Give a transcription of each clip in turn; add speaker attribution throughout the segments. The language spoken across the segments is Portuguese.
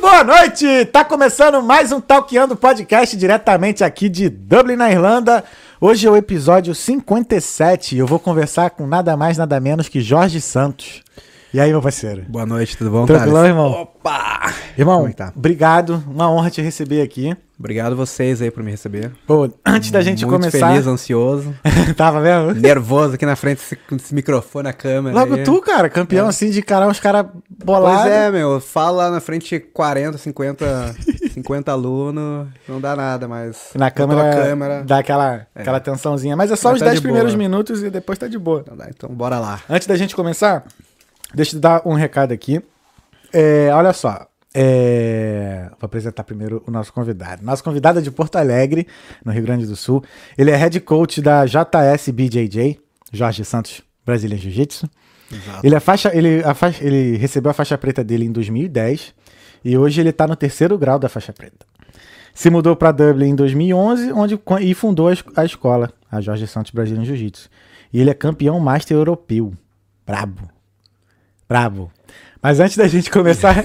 Speaker 1: Boa noite! Tá começando mais um Talkando Podcast diretamente aqui de Dublin, na Irlanda. Hoje é o episódio 57 e eu vou conversar com nada mais, nada menos que Jorge Santos. E aí, meu parceiro?
Speaker 2: Boa noite, tudo bom,
Speaker 1: Tranquilo,
Speaker 2: Thales?
Speaker 1: irmão?
Speaker 2: Opa!
Speaker 1: Irmão,
Speaker 2: é tá?
Speaker 1: obrigado. Uma honra te receber aqui.
Speaker 2: Obrigado vocês aí por me receber.
Speaker 1: Pô, antes da gente
Speaker 2: Muito
Speaker 1: começar.
Speaker 2: feliz, ansioso,
Speaker 1: Tava vendo?
Speaker 2: nervoso aqui na frente com esse microfone na câmera.
Speaker 1: Logo
Speaker 2: aí.
Speaker 1: tu, cara, campeão assim de cara, uns caras bolados.
Speaker 2: Pois é, meu, fala lá na frente 40, 50, 50 alunos, não dá nada, mas...
Speaker 1: Na câmera,
Speaker 2: câmera.
Speaker 1: dá aquela, aquela tensãozinha. Mas é só
Speaker 2: Mas
Speaker 1: os
Speaker 2: tá
Speaker 1: 10
Speaker 2: de
Speaker 1: primeiros minutos e depois tá de boa.
Speaker 2: Então, dá, então bora lá.
Speaker 1: Antes da gente começar, deixa eu dar um recado aqui. É, olha só. é, vou apresentar primeiro o nosso convidado. Nosso convidado é de Porto Alegre, no Rio Grande do Sul. Ele é head coach da JS BJJ, Jorge Santos Brasília Jiu-Jitsu. Ele, é faixa, ele, a faixa- ele recebeu a faixa preta dele em 2010 e hoje ele está no terceiro grau da faixa preta. Se mudou para Dublin em 2011 onde, e fundou a escola, a Jorge Santos Brasília Jiu-Jitsu. E ele é campeão master europeu. Brabo. Brabo. Mas antes da gente começar,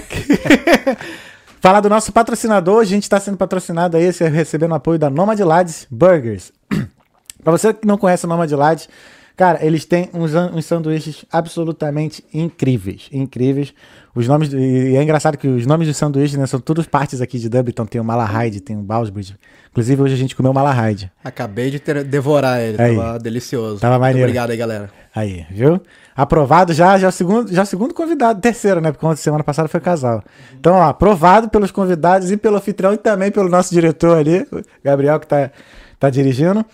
Speaker 1: falar do nosso patrocinador, a gente está sendo patrocinado aí, recebendo apoio da Nomad Lads Burgers. Pra você que não conhece o Nomad Lads, cara, eles têm uns, uns sanduíches absolutamente incríveis. Incríveis. Os nomes. E é engraçado que os nomes dos sanduíches né, são todas partes aqui de Dublin. Então tem o Malahide, tem o Bowsbridge. Inclusive hoje a gente comeu o Malahide.
Speaker 2: Acabei de ter- devorar ele,
Speaker 1: Aí.
Speaker 2: tava delicioso.
Speaker 1: Tava
Speaker 2: Muito
Speaker 1: maneiro.
Speaker 2: obrigado aí, galera.
Speaker 1: Aí, viu? Aprovado já, já é o segundo, já é o segundo convidado, terceiro, né? Porque semana passada foi casal. Então, ó, aprovado pelos convidados e pelo anfitrião e também pelo nosso diretor ali, o Gabriel, que tá, tá dirigindo.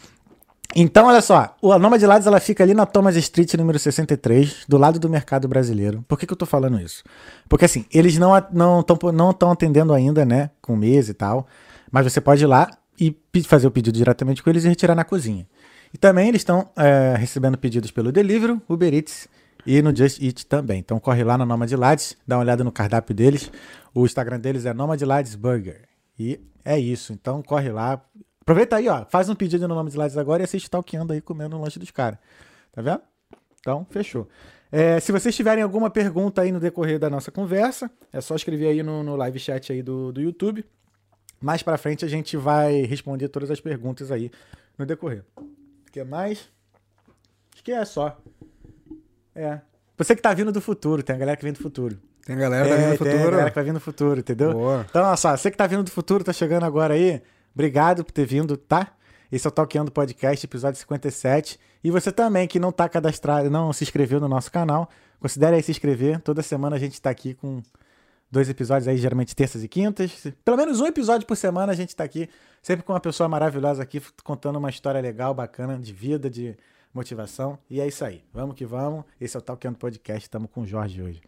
Speaker 1: Então, olha só, a Nomad Lads ela fica ali na Thomas Street, número 63, do lado do mercado brasileiro. Por que, que eu tô falando isso? Porque assim, eles não estão não não tão atendendo ainda, né? Com mesa e tal. Mas você pode ir lá e fazer o pedido diretamente com eles e retirar na cozinha. E também eles estão é, recebendo pedidos pelo Deliveroo, Uber Eats e no Just Eat também. Então corre lá na Nomad Lads, dá uma olhada no cardápio deles. O Instagram deles é Nomad Lads Burger. E é isso. Então corre lá. Aproveita aí, ó. Faz um pedido no Nomad Lads agora e assiste stalkeando aí comendo o lanche dos caras. Tá vendo? Então, fechou. É, se vocês tiverem alguma pergunta aí no decorrer da nossa conversa, é só escrever aí no, no live chat aí do, do YouTube. Mais pra frente a gente vai responder todas as perguntas aí no decorrer. O que mais? Acho que é só. É. Você que tá vindo do futuro, tem a galera que vem do futuro.
Speaker 2: Tem galera
Speaker 1: é,
Speaker 2: da Vida
Speaker 1: tem a
Speaker 2: Futuro.
Speaker 1: galera que vai vindo do futuro, entendeu?
Speaker 2: Boa.
Speaker 1: Então, olha só, você que tá vindo do futuro, tá chegando agora aí, obrigado por ter vindo, tá? Esse é o Talkando Podcast, episódio 57. E você também que não tá cadastrado, não se inscreveu no nosso canal, considere aí se inscrever. Toda semana a gente tá aqui com dois episódios aí, geralmente terças e quintas. Pelo menos um episódio por semana a gente tá aqui, sempre com uma pessoa maravilhosa aqui, contando uma história legal, bacana, de vida, de motivação. E é isso aí. Vamos que vamos. Esse é o Talkando Podcast, estamos com o Jorge hoje.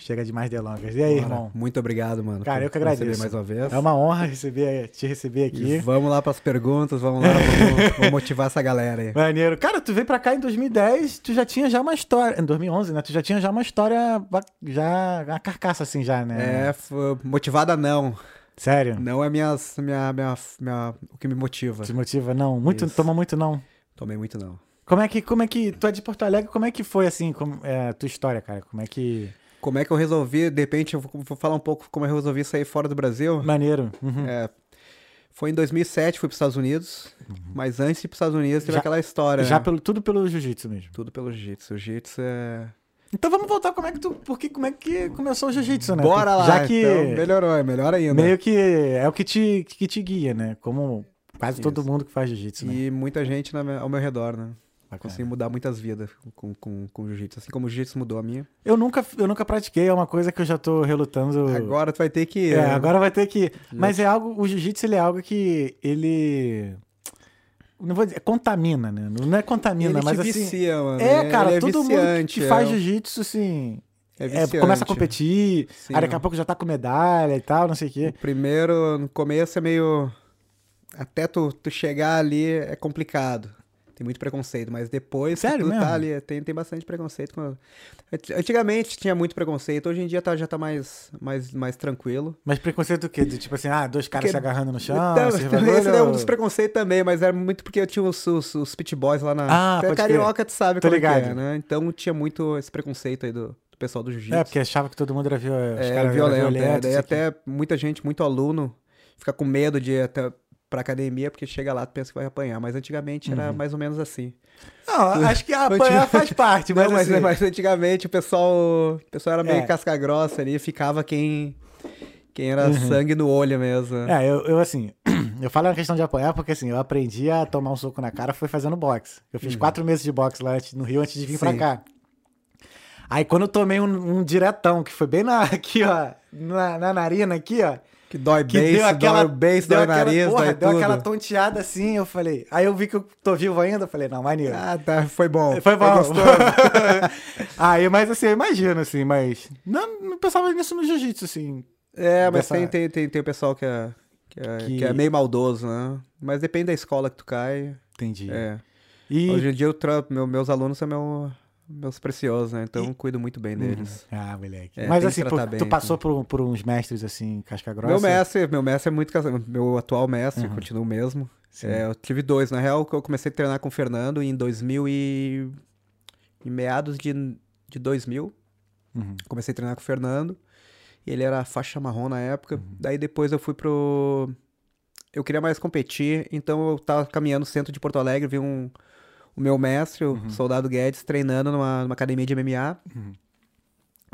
Speaker 1: Chega de mais delongas. E aí,
Speaker 2: Bora.
Speaker 1: irmão?
Speaker 2: Muito obrigado, mano.
Speaker 1: Cara, eu que agradeço.
Speaker 2: mais uma vez.
Speaker 1: É uma honra receber, te receber
Speaker 2: E
Speaker 1: aqui.
Speaker 2: vamos lá pras perguntas, vamos lá, vamos, vamos motivar essa galera aí.
Speaker 1: Maneiro. Cara, tu veio pra cá em 2010, tu já tinha já uma história. Em 2011, né? Tu já tinha já uma história. Já. Uma carcaça assim, já, né?
Speaker 2: É, motivada não.
Speaker 1: Sério?
Speaker 2: Não é minhas, minha, minha, minha, o que me motiva.
Speaker 1: Te motiva? Não. Muito,
Speaker 2: Isso.
Speaker 1: toma muito não.
Speaker 2: Tomei muito não.
Speaker 1: Como é que. Como é que. Tu é de Porto Alegre, como é que foi assim? Como, é, a tua história, cara? Como é que.
Speaker 2: Como é que eu resolvi, de repente, eu vou falar um pouco como eu resolvi sair fora do Brasil.
Speaker 1: Maneiro. Uhum.
Speaker 2: É, foi em 2007, fui para os Estados Unidos, mas antes de ir para os Estados Unidos teve
Speaker 1: Já-
Speaker 2: aquela história,
Speaker 1: Já
Speaker 2: né?
Speaker 1: pelo, tudo pelo jiu-jitsu mesmo.
Speaker 2: Tudo pelo jiu-jitsu. Jiu-jitsu é...
Speaker 1: Então vamos voltar como é que tu. Porque como é que começou o jiu-jitsu, né?
Speaker 2: Bora lá,
Speaker 1: Já que.
Speaker 2: então, melhorou, é melhor ainda.
Speaker 1: Meio que é o que te, que te guia, né? Como quase todo
Speaker 2: Isso.
Speaker 1: mundo que faz jiu-jitsu, né?
Speaker 2: E muita gente ao meu redor, né?
Speaker 1: Bacana.
Speaker 2: Consegui mudar muitas vidas com, com, com jiu-jitsu. Assim como o jiu-jitsu mudou a minha.
Speaker 1: Eu nunca, eu nunca pratiquei, é uma coisa que eu já tô relutando.
Speaker 2: Agora tu vai ter que...
Speaker 1: É, agora vai ter que. Mas é algo. O jiu-jitsu ele é algo que ele. Não vou dizer. Contamina, né? Não é contamina,
Speaker 2: ele
Speaker 1: mas
Speaker 2: te
Speaker 1: assim.
Speaker 2: vicia, mano.
Speaker 1: É,
Speaker 2: Ele-
Speaker 1: cara,
Speaker 2: é
Speaker 1: todo mundo que- que faz
Speaker 2: é,
Speaker 1: jiu-jitsu, assim.
Speaker 2: é
Speaker 1: é, começa a competir,
Speaker 2: Sim,
Speaker 1: aí daqui a pouco já tá com medalha e tal, não sei o quê.
Speaker 2: Primeiro, no começo é meio. Até tu, tu chegar ali é complicado. Tem muito preconceito, mas depois
Speaker 1: Sério
Speaker 2: tu
Speaker 1: mesmo?
Speaker 2: tá ali, tem, tem bastante preconceito. com- Anti- Antigamente tinha muito preconceito, hoje em dia tá, já tá mais, mais, mais tranquilo.
Speaker 1: Mas preconceito do quê? De, tipo assim, ah, dois caras
Speaker 2: Porque-
Speaker 1: se agarrando no chão.
Speaker 2: Então, esse é um dos preconceitos também, mas era muito porque eu tinha os, os, os pit boys lá na.
Speaker 1: Ah,
Speaker 2: é carioca, tu sabe
Speaker 1: Tô
Speaker 2: como é
Speaker 1: ligado.
Speaker 2: é, né? Então tinha muito esse preconceito aí do, pessoal do jiu-jitsu.
Speaker 1: É, porque achava que todo mundo era, viol...
Speaker 2: É,
Speaker 1: caras eram
Speaker 2: violento. é. Daí
Speaker 1: isso aqui.
Speaker 2: até muita gente, muito aluno, fica com medo de até pra academia, porque chega lá e pensa que vai apanhar. Mas antigamente
Speaker 1: Uhum.
Speaker 2: era mais ou menos assim.
Speaker 1: Não, acho que apanhar faz parte, mas,
Speaker 2: Não, mas,
Speaker 1: assim,
Speaker 2: mas antigamente o pessoal, o pessoal era meio
Speaker 1: É.
Speaker 2: casca grossa ali, ficava quem, quem era
Speaker 1: Uhum.
Speaker 2: sangue no olho mesmo.
Speaker 1: É, eu, eu assim, eu falo na questão de apanhar porque assim, eu aprendi a tomar um soco na cara foi fazendo boxe. Eu fiz quatro meses de boxe lá no Rio antes de vir pra
Speaker 2: Uhum. Sim.
Speaker 1: cá. Aí quando eu tomei um, um diretão, que foi bem na, aqui, ó, na, na narina aqui, ó,
Speaker 2: Que dói
Speaker 1: que
Speaker 2: beijo,
Speaker 1: deu aquela,
Speaker 2: dói o
Speaker 1: deu
Speaker 2: dói o nariz,
Speaker 1: porra,
Speaker 2: dói
Speaker 1: deu
Speaker 2: tudo.
Speaker 1: aquela tonteada assim, eu falei, aí eu vi que eu tô vivo ainda, eu falei, não, maneiro.
Speaker 2: Ah, tá, foi bom.
Speaker 1: Foi bom.
Speaker 2: gostoso.
Speaker 1: aí, mas assim, eu imagino, assim, mas. Não, não pensava nisso no jiu-jitsu, assim.
Speaker 2: É, mas
Speaker 1: Dessa-
Speaker 2: tem, tem, tem, tem o pessoal que é, que, é,
Speaker 1: Que-
Speaker 2: que é meio maldoso, né? Mas depende da escola que tu cai.
Speaker 1: Entendi.
Speaker 2: É.
Speaker 1: E.
Speaker 2: Hoje em dia eu tra... meu, meus alunos são meu, meus preciosos, né? Então eu cuido muito bem deles.
Speaker 1: Ah, moleque.
Speaker 2: É,
Speaker 1: mas
Speaker 2: que
Speaker 1: assim, por-
Speaker 2: bem,
Speaker 1: tu passou por, por uns mestres, assim, casca grossa?
Speaker 2: Meu mestre, meu mestre é muito. Meu atual mestre,
Speaker 1: Uhum.
Speaker 2: continua o mesmo. É, eu tive dois. Na real, eu comecei a treinar com o Fernando em 2000 e... Em meados de, de 2000.
Speaker 1: Uhum.
Speaker 2: Comecei a treinar com o Fernando. E ele era faixa marrom na época.
Speaker 1: Uhum.
Speaker 2: Daí depois eu fui pro... Eu queria mais competir, então eu tava caminhando no centro de Porto Alegre, vi um... O meu mestre, o Soldado Guedes, treinando numa, numa academia de MMA.
Speaker 1: Uhum.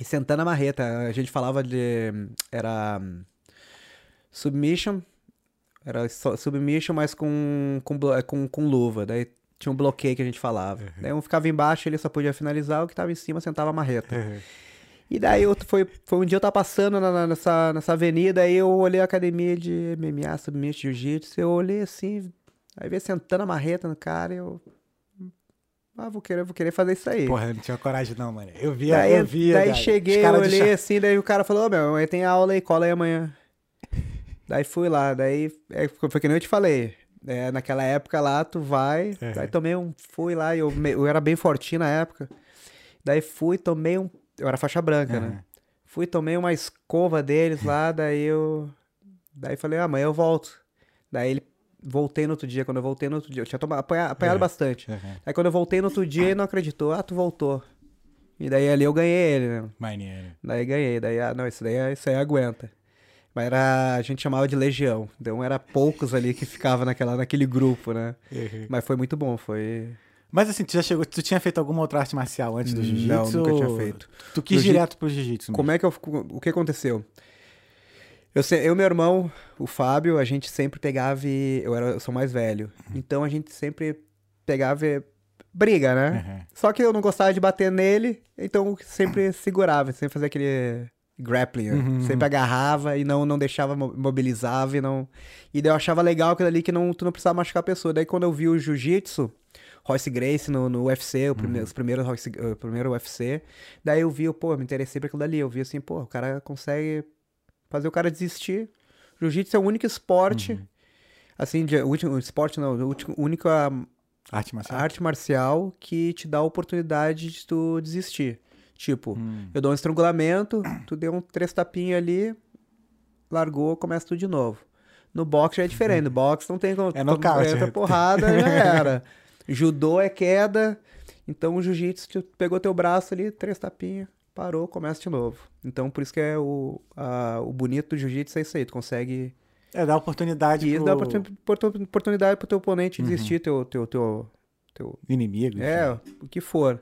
Speaker 2: E sentando a marreta. A gente falava de... Era... Submission. Era submission, mas com, com, blo- com, com luva. Daí tinha um bloqueio que a gente falava. Daí um ficava embaixo, ele só podia finalizar, o que tava em cima sentava a marreta.
Speaker 1: Uhum.
Speaker 2: E daí eu, foi, foi um dia eu tava passando na- na- nessa, nessa avenida, aí eu olhei a academia de MMA, submission, jiu-jitsu, eu olhei assim, aí veio sentando a marreta no cara e eu... Ah, vou querer, vou querer fazer isso aí.
Speaker 1: Porra, eu não tinha coragem, não, mano. Eu via,
Speaker 2: daí
Speaker 1: eu via.
Speaker 2: daí
Speaker 1: cara,
Speaker 2: cheguei, eu olhei assim, daí o cara falou, ô meu, amanhã tem aula aí, cola aí amanhã. daí fui lá, daí é, foi que nem eu te falei. É, naquela época lá, tu vai,
Speaker 1: É.
Speaker 2: daí tomei um, fui lá, e eu, eu era bem fortinho na época. Daí fui, tomei um, eu era faixa branca, né?
Speaker 1: Uhum.
Speaker 2: Fui, tomei uma escova deles lá, daí eu. Daí falei, ah, amanhã eu volto. Daí ele. Voltei no outro dia. Quando eu voltei no outro dia, eu tinha tomado, apanha- apanhado
Speaker 1: É.
Speaker 2: bastante.
Speaker 1: Uhum.
Speaker 2: Aí quando eu voltei no outro dia, ele não acreditou. Ah, tu voltou. E daí ali eu ganhei ele, né?
Speaker 1: Maneiro.
Speaker 2: Daí ganhei. Daí, ah, não, isso daí, é- isso aí aguenta. Mas era. A gente chamava de legião. Então era poucos ali que ficava naquela, naquele grupo, né?
Speaker 1: Uhum.
Speaker 2: Mas foi muito bom, foi.
Speaker 1: Mas assim, tu já chegou. Tu tinha feito alguma outra arte marcial antes do
Speaker 2: Não,
Speaker 1: jiu-jitsu?
Speaker 2: nunca tinha feito.
Speaker 1: Tu quis
Speaker 2: Jiu-jitsu-
Speaker 1: direto pro jiu-jitsu.
Speaker 2: Como é que eu. O que aconteceu? Eu, eu e meu irmão, o Fábio, a gente sempre pegava e. Eu, era, eu sou mais velho. Então a gente sempre pegava e. Briga, né?
Speaker 1: Uhum.
Speaker 2: Só que eu não gostava de bater nele, então sempre segurava, sempre fazia aquele grappling. né?
Speaker 1: Uhum.
Speaker 2: Sempre agarrava e não, não deixava, mo- mobilizava e não. E daí eu achava legal aquilo ali que não, tu não precisava machucar a pessoa. Daí quando eu vi o jiu-jitsu, Royce Grace no, no UFC, o prime- os primeiros Royce, o primeiro UFC, daí eu vi, pô, eu me interessei por aquilo dali. Eu vi assim, pô, o cara consegue fazer o cara desistir. Jiu-jitsu é o único esporte, assim, de, o último, esporte não, último, único ah,
Speaker 1: Arte marcial?
Speaker 2: arte marcial que te dá a oportunidade de tu desistir. Tipo,
Speaker 1: Hum.
Speaker 2: eu dou um estrangulamento, tu deu um três tapinhas ali, largou, começa tudo de novo. No boxe já é diferente, no boxe não tem como...
Speaker 1: É nocaute.
Speaker 2: Entra porrada, já era. Judô é queda, então o jiu-jitsu, tu pegou teu braço ali, três tapinhas, parou, começa de novo. Então por isso que é o, a- o bonito do jiu-jitsu é isso aí, tu consegue...
Speaker 1: É, dá oportunidade
Speaker 2: E
Speaker 1: pro Uhum.
Speaker 2: dá oportun- oportun- oportunidade pro teu oponente desistir teu, teu, teu, teu,
Speaker 1: inimigo. enfim.
Speaker 2: é, o que for.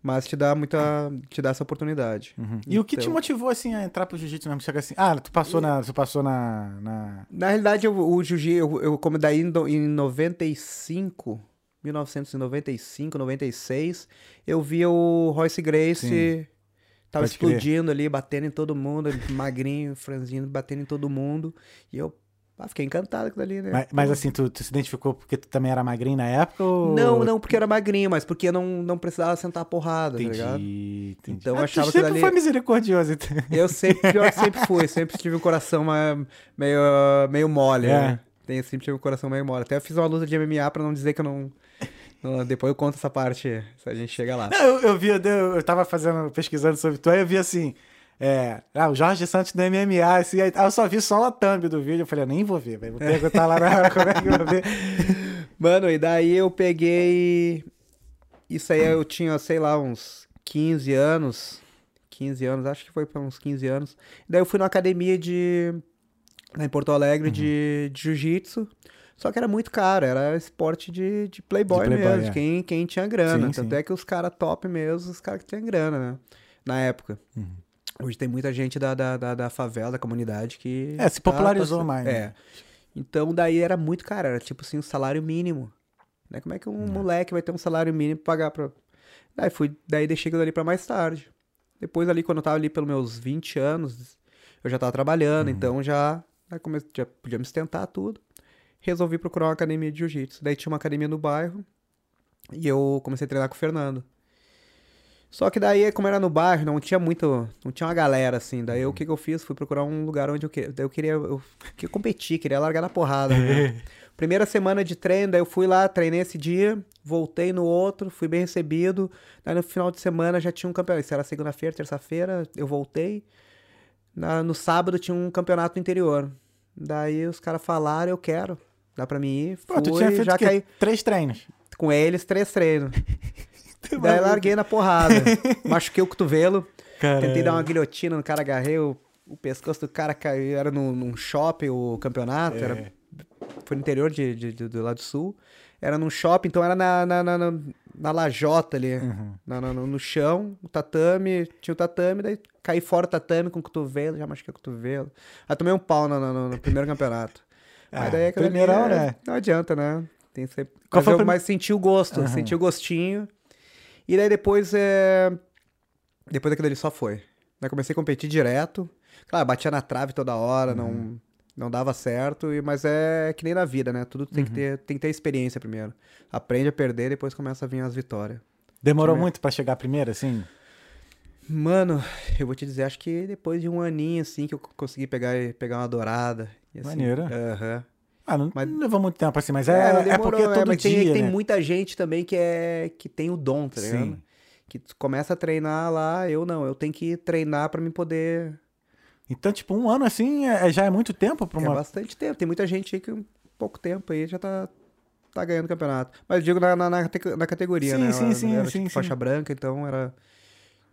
Speaker 2: Mas te dá muita. te dá essa oportunidade.
Speaker 1: Uhum. E o que te
Speaker 2: Então-
Speaker 1: motivou, assim, a entrar pro jiu-jitsu mesmo? Chega assim, ah, tu passou na... Tu passou na... na...
Speaker 2: Na realidade, eu- o jiu-jitsu, eu, eu como daí em do- em 95, 1995, 96, eu via o Royce Grace.
Speaker 1: Sim.
Speaker 2: Tava
Speaker 1: Pode crer.
Speaker 2: explodindo ali, batendo em todo mundo, magrinho, franzino, batendo em todo mundo. E eu ah, fiquei encantado com ali, né?
Speaker 1: Mas, mas, assim, tu, tu se identificou porque tu também era magrinho na época ou...
Speaker 2: Não, não porque era magrinho, mas porque não, não precisava sentar a porrada, tá ligado?
Speaker 1: Entendi, entendi.
Speaker 2: Então eu
Speaker 1: Ah, tu
Speaker 2: achava que
Speaker 1: sempre
Speaker 2: dali-
Speaker 1: foi misericordioso. então.
Speaker 2: Eu sempre, pior que sempre fui, sempre tive um coração meio, meio mole,
Speaker 1: É.
Speaker 2: né? Tem, sempre tive um coração meio mole. Até eu fiz uma luta de MMA pra não dizer que eu não... depois eu conto essa parte, se a gente chega lá.
Speaker 1: Não, eu, eu vi, eu, eu tava fazendo, pesquisando sobre tu, aí eu vi assim, é, ah, o Jorge Santos do MMA, assim, aí eu só vi só a thumb do vídeo, eu falei, eu nem vou ver, velho, vou perguntar lá na hora como é que eu vou ver.
Speaker 2: Mano, e daí eu peguei... Isso aí eu tinha, sei lá, uns 15 anos, 15 anos, acho que foi pra uns 15 anos. Daí eu fui numa academia de. em Porto Alegre de, de jiu-jitsu. Só que era muito caro, era esporte de, de playboy,
Speaker 1: De playboy,
Speaker 2: mesmo,
Speaker 1: é.
Speaker 2: de quem, quem tinha grana.
Speaker 1: Sim,
Speaker 2: Tanto
Speaker 1: sim.
Speaker 2: é que os caras top mesmo, os caras que tinham grana, né? Na época.
Speaker 1: Uhum.
Speaker 2: Hoje tem muita gente da, da, da, da favela, da comunidade que.
Speaker 1: É, se
Speaker 2: tá
Speaker 1: popularizou
Speaker 2: passando-
Speaker 1: mais, né?
Speaker 2: É. Então daí era muito caro, era tipo assim, um salário mínimo. Né? Como é que um moleque vai ter um salário mínimo pra pagar pra. Daí fui, daí deixei aquilo ali pra mais tarde. Depois ali, quando eu tava ali pelos meus 20 anos, eu já tava trabalhando, então já, já, come... já podia me sustentar tudo. Resolvi procurar uma academia de jiu-jitsu. Daí tinha uma academia no bairro e eu comecei a treinar com o Fernando. Só que daí, como era no bairro, não tinha muito. Não tinha uma galera assim. Daí o que, que eu fiz? Fui procurar um lugar onde eu queria. Daí eu queria. Eu queria competir, queria largar na porrada. né? Primeira semana de treino, daí eu fui lá, treinei esse dia, voltei no outro, fui bem recebido. Daí no final de semana já tinha um campeonato. Isso era segunda-feira, terça-feira, eu voltei. Na- no sábado tinha um campeonato no interior. Daí os caras falaram, eu quero. Dá pra mim ir. Fui,
Speaker 1: Pô, tu tinha feito
Speaker 2: já
Speaker 1: o quê?
Speaker 2: caí
Speaker 1: três treinos.
Speaker 2: com eles, três treinos. Daí larguei na porrada. Machuquei o cotovelo. Tentei dar uma guilhotina no cara, agarrei o, o pescoço do cara, caiu. Era num, num shopping o campeonato.
Speaker 1: É.
Speaker 2: Era, foi no interior de, de- de- do lado sul. Era num shopping, então era na, na, na, na, na lajota ali.
Speaker 1: Uhum.
Speaker 2: Na- na- no, chão, o tatame, tinha o tatame, daí caí fora do tatame com o cotovelo, já machuquei o cotovelo. Aí tomei um pau no, no- no primeiro campeonato.
Speaker 1: Ah,
Speaker 2: Mas daí ali
Speaker 1: primeirão,
Speaker 2: é-
Speaker 1: né?
Speaker 2: Não adianta, né? Tem que ser...
Speaker 1: Qual
Speaker 2: mas,
Speaker 1: foi o
Speaker 2: eu,
Speaker 1: prim-
Speaker 2: mas senti o gosto,
Speaker 1: Aham.
Speaker 2: senti o gostinho. E daí depois, é... depois daquilo ali só foi. Daí comecei a competir direto. Claro, batia na trave toda hora,
Speaker 1: Uhum.
Speaker 2: não, não dava certo, mas é que nem na vida, né? Tudo
Speaker 1: Uhum.
Speaker 2: tem, que ter, tem que ter experiência primeiro. Aprende a perder, depois começa a vir as vitórias.
Speaker 1: Demorou muito pra chegar primeiro, assim?
Speaker 2: Mano, eu vou te dizer, acho que depois de um aninho, assim, que eu consegui pegar, pegar uma dourada. E assim,
Speaker 1: Maneiro.
Speaker 2: Aham.
Speaker 1: Ah, não,
Speaker 2: Mas-
Speaker 1: não levou muito tempo assim, mas
Speaker 2: É,
Speaker 1: é, é porque
Speaker 2: é,
Speaker 1: todo
Speaker 2: mas
Speaker 1: dia,
Speaker 2: tem, tem
Speaker 1: né?
Speaker 2: muita gente também que é que tem o dom, tá ligado?
Speaker 1: Sim.
Speaker 2: Que começa a treinar lá, eu não, eu tenho que treinar pra me poder.
Speaker 1: Então, tipo, um ano assim é- já é muito tempo pra
Speaker 2: É
Speaker 1: uma...
Speaker 2: bastante tempo. Tem muita gente aí que em pouco tempo aí já tá, tá ganhando campeonato. Mas eu digo na, na, na na categoria,
Speaker 1: Sim,
Speaker 2: né?
Speaker 1: sim,
Speaker 2: Ela
Speaker 1: sim,
Speaker 2: era,
Speaker 1: sim,
Speaker 2: tipo,
Speaker 1: sim.
Speaker 2: faixa branca, então era.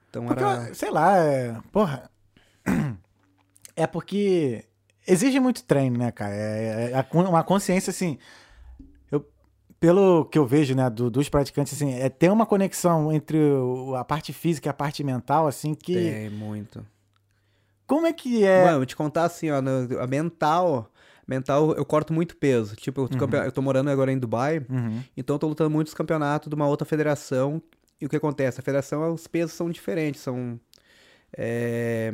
Speaker 2: Então
Speaker 1: Porque,
Speaker 2: era.
Speaker 1: sei lá, é... porra... É porque exige muito treino, né, cara? É, é con- uma consciência, assim... Eu, pelo que eu vejo, né, do- dos praticantes, assim, é ter uma conexão entre o- a parte física e a parte mental, assim, que...
Speaker 2: Tem muito.
Speaker 1: Como é que é...
Speaker 2: Mano, vou te contar assim, ó, no- a mental. Mental, eu corto muito peso. Tipo, eu tô, campe- eu tô morando agora em Dubai,
Speaker 1: Uhum.
Speaker 2: então eu tô lutando muitos campeonatos de uma outra federação. E o que acontece? A federação, os pesos são diferentes, são. é,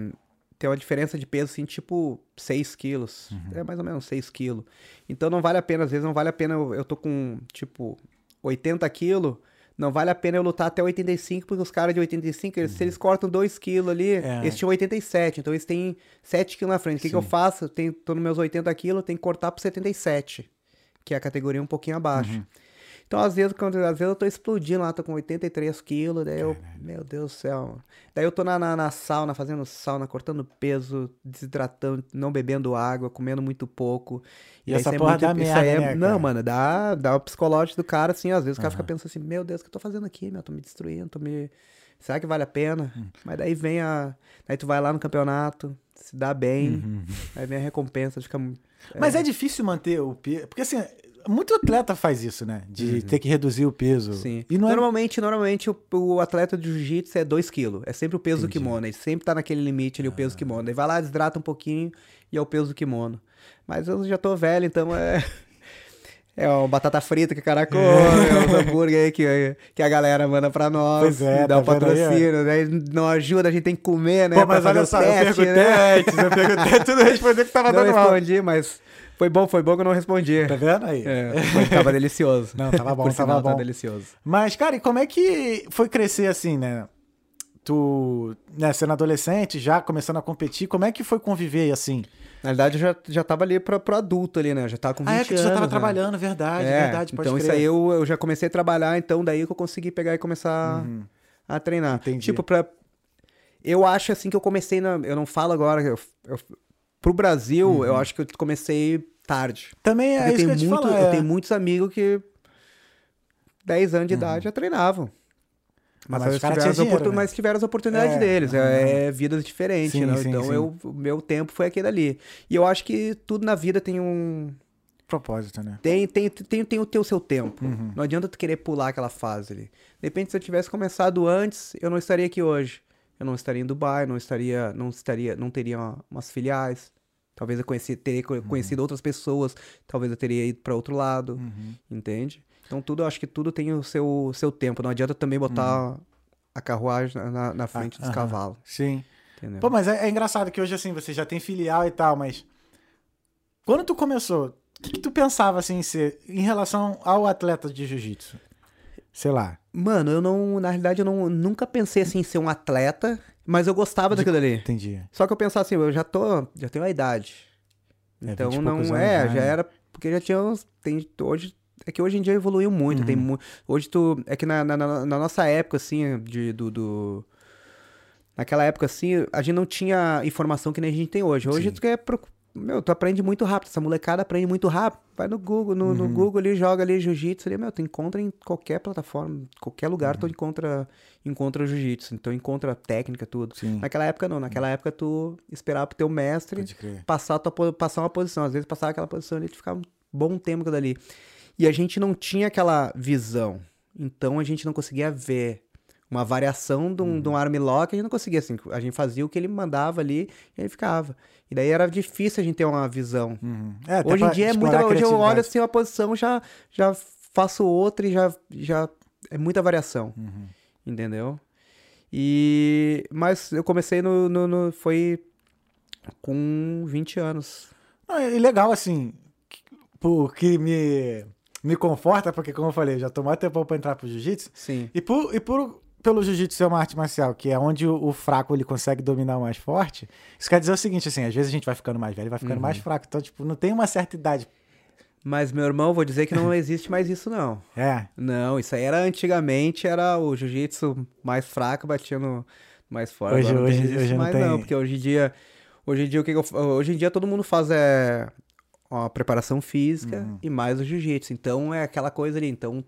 Speaker 2: tem uma diferença de peso, assim, tipo 6 quilos. É mais ou menos 6 quilos. Então não vale a pena, às vezes não vale a pena. Eu, eu tô com, tipo, 80 quilos. Não vale a pena eu lutar até 85, porque os caras de 85, eles, se eles cortam 2 quilos ali,
Speaker 1: É.
Speaker 2: eles tinham 87, então eles têm 7 quilos na frente. O que, que eu faço? Eu tenho, tô nos meus 80 quilos, tenho que cortar pro 77, que é a categoria um pouquinho abaixo.
Speaker 1: Uhum.
Speaker 2: Então, às vezes, quando, às vezes eu tô explodindo lá, tô com 83 quilos, daí eu, meu Deus do céu. mano. Daí eu tô na, na, na sauna, fazendo sauna, cortando peso, desidratando, não bebendo água, comendo muito pouco.
Speaker 1: E
Speaker 2: aí
Speaker 1: essa
Speaker 2: é
Speaker 1: porra
Speaker 2: muito-
Speaker 1: dá merda,
Speaker 2: é-
Speaker 1: né,
Speaker 2: Não,
Speaker 1: cara?
Speaker 2: mano, dá, dá o psicológico do cara, assim, às vezes o cara fica
Speaker 1: Aham.
Speaker 2: pensando assim, meu Deus, o que eu tô fazendo aqui, meu? Tô me destruindo, tô me... Será que vale a pena?
Speaker 1: Hum.
Speaker 2: Mas daí vem a... Aí tu vai lá no campeonato, se dá bem,
Speaker 1: Uhum.
Speaker 2: aí vem a recompensa, fica...
Speaker 1: Mas é difícil manter o peso. Porque assim, muito atleta faz isso, né? De ter que reduzir o peso.
Speaker 2: Uhum. Sim.
Speaker 1: E não é.
Speaker 2: normalmente, normalmente o, o atleta de jiu-jitsu é 2 kg. É sempre o peso
Speaker 1: Entendi.
Speaker 2: do kimono. Ele sempre tá naquele limite ali, o peso do kimono. Ele vai lá, desidrata um pouquinho e é o peso do kimono. Mas eu já tô velho, então é. É uma batata frita que o cara come, é os hambúrguer aí que, que a galera manda pra nós.
Speaker 1: Pois é,
Speaker 2: dá
Speaker 1: tá aí,
Speaker 2: patrocínio, daí não ajuda, a gente tem que comer, né?
Speaker 1: Pô, mas olha só, eu
Speaker 2: teste,
Speaker 1: perguntei
Speaker 2: né?
Speaker 1: antes, eu perguntei tudo, respondeu que tava
Speaker 2: Não
Speaker 1: dando mal.
Speaker 2: respondi, mas foi bom, foi bom que eu não respondi.
Speaker 1: Tá vendo aí?
Speaker 2: É, mas tava delicioso.
Speaker 1: Não, tava bom,
Speaker 2: Por
Speaker 1: tava
Speaker 2: sinal,
Speaker 1: bom.
Speaker 2: delicioso.
Speaker 1: Mas, cara, e como é que foi crescer assim, né? Tu, né, sendo adolescente, já começando a competir, como é que foi conviver assim?
Speaker 2: Na verdade, eu já, já tava ali pra, pro adulto ali, né? Eu já tava com 20
Speaker 1: Ah,
Speaker 2: anos.
Speaker 1: é que tu já tava
Speaker 2: né?
Speaker 1: trabalhando, verdade,
Speaker 2: É,
Speaker 1: verdade, pode
Speaker 2: então
Speaker 1: crer.
Speaker 2: isso aí eu, eu já comecei a trabalhar, então daí que eu consegui pegar e começar
Speaker 1: Uhum.
Speaker 2: a treinar.
Speaker 1: Entendi.
Speaker 2: Tipo, pra... Eu acho assim que eu comecei na... Eu não falo agora... Eu, eu... Pro Brasil, eu acho que eu comecei tarde.
Speaker 1: Também Uhum. é isso que eu
Speaker 2: muito,
Speaker 1: falar.
Speaker 2: eu
Speaker 1: é.
Speaker 2: tenho muitos amigos que 10 anos de
Speaker 1: Uhum.
Speaker 2: idade já treinavam. Mas,
Speaker 1: mas
Speaker 2: tiveram, as
Speaker 1: dinheiro,
Speaker 2: opor-
Speaker 1: né?
Speaker 2: mas tiveram as oportunidades
Speaker 1: É,
Speaker 2: deles. É, é vidas diferentes,
Speaker 1: Sim,
Speaker 2: né?
Speaker 1: sim,
Speaker 2: então
Speaker 1: sim.
Speaker 2: Eu, o meu tempo foi aquele ali. E eu acho que tudo na vida tem um.
Speaker 1: Propósito, né?
Speaker 2: Tem, tem, tem, tem o teu seu tempo.
Speaker 1: Uhum.
Speaker 2: Não adianta tu querer pular aquela fase ali. De repente, se eu tivesse começado antes, eu não estaria aqui hoje. Eu não estaria em Dubai, não estaria, não estaria, não teria umas filiais. Talvez eu conheci, teria co- conhecido outras pessoas. Talvez eu teria ido para outro lado,
Speaker 1: Uhum.
Speaker 2: entende? Então tudo, eu acho que tudo tem o seu, seu tempo. Não adianta também botar a carruagem na- na, frente dos
Speaker 1: Uhum. Ah, aham.
Speaker 2: cavalos,
Speaker 1: Sim.
Speaker 2: entendeu?
Speaker 1: Pô, mas é, é engraçado que hoje, assim, você já tem filial e tal, mas. Quando tu começou, o que, que tu pensava, assim, em ser em relação ao atleta de jiu-jitsu? Sei lá.
Speaker 2: Mano, eu não, na realidade, eu não, nunca pensei assim em ser um atleta, mas eu gostava daquilo ali.
Speaker 1: Entendi.
Speaker 2: Só que eu pensava assim, eu já tô, já tenho a idade.
Speaker 1: É,
Speaker 2: Então
Speaker 1: 20
Speaker 2: não é,
Speaker 1: anos,
Speaker 2: já
Speaker 1: né?
Speaker 2: era, porque já tinha uns, tem hoje é que hoje em dia evoluiu muito, tem
Speaker 1: Uhum.
Speaker 2: mu hoje tu é que na, na, na- nossa época assim, de do, do- naquela época assim, a gente não tinha informação que nem a gente tem hoje. Hoje
Speaker 1: Sim.
Speaker 2: tu quer meu, tu aprende muito rápido, essa molecada aprende muito rápido. Vai no Google, no,
Speaker 1: Uhum.
Speaker 2: no Google ali, joga ali jiu-jitsu ali, meu, tu encontra em qualquer plataforma, qualquer lugar
Speaker 1: Uhum.
Speaker 2: tu encontra encontra jiu-jitsu, então encontra técnica tudo.
Speaker 1: Sim.
Speaker 2: Naquela época não, naquela época tu esperava pro teu mestre passar, tua, passar uma posição. Às vezes passava aquela posição ali, tu ficava um bom tempo com aquilo ali. E a gente não tinha aquela visão. Então a gente não conseguia ver uma variação de um, de um arm lock, a gente não conseguia assim. A gente fazia o que ele mandava ali e ele ficava. E daí era difícil a gente ter uma visão.
Speaker 1: Uhum. É,
Speaker 2: Hoje em dia é muita. Hoje eu olho assim uma posição, já, já faço outra e já, já. É muita variação.
Speaker 1: Uhum.
Speaker 2: Entendeu? E. Mas eu comecei no. no, no- foi com 20 anos.
Speaker 1: Não, e legal, assim, que- porque me, me conforta, porque, como eu falei, já mais tempo pra entrar pro jiu-jitsu.
Speaker 2: Sim.
Speaker 1: E, por, e por, pelo jiu-jitsu ser uma arte marcial, que é onde o, fraco ele consegue dominar o mais forte, isso quer dizer o seguinte, assim, às vezes a gente vai ficando mais velho, vai ficando mais fraco. Então, tipo, não tem uma certa idade.
Speaker 2: Mas, meu irmão, vou dizer que não existe mais isso, não.
Speaker 1: É.
Speaker 2: Não, isso aí era antigamente, era o jiu-jitsu mais fraco batendo mais forte.
Speaker 1: Hoje-
Speaker 2: Agora não
Speaker 1: hoje-
Speaker 2: isso
Speaker 1: hoje não
Speaker 2: mais
Speaker 1: tem.
Speaker 2: não, porque hoje em dia, hoje em dia o que, que eu, hoje em dia todo mundo faz é uma preparação física
Speaker 1: Uhum.
Speaker 2: e mais o jiu-jitsu. Então é aquela coisa ali, então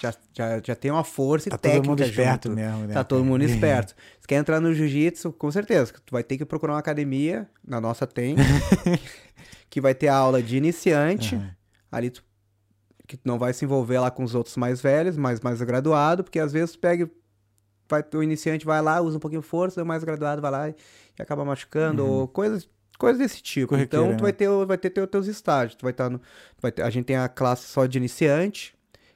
Speaker 2: já, já, já tem uma força
Speaker 1: Tá
Speaker 2: e técnica
Speaker 1: todo mundo esperto
Speaker 2: junto.
Speaker 1: mesmo, né?
Speaker 2: Tá todo mundo esperto. Se quer entrar no jiu-jitsu, com certeza, tu vai ter que procurar uma academia, na nossa tem, que vai ter aula de iniciante,
Speaker 1: Aham.
Speaker 2: ali tu, que tu não vai se envolver lá com os outros mais velhos, mais mais graduado, porque às vezes tu pega, vai, o iniciante vai lá, usa um pouquinho de força, o mais graduado vai lá e, e acaba machucando, ou coisas, coisas desse tipo. Então tu
Speaker 1: né?
Speaker 2: vai ter, o- vai ter teu, teus estágios, tu vai estar no, vai ter- a gente tem a classe só de iniciante,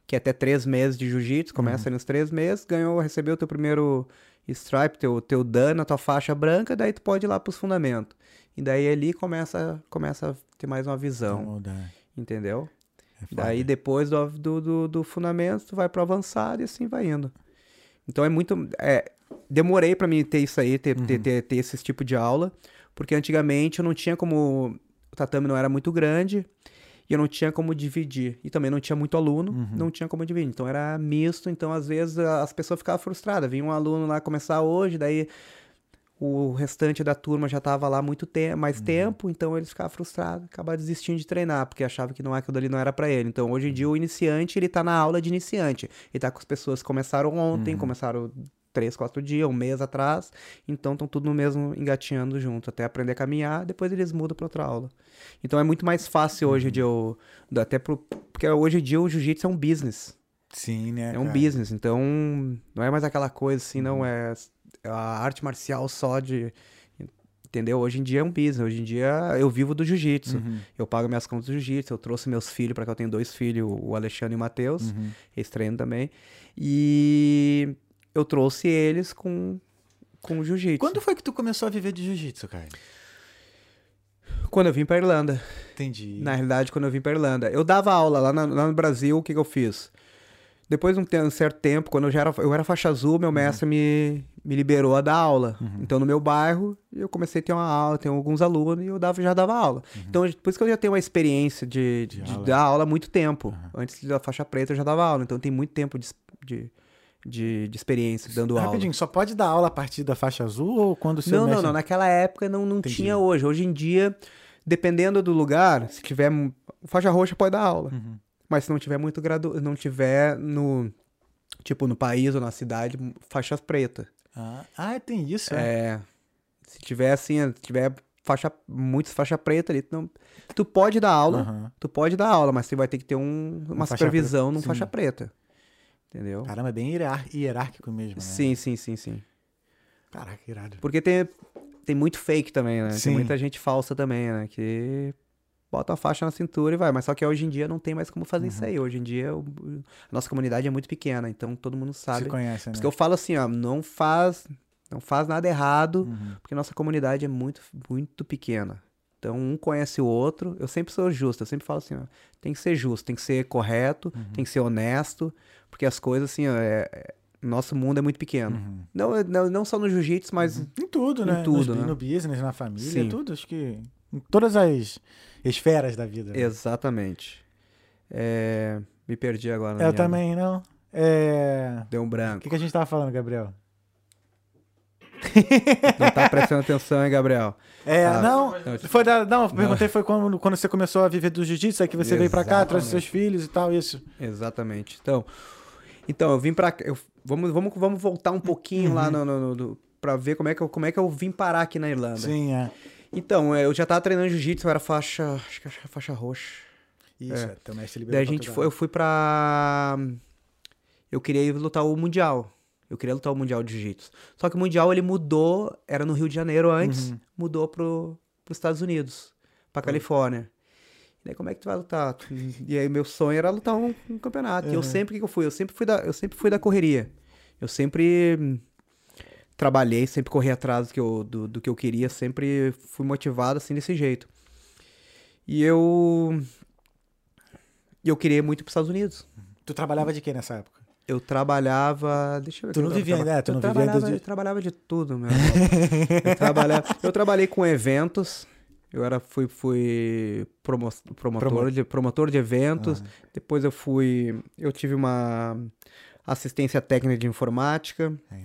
Speaker 2: que é até três meses de jiu-jitsu, começa ali nos três meses, ganhou, recebeu o teu primeiro stripe, teu, teu dano, a tua faixa branca, daí tu pode ir lá pros fundamentos. E daí ali começa, começa a ter mais uma visão, entendeu?
Speaker 1: é.
Speaker 2: Daí depois do, do, do, do fundamento, tu vai pro avançado e assim vai indo. Então é muito. É, demorei pra mim ter isso aí, ter, ter, ter, ter esse tipo de aula, porque antigamente eu não tinha como. O tatame não era muito grande e eu não tinha como dividir. E também não tinha muito aluno, não tinha como dividir. Então era misto, então às vezes as pessoas ficavam frustradas. Vinha um aluno lá começar hoje, daí o restante da turma já tava lá muito te mais tempo, então eles ficavam frustrados, acabavam desistindo de treinar, porque achavam que não aquilo ali não era pra ele. Então, hoje em dia, o iniciante, ele tá na aula de iniciante. Ele tá com as pessoas que começaram ontem, começaram três, quatro dias, um mês atrás, então estão tudo no mesmo engatinhando junto, até aprender a caminhar, depois eles mudam pra outra aula. Então é muito mais fácil hoje de eu, até pro, porque hoje em dia o jiu-jitsu é um business.
Speaker 1: Sim, né?
Speaker 2: É um
Speaker 1: cara?
Speaker 2: business, então não é mais aquela coisa assim, não é a arte marcial só de. Entendeu? Hoje em dia é um business. Hoje em dia eu vivo do jiu-jitsu.
Speaker 1: Uhum.
Speaker 2: Eu pago minhas contas do jiu-jitsu. Eu trouxe meus filhos, para que eu tenho dois filhos, o Alexandre e o Matheus.
Speaker 1: Uhum.
Speaker 2: Eles treinam também. E eu trouxe eles com, com o jiu-jitsu.
Speaker 1: Quando foi que tu começou a viver de jiu-jitsu, cara?
Speaker 2: Quando eu vim pra Irlanda.
Speaker 1: Entendi.
Speaker 2: Na realidade, quando eu vim pra Irlanda. Eu dava aula lá, na- lá no Brasil, o que, que eu fiz? Depois de um, certo tempo, quando eu já era, eu era faixa azul, meu mestre me, me liberou a dar aula. Então, no meu bairro, eu comecei a ter uma aula, tenho alguns alunos e eu dava, já dava aula. Então, por isso que eu já tenho uma experiência de, de,
Speaker 1: aula.
Speaker 2: dar aula há muito tempo. Antes da faixa preta, eu já dava aula. Então, tem muito tempo de, de, de, de experiência dando aula.
Speaker 1: Rapidinho, só pode dar aula a partir da faixa azul ou quando seu
Speaker 2: Não, não,
Speaker 1: mestre...
Speaker 2: não. Naquela época não, não
Speaker 1: Entendi.
Speaker 2: tinha hoje. Hoje em dia, dependendo do lugar, se tiver faixa roxa pode dar aula.
Speaker 1: Uhum.
Speaker 2: Mas se não tiver muito gradu... não tiver no Tipo, no país ou na cidade, faixas preta.
Speaker 1: Ah, ah, tem isso, é.
Speaker 2: É. Se tiver assim, se tiver faixa, muitas faixa preta ali, tu, não, tu pode dar aula,
Speaker 1: Aham.
Speaker 2: tu pode dar aula, mas você vai ter que ter um, uma,
Speaker 1: faixa
Speaker 2: supervisão num
Speaker 1: sim.
Speaker 2: faixa preta. Entendeu?
Speaker 1: Caramba, é bem hierar- hierárquico mesmo, né?
Speaker 2: Sim, sim, sim, sim.
Speaker 1: Caraca, irado.
Speaker 2: Porque tem, tem muito fake também, né?
Speaker 1: Sim.
Speaker 2: Tem muita gente falsa também, né? Que bota a faixa na cintura e vai. Mas só que hoje em dia não tem mais como fazer
Speaker 1: Uhum.
Speaker 2: isso aí. Hoje em dia a nossa comunidade é muito pequena, então todo mundo sabe.
Speaker 1: Se conhece, né?
Speaker 2: isso que eu falo assim, ó, não faz, não faz nada errado,
Speaker 1: Uhum.
Speaker 2: porque nossa comunidade é muito, muito pequena. Então um conhece o outro. Eu sempre sou justo, eu sempre falo assim, ó, tem que ser justo, tem que ser correto,
Speaker 1: Uhum.
Speaker 2: tem que ser honesto, porque as coisas assim, ó, é- é- nosso mundo é muito pequeno.
Speaker 1: Uhum.
Speaker 2: Não, não, não só no jiu-jitsu, mas
Speaker 1: Em tudo,
Speaker 2: Em
Speaker 1: né?
Speaker 2: tudo,
Speaker 1: Nos-
Speaker 2: né?
Speaker 1: No business, na família,
Speaker 2: Sim.
Speaker 1: tudo. Acho que em todas as esferas da vida. né?
Speaker 2: exatamente. É, me perdi agora.
Speaker 1: Eu também, não. É...
Speaker 2: Deu um
Speaker 1: O
Speaker 2: branco.
Speaker 1: que, que a gente tava falando, Gabriel?
Speaker 2: Não tá prestando atenção, hein, Gabriel?
Speaker 1: É,
Speaker 2: Ah,
Speaker 1: não, foi da, não, perguntei foi quando, quando você começou a viver do jiu-jitsu, aí que você veio pra cá, trouxe
Speaker 2: Exatamente.
Speaker 1: seus filhos e tal, isso.
Speaker 2: Exatamente. Então, então eu vim pra. cá- Eu, vamos, vamos, vamos voltar um pouquinho lá no, no, no- do- pra ver como é, que eu, como é que eu vim parar aqui na Irlanda.
Speaker 1: Sim, é.
Speaker 2: Então, é, eu já tava treinando jiu-jitsu, eu era faixa. Acho que era faixa roxa.
Speaker 1: Isso,
Speaker 2: É.
Speaker 1: é. teu mestre liberou
Speaker 2: Daí a gente foi, eu fui pra. Eu queria ir lutar o Mundial. Eu queria lutar o Mundial de Jiu-Jitsu. Só que o Mundial ele mudou, era no Rio de Janeiro antes,
Speaker 1: Uhum.
Speaker 2: mudou pro, pros Estados Unidos, pra Califórnia. E daí, como é que tu vai lutar? E aí, meu sonho era lutar um, um campeonato. E eu
Speaker 1: Uhum.
Speaker 2: sempre, o que eu fui? Eu sempre fui da, eu sempre fui da correria. Eu sempre trabalhei, sempre corri atrás do que, eu, do, do que eu queria, sempre fui motivado assim desse jeito. E eu. E eu queria ir muito para Estados Unidos.
Speaker 1: Tu trabalhava de quê nessa época?
Speaker 2: Eu trabalhava. Deixa eu ver.
Speaker 1: Tu não vivia ainda, tu
Speaker 2: eu
Speaker 1: não vivia
Speaker 2: trabalhava,
Speaker 1: ainda de-
Speaker 2: Eu trabalhava de tudo, meu eu, trabalhava, eu trabalhei com eventos. Eu era, fui, fui promo- promotor,
Speaker 1: Promo-
Speaker 2: de, promotor de eventos.
Speaker 1: Ah.
Speaker 2: Depois eu fui. Eu tive uma assistência técnica de informática.
Speaker 1: Ai.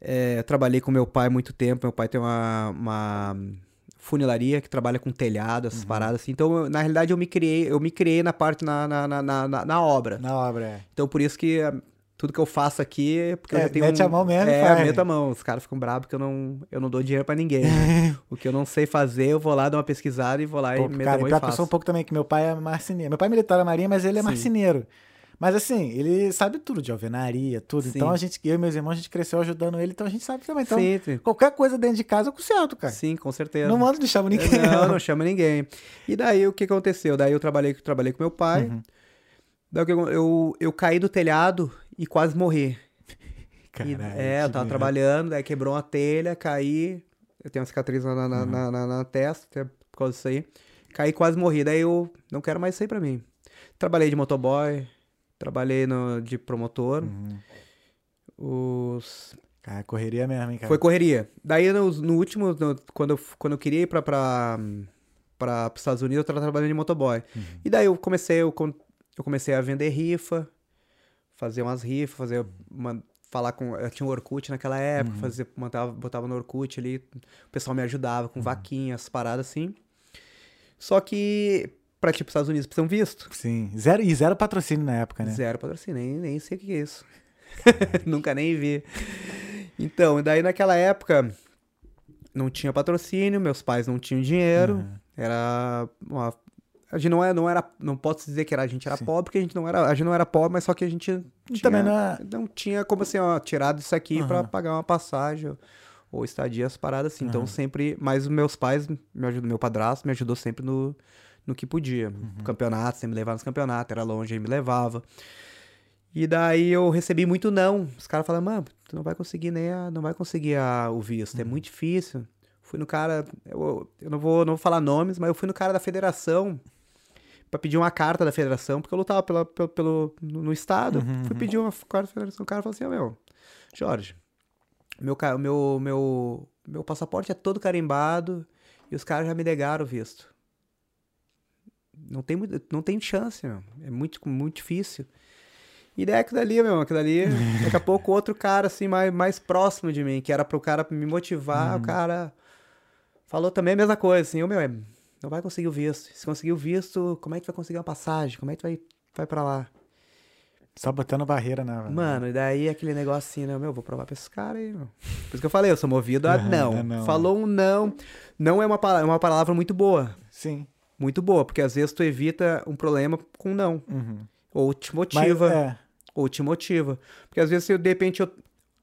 Speaker 2: É, trabalhei com meu pai há muito tempo. Meu pai tem uma, uma funilaria que trabalha com telhado,
Speaker 1: Uhum.
Speaker 2: essas paradas assim. Então, eu- na realidade, eu me criei, eu me criei na parte na, na, na, na, na- obra.
Speaker 1: Na obra, é.
Speaker 2: Então, por isso que ah, tudo que eu faço aqui é porque eu
Speaker 1: É,
Speaker 2: já tenho
Speaker 1: mete
Speaker 2: um...
Speaker 1: a mão mesmo
Speaker 2: É, mete a mão. Os caras ficam bravos que eu não, eu não dou dinheiro pra ninguém. né? o que eu não sei fazer, eu vou lá, dou uma pesquisada e vou lá
Speaker 1: Pô,
Speaker 2: e meto
Speaker 1: cara,
Speaker 2: a mão
Speaker 1: e eu
Speaker 2: faço.
Speaker 1: sou um pouco também, que meu pai é marceneiro. Meu pai é militar da marinha, mas ele é
Speaker 2: Sim.
Speaker 1: marceneiro. Mas assim, ele sabe tudo de alvenaria, tudo.
Speaker 2: Sim.
Speaker 1: Então a gente, eu e meus irmãos, a gente cresceu ajudando ele, então a gente sabe também. Então,
Speaker 2: sim,
Speaker 1: qualquer coisa dentro de casa eu conserto, cara.
Speaker 2: sim, com certeza.
Speaker 1: Não mando de chamo ninguém.
Speaker 2: Não, não chama ninguém. E daí o que aconteceu? Daí eu trabalhei, trabalhei com meu pai.
Speaker 1: Uhum.
Speaker 2: Daí acon- eu, eu caí do telhado e quase morri. E-
Speaker 1: Caralho,
Speaker 2: é, eu tava trabalhando, daí quebrou uma telha, caí. Eu tenho uma cicatriz na, na,
Speaker 1: Uhum.
Speaker 2: na, na- na testa, até por causa disso aí. Caí e quase morri. Daí eu não quero mais isso aí pra mim. Trabalhei de motoboy, trabalhei no, de promotor.
Speaker 1: Uhum.
Speaker 2: Os
Speaker 1: Cara, correria mesmo, hein, cara.
Speaker 2: foi correria. Daí no, no último, no- quando, eu, quando eu queria ir pra, pra, pra, pros Estados Unidos, eu tava trabalhando de motoboy.
Speaker 1: Uhum.
Speaker 2: E daí eu comecei, eu, eu comecei a vender rifa, fazer umas rifas, fazer, uma- falar com. Eu tinha um Orkut naquela época,
Speaker 1: Uhum.
Speaker 2: fazer, botava, botava no Orkut ali, o pessoal me ajudava
Speaker 1: Uhum.
Speaker 2: com vaquinhas, paradas assim. Só que pra tipo, Estados Unidos precisa um visto.
Speaker 1: Sim. Zero, e zero patrocínio na época, né?
Speaker 2: Zero patrocínio, nem, nem sei o que é isso. Nunca nem vi. Então, daí naquela época não tinha patrocínio, meus pais não tinham dinheiro,
Speaker 1: Uhum.
Speaker 2: era uma a gente não, é, não era, não posso dizer que era, a gente era
Speaker 1: Sim.
Speaker 2: pobre, porque a gente não era, a gente não era pobre, mas só que a gente tinha,
Speaker 1: também não é-
Speaker 2: não tinha como assim, ó, tirado isso aqui pra
Speaker 1: Aham.
Speaker 2: pagar uma passagem ou, estadia, as paradas assim. Então
Speaker 1: Aham.
Speaker 2: sempre, mas meus pais me ajudou, meu padrasto me ajudou sempre no, no que podia.
Speaker 1: Uhum.
Speaker 2: Campeonato, sempre me levava nos campeonatos, era longe, ele me levava. E daí eu recebi muito não. Os caras falaram, mano, tu não vai conseguir nem a, não vai conseguir a, o visto,
Speaker 1: Uhum.
Speaker 2: é muito difícil. Fui no cara, eu, eu não, vou, não vou falar nomes, mas eu fui no cara da federação pra pedir uma carta da federação, porque eu lutava pela, pelo, pelo- no, estado.
Speaker 1: Uhum,
Speaker 2: Fui
Speaker 1: uhum.
Speaker 2: pedir uma carta da federação, o cara falou assim, ó, meu, Jorge, meu, meu, meu, meu passaporte é todo carimbado e os caras já me negaram o visto. Não tem, muito- não tem chance, meu. É muito, muito difícil. E daí aquilo ali, meu, aquilo ali, daqui a pouco outro cara, assim, mais, mais próximo de mim, que era pro cara me motivar, o cara falou também a mesma coisa, assim, ô meu, é, não vai conseguir o visto. Se conseguir o visto, como é que vai conseguir uma passagem? Como é que vai, vai pra lá?
Speaker 1: Só botando barreira na.
Speaker 2: Mano, e daí aquele negócio assim, né? Meu, vou provar pra esses caras aí, meu. Por isso que eu falei, eu sou movido a
Speaker 1: Aham,
Speaker 2: não.
Speaker 1: é não.
Speaker 2: Falou um não. Não é uma, pala- é uma palavra muito boa.
Speaker 1: Sim.
Speaker 2: Muito boa, porque às vezes tu evita um problema com não.
Speaker 1: Uhum.
Speaker 2: Ou te
Speaker 1: Mas,
Speaker 2: motiva.
Speaker 1: é,
Speaker 2: Ou te motiva. Porque às vezes, eu, de repente, eu-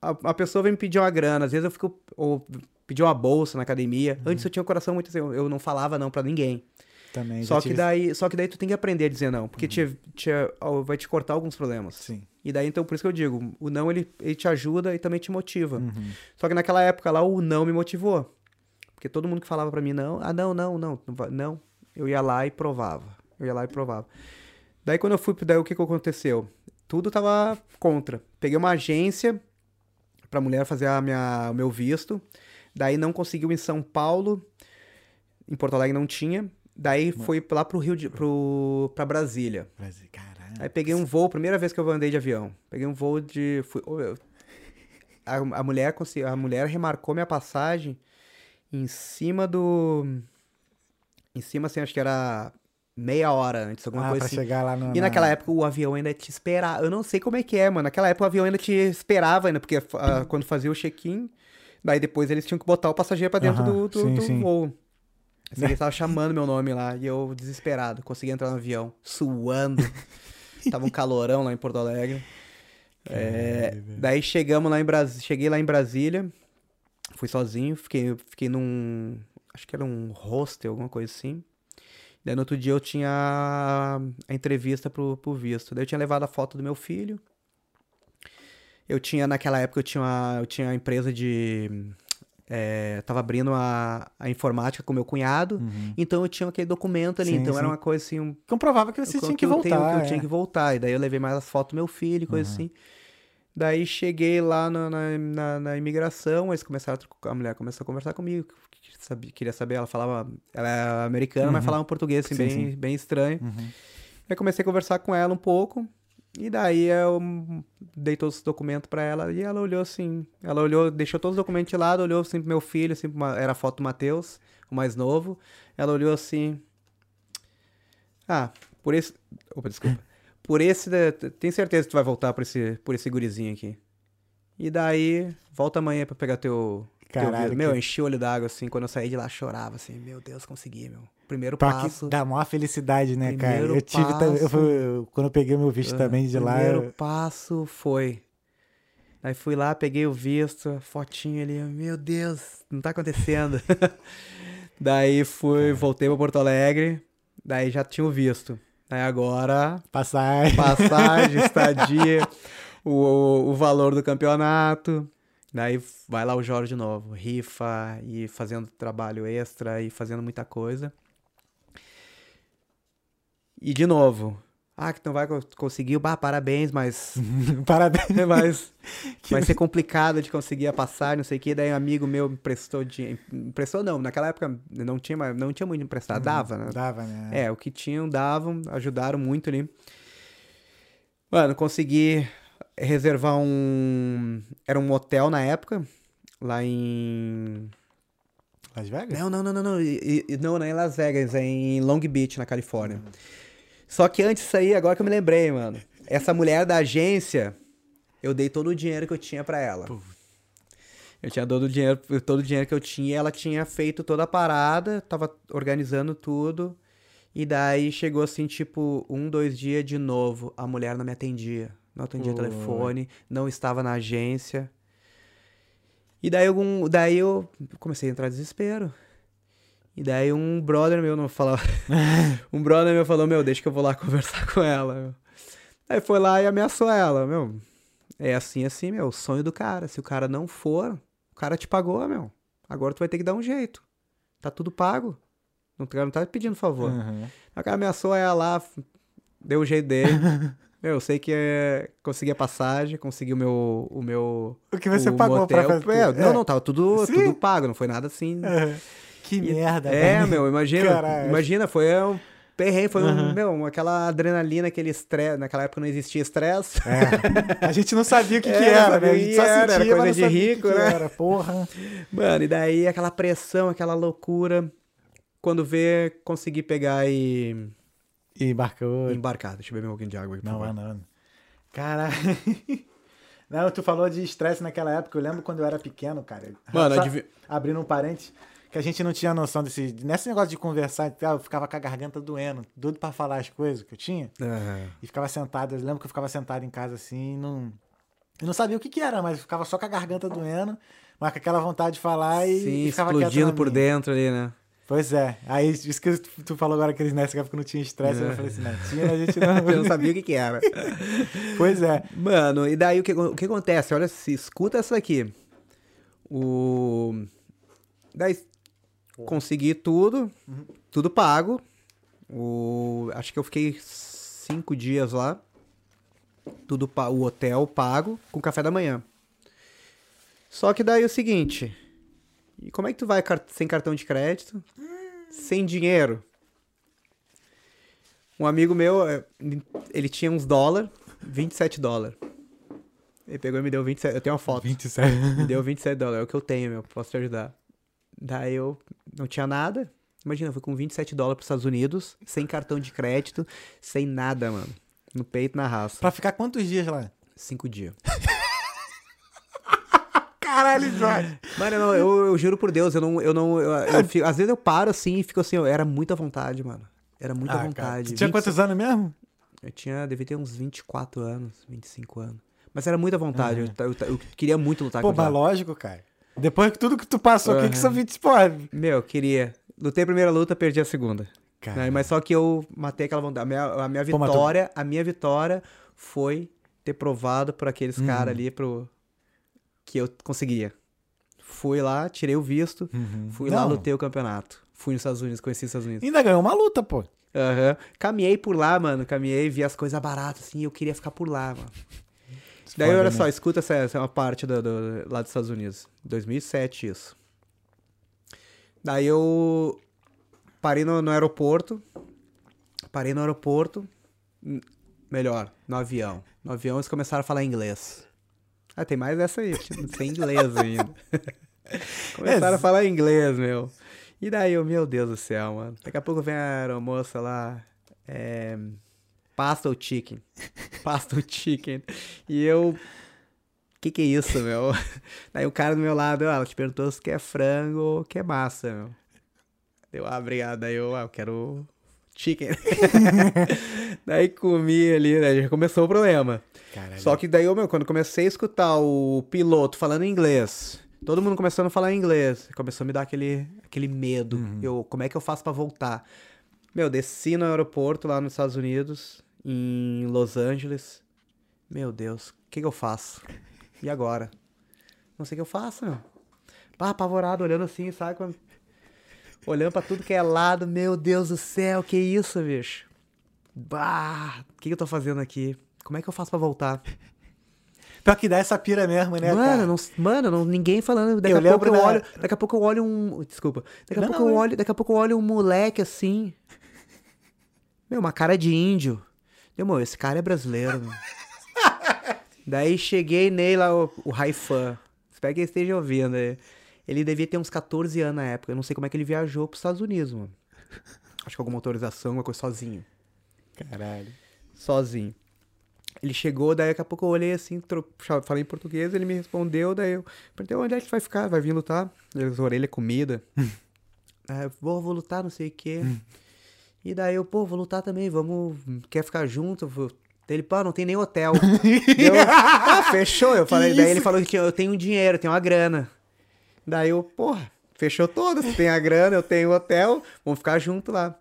Speaker 2: a, a pessoa vem me pedir uma grana, às vezes eu fico. Ou pedir uma bolsa na academia.
Speaker 1: Uhum.
Speaker 2: Antes eu tinha um coração muito assim, eu, eu não falava não pra ninguém.
Speaker 1: também.
Speaker 2: Só
Speaker 1: já
Speaker 2: que,
Speaker 1: tive-
Speaker 2: daí, só que daí tu tem que aprender a dizer não, porque te, te- ó, vai te cortar alguns problemas.
Speaker 1: Sim.
Speaker 2: E daí, então, por isso que eu digo, o não, ele, ele te ajuda e também te motiva.
Speaker 1: Uhum.
Speaker 2: Só que naquela época lá, o não me motivou. Porque todo mundo que falava pra mim, não, ah, não, não, não, não, eu ia lá e provava. Eu ia lá e provava. Daí, quando eu fui, daí o que que aconteceu? Tudo tava contra. Peguei uma agência pra mulher fazer a minha, o meu visto. Daí não conseguiu em São Paulo. Em Porto Alegre não tinha. Daí foi lá pro Rio de, pro, pra Brasília.
Speaker 1: Caralho.
Speaker 2: Aí peguei um voo, primeira vez que eu andei de avião. Peguei um voo de. fui- eu- a, a mulher a mulher remarcou minha passagem em cima do. Em cima, assim, acho que era meia hora antes, alguma
Speaker 1: Ah,
Speaker 2: coisa
Speaker 1: pra
Speaker 2: assim.
Speaker 1: chegar lá no.
Speaker 2: E naquela época o avião ainda te esperava. Eu não sei como é que é, mano. Naquela época o avião ainda te esperava ainda, porque ah, quando fazia o check-in, daí depois eles tinham que botar o passageiro pra dentro do, do,
Speaker 1: sim,
Speaker 2: do
Speaker 1: sim.
Speaker 2: voo. Assim, eles estavam chamando meu nome lá e eu desesperado, consegui entrar no avião, suando. Tava um calorão lá em Porto Alegre. É, daí chegamos lá em Brasília, cheguei lá em Brasília, fui sozinho, fiquei, fiquei num, acho que era um hostel, alguma coisa assim. Daí no outro dia eu tinha a entrevista pro, pro visto. Daí eu tinha levado a foto do meu filho. Eu tinha, naquela época, eu tinha uma, eu tinha uma empresa de. É, tava abrindo a, a informática com meu cunhado.
Speaker 1: Uhum.
Speaker 2: Então eu tinha aquele documento ali.
Speaker 1: Sim,
Speaker 2: então era
Speaker 1: sim.
Speaker 2: uma coisa assim, um
Speaker 1: Comprovava que você tinha que
Speaker 2: eu tenho-
Speaker 1: voltar.
Speaker 2: que eu
Speaker 1: é.
Speaker 2: tinha que voltar. E daí eu levei mais as fotos do meu filho, coisa
Speaker 1: Uhum.
Speaker 2: assim. Daí cheguei lá na, na, na- na imigração, eles começaram a, a mulher começou a conversar comigo, sabia- queria saber, ela falava, ela é americana, mas
Speaker 1: Uhum.
Speaker 2: falava um português assim,
Speaker 1: Sim,
Speaker 2: bem, bem estranho.
Speaker 1: Uhum.
Speaker 2: Aí comecei a conversar com ela um pouco, e daí eu dei todos os documentos pra ela, e ela olhou assim, ela olhou, deixou todos os documentos de lado, olhou assim pro meu filho, assim, uma- era a foto do Matheus, o mais novo, ela olhou assim, ah, por esse, opa, desculpa, por esse, da- tem certeza que tu vai voltar por esse, por esse gurizinho aqui. E daí, volta amanhã pra pegar teu,
Speaker 1: Caralho,
Speaker 2: visto. Meu,
Speaker 1: que-
Speaker 2: enchi o olho d'água, assim, quando eu saí de lá, chorava, assim, meu Deus, consegui, meu. Primeiro
Speaker 1: Pra
Speaker 2: passo.
Speaker 1: dá maior felicidade, né, cara? Eu tive também. Eu
Speaker 2: passo.
Speaker 1: fui, quando eu peguei meu visto
Speaker 2: Ah,
Speaker 1: também de lá.
Speaker 2: Primeiro
Speaker 1: eu-
Speaker 2: passo foi. Aí fui lá, peguei o visto, fotinho ali, meu Deus, não tá acontecendo. daí fui, voltei pra Porto Alegre, daí já tinha o visto. Aí agora,
Speaker 1: Passar.
Speaker 2: passagem, estadia, o, o valor do campeonato. Daí vai lá o Jorge de novo, rifa e fazendo trabalho extra e fazendo muita coisa. E de novo, ah, que não vai co- conseguir, bah, parabéns, mas
Speaker 1: Parabéns.
Speaker 2: mas vai ser complicado de conseguir a passagem, não sei o que. Daí um amigo meu me emprestou dinheiro. Emprestou não, naquela época não tinha, não tinha muito emprestado, dava, né?
Speaker 1: Dava, né?
Speaker 2: É, o que tinham, davam, ajudaram muito ali. Mano, consegui reservar um. Era um hotel na época, lá em.
Speaker 1: Las Vegas?
Speaker 2: Não, não, não, não, não. e- e- Não, não é em Las Vegas, é em Long Beach, na Califórnia. Só que antes disso aí, agora que eu me lembrei, mano. Essa mulher da agência, eu dei todo o dinheiro que eu tinha pra ela. Eu tinha todo o dinheiro, todo o dinheiro que eu tinha, ela tinha feito toda a parada, tava organizando tudo. E daí chegou assim, tipo, um, dois dias de novo, a mulher não me atendia. Não atendia telefone, não estava na agência. E daí, algum, daí eu comecei a entrar em desespero. E daí um brother meu não falou. um brother meu falou, meu, deixa que eu vou lá conversar com ela. Aí foi lá e ameaçou ela, meu. É assim, assim, meu, o sonho do cara. Se o cara não for, o cara te pagou, meu. Agora tu vai ter que dar um jeito. Tá tudo pago. Não, cara não tá pedindo favor.
Speaker 1: Uhum.
Speaker 2: O cara ameaçou ela lá, deu o jeito dele. meu, eu sei que é, consegui a passagem, consegui o meu. O, meu,
Speaker 1: O que você
Speaker 2: o
Speaker 1: pagou pra
Speaker 2: motel.
Speaker 1: fazer?
Speaker 2: É, Não, não, tava tudo,
Speaker 1: Sim.
Speaker 2: tudo pago, não foi nada assim.
Speaker 1: Uhum. Que
Speaker 2: E-
Speaker 1: merda,
Speaker 2: É, meu, imagina.
Speaker 1: Caralho.
Speaker 2: Imagina, foi um perrengue, foi um,
Speaker 1: Aham.
Speaker 2: meu, aquela adrenalina, aquele estresse. Naquela época não existia estresse.
Speaker 1: É. A gente não sabia o que, que
Speaker 2: É,
Speaker 1: era,
Speaker 2: sabia
Speaker 1: né? A gente
Speaker 2: que
Speaker 1: só
Speaker 2: era, era
Speaker 1: sentia,
Speaker 2: coisa
Speaker 1: mas
Speaker 2: de rico,
Speaker 1: que que
Speaker 2: né?
Speaker 1: Era, porra.
Speaker 2: Mano, e daí aquela pressão, aquela loucura. Quando vê, consegui pegar E
Speaker 1: embarcou.
Speaker 2: e embarcar. Deixa eu beber um pouquinho de água aqui, por
Speaker 1: Não,
Speaker 2: favor.
Speaker 1: não, não. Caralho. Não, tu falou de estresse naquela época. Eu lembro quando eu era pequeno, cara.
Speaker 2: Mano,
Speaker 1: Só
Speaker 2: adiv...
Speaker 1: abrindo um parênteses, que a gente não tinha noção desse. Nesse negócio de conversar e tal, eu ficava com a garganta doendo, doido pra falar as coisas que eu tinha. E ficava sentado. Eu lembro que eu ficava sentado em casa assim não. Eu não sabia o que, que era, mas ficava só com a garganta doendo, mas com aquela vontade de falar e,
Speaker 2: Sim,
Speaker 1: e ficava
Speaker 2: explodindo por
Speaker 1: minha.
Speaker 2: dentro ali, né?
Speaker 1: Pois é. Aí, isso que tu falou agora, aqueles nessa época que não tinha estresse,
Speaker 2: É.
Speaker 1: eu falei assim, não, tinha, a gente não.
Speaker 2: Eu não sabia o que que era.
Speaker 1: pois é.
Speaker 2: Mano, e daí o que, o que acontece? Olha, se escuta essa daqui. O. Daí consegui tudo, tudo pago. O... Acho que eu fiquei cinco dias lá. Tudo pa... O hotel pago com café da manhã. Só que daí é o seguinte. E como é que tu vai sem cartão de crédito? Sem dinheiro? Um amigo meu, eh, ele tinha uns dólares, 27 dólares. Ele pegou e me deu 27. Eu tenho uma foto.
Speaker 1: 27.
Speaker 2: Me deu 27 dólares. É o que eu tenho, meu. Posso te ajudar. Daí eu não tinha nada. Imagina, eu fui com 27 dólares pros Estados Unidos, sem cartão de crédito, sem nada, mano. No peito, na raça.
Speaker 1: Pra ficar quantos dias lá?
Speaker 2: Cinco dias.
Speaker 1: Caralho, Jorge.
Speaker 2: Mano, eu, não- eu, eu juro por Deus, eu não. Eu não eu, eu fico- às vezes eu paro assim e fico assim, eu era muita vontade, mano. Era muita
Speaker 1: Ah,
Speaker 2: vontade.
Speaker 1: Tu tinha
Speaker 2: 20
Speaker 1: quantos anos mesmo?
Speaker 2: Eu tinha, devia ter uns 24 anos, 25 anos. Mas era muita vontade. Eu, eu, eu queria muito lutar
Speaker 1: Pô,
Speaker 2: contra
Speaker 1: mas lógico, cara. Depois de tudo que tu passou aqui, que são 20 pô.
Speaker 2: Meu, eu queria. Lutei a primeira luta, perdi a segunda. Né? Mas só que eu matei aquela vontade. A minha, a minha
Speaker 1: Pô,
Speaker 2: vitória, a minha vitória foi ter provado por aqueles
Speaker 1: Uhum.
Speaker 2: caras ali pro que eu conseguia. Fui lá, tirei o visto, fui lá,
Speaker 1: Uhum. Não.
Speaker 2: lutei o campeonato. Fui nos Estados Unidos, conheci os Estados Unidos.
Speaker 1: Ainda ganhou uma luta, pô.
Speaker 2: Aham. Caminhei por lá, mano. Caminhei, vi as coisas baratas, assim, e eu queria ficar por lá, mano. Daí, olha
Speaker 1: né?
Speaker 2: só, escuta essa, essa é uma parte do, do- lá dos Estados Unidos. 2007, isso. Daí eu parei no, no aeroporto. Parei no aeroporto. Melhor, no avião. No avião eles começaram a falar inglês. Ah, tem mais essa aí, sem inglês ainda. começaram a falar inglês, meu. E daí eu, meu Deus do céu, mano. Daqui a pouco vem a aeromoça lá. É, pasta ou chicken? Pasta ou chicken? E eu. Que que é isso, meu? Daí o cara do meu lado, ela te perguntou se quer frango ou quer massa, meu. Deu, ah, obrigado. Daí eu, ah, eu quero chicken. daí comi ali, daí já começou o problema.
Speaker 1: Caralho.
Speaker 2: Só que daí, eu, meu, quando comecei a escutar o piloto falando inglês, todo mundo começando a falar inglês, começou a me dar aquele, aquele medo. Eu, como é que eu faço pra voltar? Meu, desci no aeroporto lá nos Estados Unidos, em Los Angeles. Meu Deus, o que, que eu faço? E agora? Não sei o que eu faço, meu. Pá, apavorado, olhando assim, sabe? Quando- Olhando pra tudo que é lado, meu Deus do céu, que isso, bicho? Bah, o que, que eu tô fazendo aqui? Como é que eu faço pra voltar?
Speaker 1: Pior que dá essa pira mesmo, né,
Speaker 2: mano,
Speaker 1: cara?
Speaker 2: não, mano, não, ninguém falando. Daqui
Speaker 1: Eu
Speaker 2: a pouco eu
Speaker 1: da-
Speaker 2: olho. Daqui a pouco eu olho um. Desculpa. Daqui a
Speaker 1: Não,
Speaker 2: pouco
Speaker 1: não,
Speaker 2: eu olho. Daqui a pouco eu olho um moleque assim. Meu, uma cara de índio. Meu, meu, esse cara é brasileiro, meu. Daí cheguei nele lá, o, o Raifan. Espero que ele esteja ouvindo. aí. Ele devia ter uns 14 anos na época. Eu não sei como é que ele viajou pros Estados Unidos, mano. Acho que alguma autorização, alguma coisa sozinho.
Speaker 1: Caralho.
Speaker 2: sozinho. Ele chegou, daí daqui a pouco eu olhei assim, tro- falei em português, ele me respondeu, daí eu perguntei onde é que vai ficar, vai vir lutar? Ele orelha comida. Eu, vou, vou lutar, não sei o quê. E daí eu, pô, vou lutar também, vamos, quer ficar junto? Vou- Ele, pô, não tem nem hotel. Eu, ah, fechou. Eu falei, daí ele falou que eu tenho dinheiro, eu tenho uma grana. Daí eu, porra, fechou todas, tem a grana, eu tenho hotel, vamos ficar junto lá.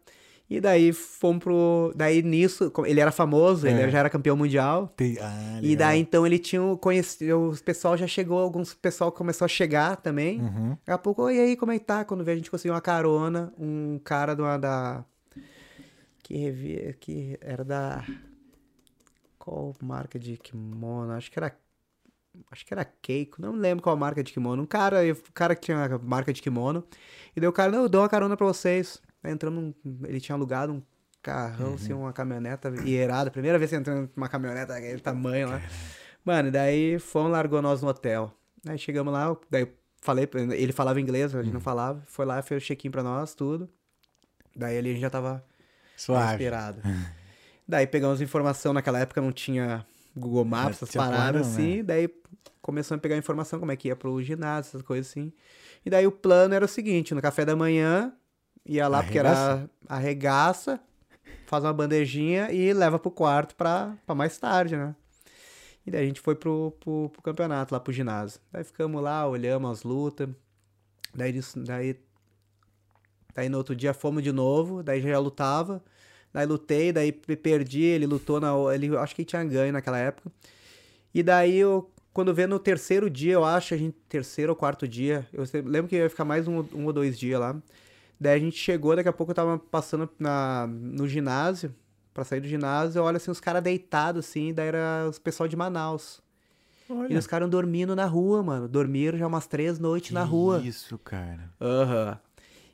Speaker 2: E daí fomos pro. Daí nisso, ele era famoso,
Speaker 1: É.
Speaker 2: ele já era campeão mundial.
Speaker 1: Tem... Ah,
Speaker 2: E daí então ele tinha o pessoal já chegou, alguns pessoal começou a chegar também.
Speaker 1: Uhum.
Speaker 2: Daqui a pouco, "Oi, e aí, como é que tá? Quando veio a gente conseguiu uma carona, um cara de uma da. Que revia. Que era da. Qual marca de kimono? Acho que era. Acho que era Keiko, não lembro qual marca de kimono. Um cara, o cara que tinha uma marca de kimono. E daí o cara, não, eu dou uma carona pra vocês. Aí entramos num, Ele tinha alugado um carrão, assim, uma caminhoneta irada. Primeira vez que entrando numa caminhoneta daquele tamanho lá. Mano, e daí fomos, largou nós no hotel. Aí chegamos lá, daí falei, ele ele falava inglês, a gente não falava. Foi lá, fez o check-in pra nós, tudo. Daí ali a gente já tava
Speaker 1: Suave.
Speaker 2: inspirado. Daí pegamos informação, naquela época não tinha Google Maps, essas paradas
Speaker 1: plano,
Speaker 2: assim.
Speaker 1: né?
Speaker 2: Daí começamos a pegar informação como é que ia pro ginásio, essas coisas assim. E daí o plano era o seguinte: no café da manhã, ia lá porque era arregaça, faz uma bandejinha e leva pro quarto pra, pra mais tarde, né? E daí a gente foi pro, pro, pro campeonato, lá pro ginásio. Daí ficamos lá, olhamos as lutas. Daí, daí, daí no outro dia fomos de novo, daí já lutava. Daí lutei, daí pe- perdi, ele lutou na. Ele, acho que ele tinha ganho naquela época. E daí eu. Quando vê no terceiro dia, eu acho, a gente. Terceiro ou quarto dia. Eu lembro que ia ficar mais um, um ou dois dias lá. Daí a gente chegou, daqui a pouco eu tava passando na, no ginásio. Pra sair do ginásio, olha assim, os caras deitados assim, daí era os pessoal de Manaus. E
Speaker 1: Olha.
Speaker 2: os caras dormindo na rua, mano. Dormiram já umas três noites na rua.
Speaker 1: Isso, cara.
Speaker 2: Aham.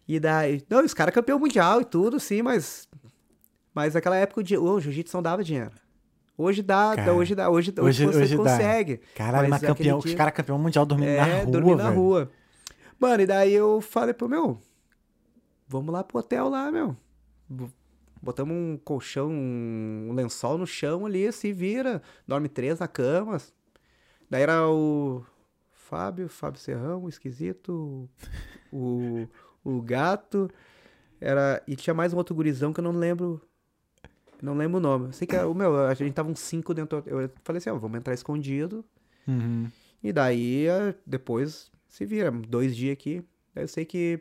Speaker 2: E daí. Não, os caras campeão mundial e tudo, sim, mas. Mas naquela época o, o jiu-jitsu não dava dinheiro. Hoje dá,
Speaker 1: Cara,
Speaker 2: hoje dá, hoje,
Speaker 1: hoje-
Speaker 2: você
Speaker 1: hoje dá.
Speaker 2: consegue.
Speaker 1: Caralho,
Speaker 2: aquele
Speaker 1: campeão,
Speaker 2: dia-
Speaker 1: os caras campeão mundial dormindo na
Speaker 2: É,
Speaker 1: rua,
Speaker 2: dormir na
Speaker 1: velho.
Speaker 2: rua. Mano, e daí eu falei pro meu, vamos lá pro hotel lá, meu. Botamos um colchão, um lençol no chão ali, se vira. Dorme três na cama. Daí era o Fábio, Fábio Serrão, o esquisito, o, o gato. Era, e tinha mais um outro gurizão que eu não lembro. Não lembro o nome. Eu sei que era, o meu, a gente tava uns cinco dentro. Eu falei assim, ó, vamos entrar escondido.
Speaker 1: Uhum.
Speaker 2: E daí, eh, depois se vira. Dois dias aqui. Daí eu sei que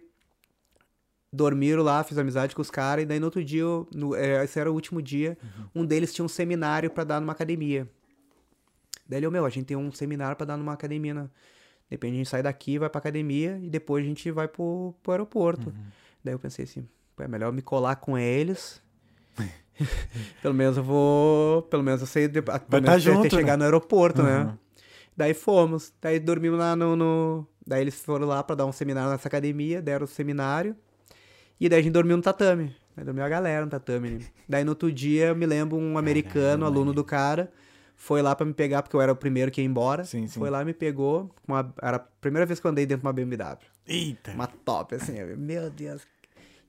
Speaker 2: dormiram lá, fiz amizade com os caras. E daí no outro dia, eu- no, eh, esse era o último dia, um deles tinha um seminário pra dar numa academia. Daí ele, "Ô, meu, a gente tem um seminário pra dar numa academia. Né? Depende, a gente sai daqui, vai pra academia e depois a gente vai pro, pro aeroporto. Daí eu pensei assim, "Pô, é melhor me colar com eles. pelo menos eu vou. Pelo menos eu sei. de- Pelo
Speaker 1: tá
Speaker 2: menos ter- ter
Speaker 1: junto, né?
Speaker 2: chegar no aeroporto, né?
Speaker 1: Uhum.
Speaker 2: Daí fomos. Daí dormimos lá no, no- Daí eles foram lá pra dar um seminário nessa academia, deram o seminário. E daí a gente dormiu no tatame. Aí dormiu a galera no tatame. né? Daí no outro dia, eu me lembro, um americano, aluno do cara, foi lá pra me pegar, porque eu era o primeiro que ia embora.
Speaker 1: Sim, sim.
Speaker 2: Foi lá e me pegou. Uma... Era a primeira vez que eu andei dentro de uma BMW.
Speaker 1: Eita.
Speaker 2: Uma top, assim. eu, Meu Deus.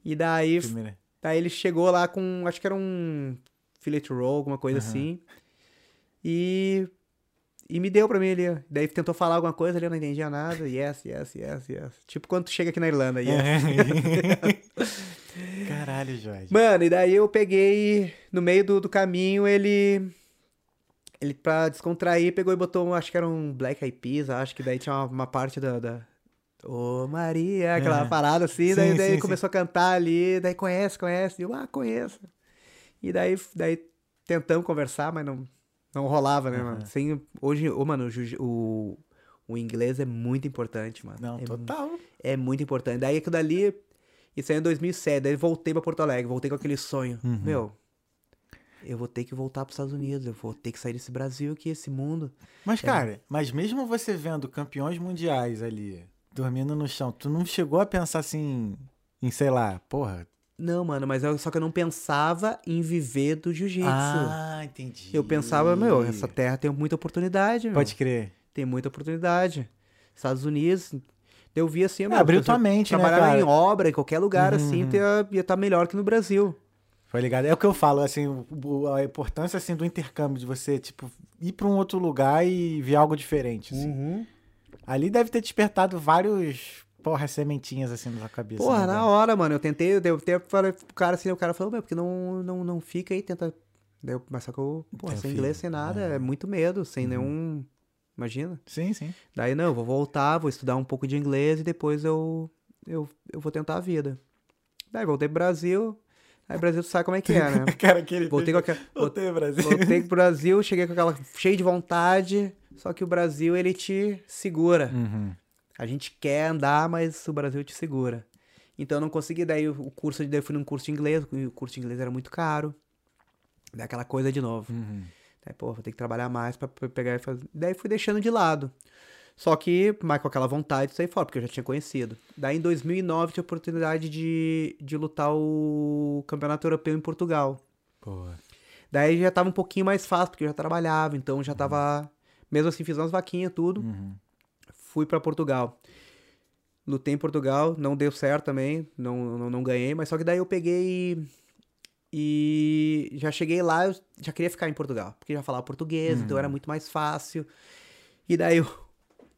Speaker 2: E daí,
Speaker 1: Primeira.
Speaker 2: Daí ele chegou lá com, acho que era um fillet roll, alguma coisa assim. E, e me deu pra mim ali. Daí tentou falar alguma coisa ali, eu não entendia nada. Yes, yes, yes, yes. Tipo quando tu chega aqui na Irlanda, yes.
Speaker 1: Caralho, Jorge.
Speaker 2: Mano, e daí eu peguei, no meio do, do caminho, ele... Ele, pra descontrair, pegou e botou, acho que era um Black Eyed Peas, acho que daí tinha uma, uma parte da... da... Ô, Maria, aquela
Speaker 1: Aham.
Speaker 2: parada assim,
Speaker 1: Sim,
Speaker 2: daí, daí
Speaker 1: sim, sim.
Speaker 2: começou a cantar ali, daí conhece, conhece, eu, ah, conheço. E daí, daí tentamos conversar, mas não, não rolava, né, mano? Sem, hoje, ô, mano, o, o, inglês é muito importante, mano.
Speaker 1: Não,
Speaker 2: é
Speaker 1: total.
Speaker 2: é muito importante. Daí aquilo dali, isso aí é em 2007, daí voltei pra Porto Alegre, voltei com aquele sonho.
Speaker 1: Uhum.
Speaker 2: Meu, eu vou ter que voltar pros Estados Unidos, eu vou ter que sair desse Brasil aqui, esse mundo.
Speaker 1: Mas, cara, mas mesmo você vendo campeões mundiais ali, dormindo no chão, tu não chegou a pensar assim, em, sei lá, porra.
Speaker 2: Não, mano, mas eu, só que eu não pensava em viver do jiu-jitsu.
Speaker 1: Ah, entendi.
Speaker 2: eu pensava, meu, essa terra tem muita oportunidade, meu.
Speaker 1: Pode crer.
Speaker 2: Tem muita oportunidade. Estados Unidos, eu via assim, meu,
Speaker 1: abriu tua mente, né,
Speaker 2: trabalhar
Speaker 1: cara?
Speaker 2: em obra, em qualquer lugar,
Speaker 1: Uhum,
Speaker 2: assim,
Speaker 1: uhum.
Speaker 2: ia ia estar melhor que no Brasil.
Speaker 1: Foi ligado? É o que eu falo, assim, a importância, assim, do intercâmbio, de você, tipo, ir pra um outro lugar e ver algo diferente, assim.
Speaker 2: Uhum.
Speaker 1: Ali deve ter despertado vários, porra, sementinhas, assim, na cabeça.
Speaker 2: Porra,
Speaker 1: né,
Speaker 2: na hora, mano, eu tentei, eu dei tempo falei pro cara assim, o cara falou, meu, porque não, não, não fica aí, tenta. Daí eu- mas só que eu, porra,
Speaker 1: Teu
Speaker 2: sem
Speaker 1: filho,
Speaker 2: inglês, sem nada, é muito medo, sem nenhum. Imagina?
Speaker 1: Sim, sim.
Speaker 2: Daí não, eu vou voltar, vou estudar um pouco de inglês e depois eu, eu, eu vou tentar a vida. Daí voltei pro Brasil, aí Brasil tu sabe como é que é, né?
Speaker 1: Cara, aquele...
Speaker 2: Voltei com aquela.
Speaker 1: Voltei, Brasil.
Speaker 2: Voltei pro Brasil, cheguei com aquela cheio de vontade, só que o Brasil ele te segura.
Speaker 1: Uhum.
Speaker 2: A gente quer andar, mas o Brasil te segura. Então eu não consegui, daí o curso, daí eu fui num curso de inglês, o curso de inglês era muito caro. Daí aquela coisa de novo.
Speaker 1: Uhum.
Speaker 2: Daí, pô, vou ter que trabalhar mais pra pra pegar e fazer. Daí fui deixando de lado. Só que, mas com aquela vontade de sair fora, porque eu já tinha conhecido. Daí em 2009 tive a oportunidade de, de lutar o Campeonato Europeu em Portugal.
Speaker 1: Pô.
Speaker 2: Daí já tava um pouquinho mais fácil, porque eu já trabalhava, então já tava. Mesmo assim, fiz umas vaquinhas, tudo.
Speaker 1: Uhum.
Speaker 2: Fui pra Portugal. Lutei em Portugal, não deu certo também, não, não, não ganhei, mas só que daí eu peguei e, já cheguei lá, eu já queria ficar em Portugal, porque já falava português, então era muito mais fácil. E daí o,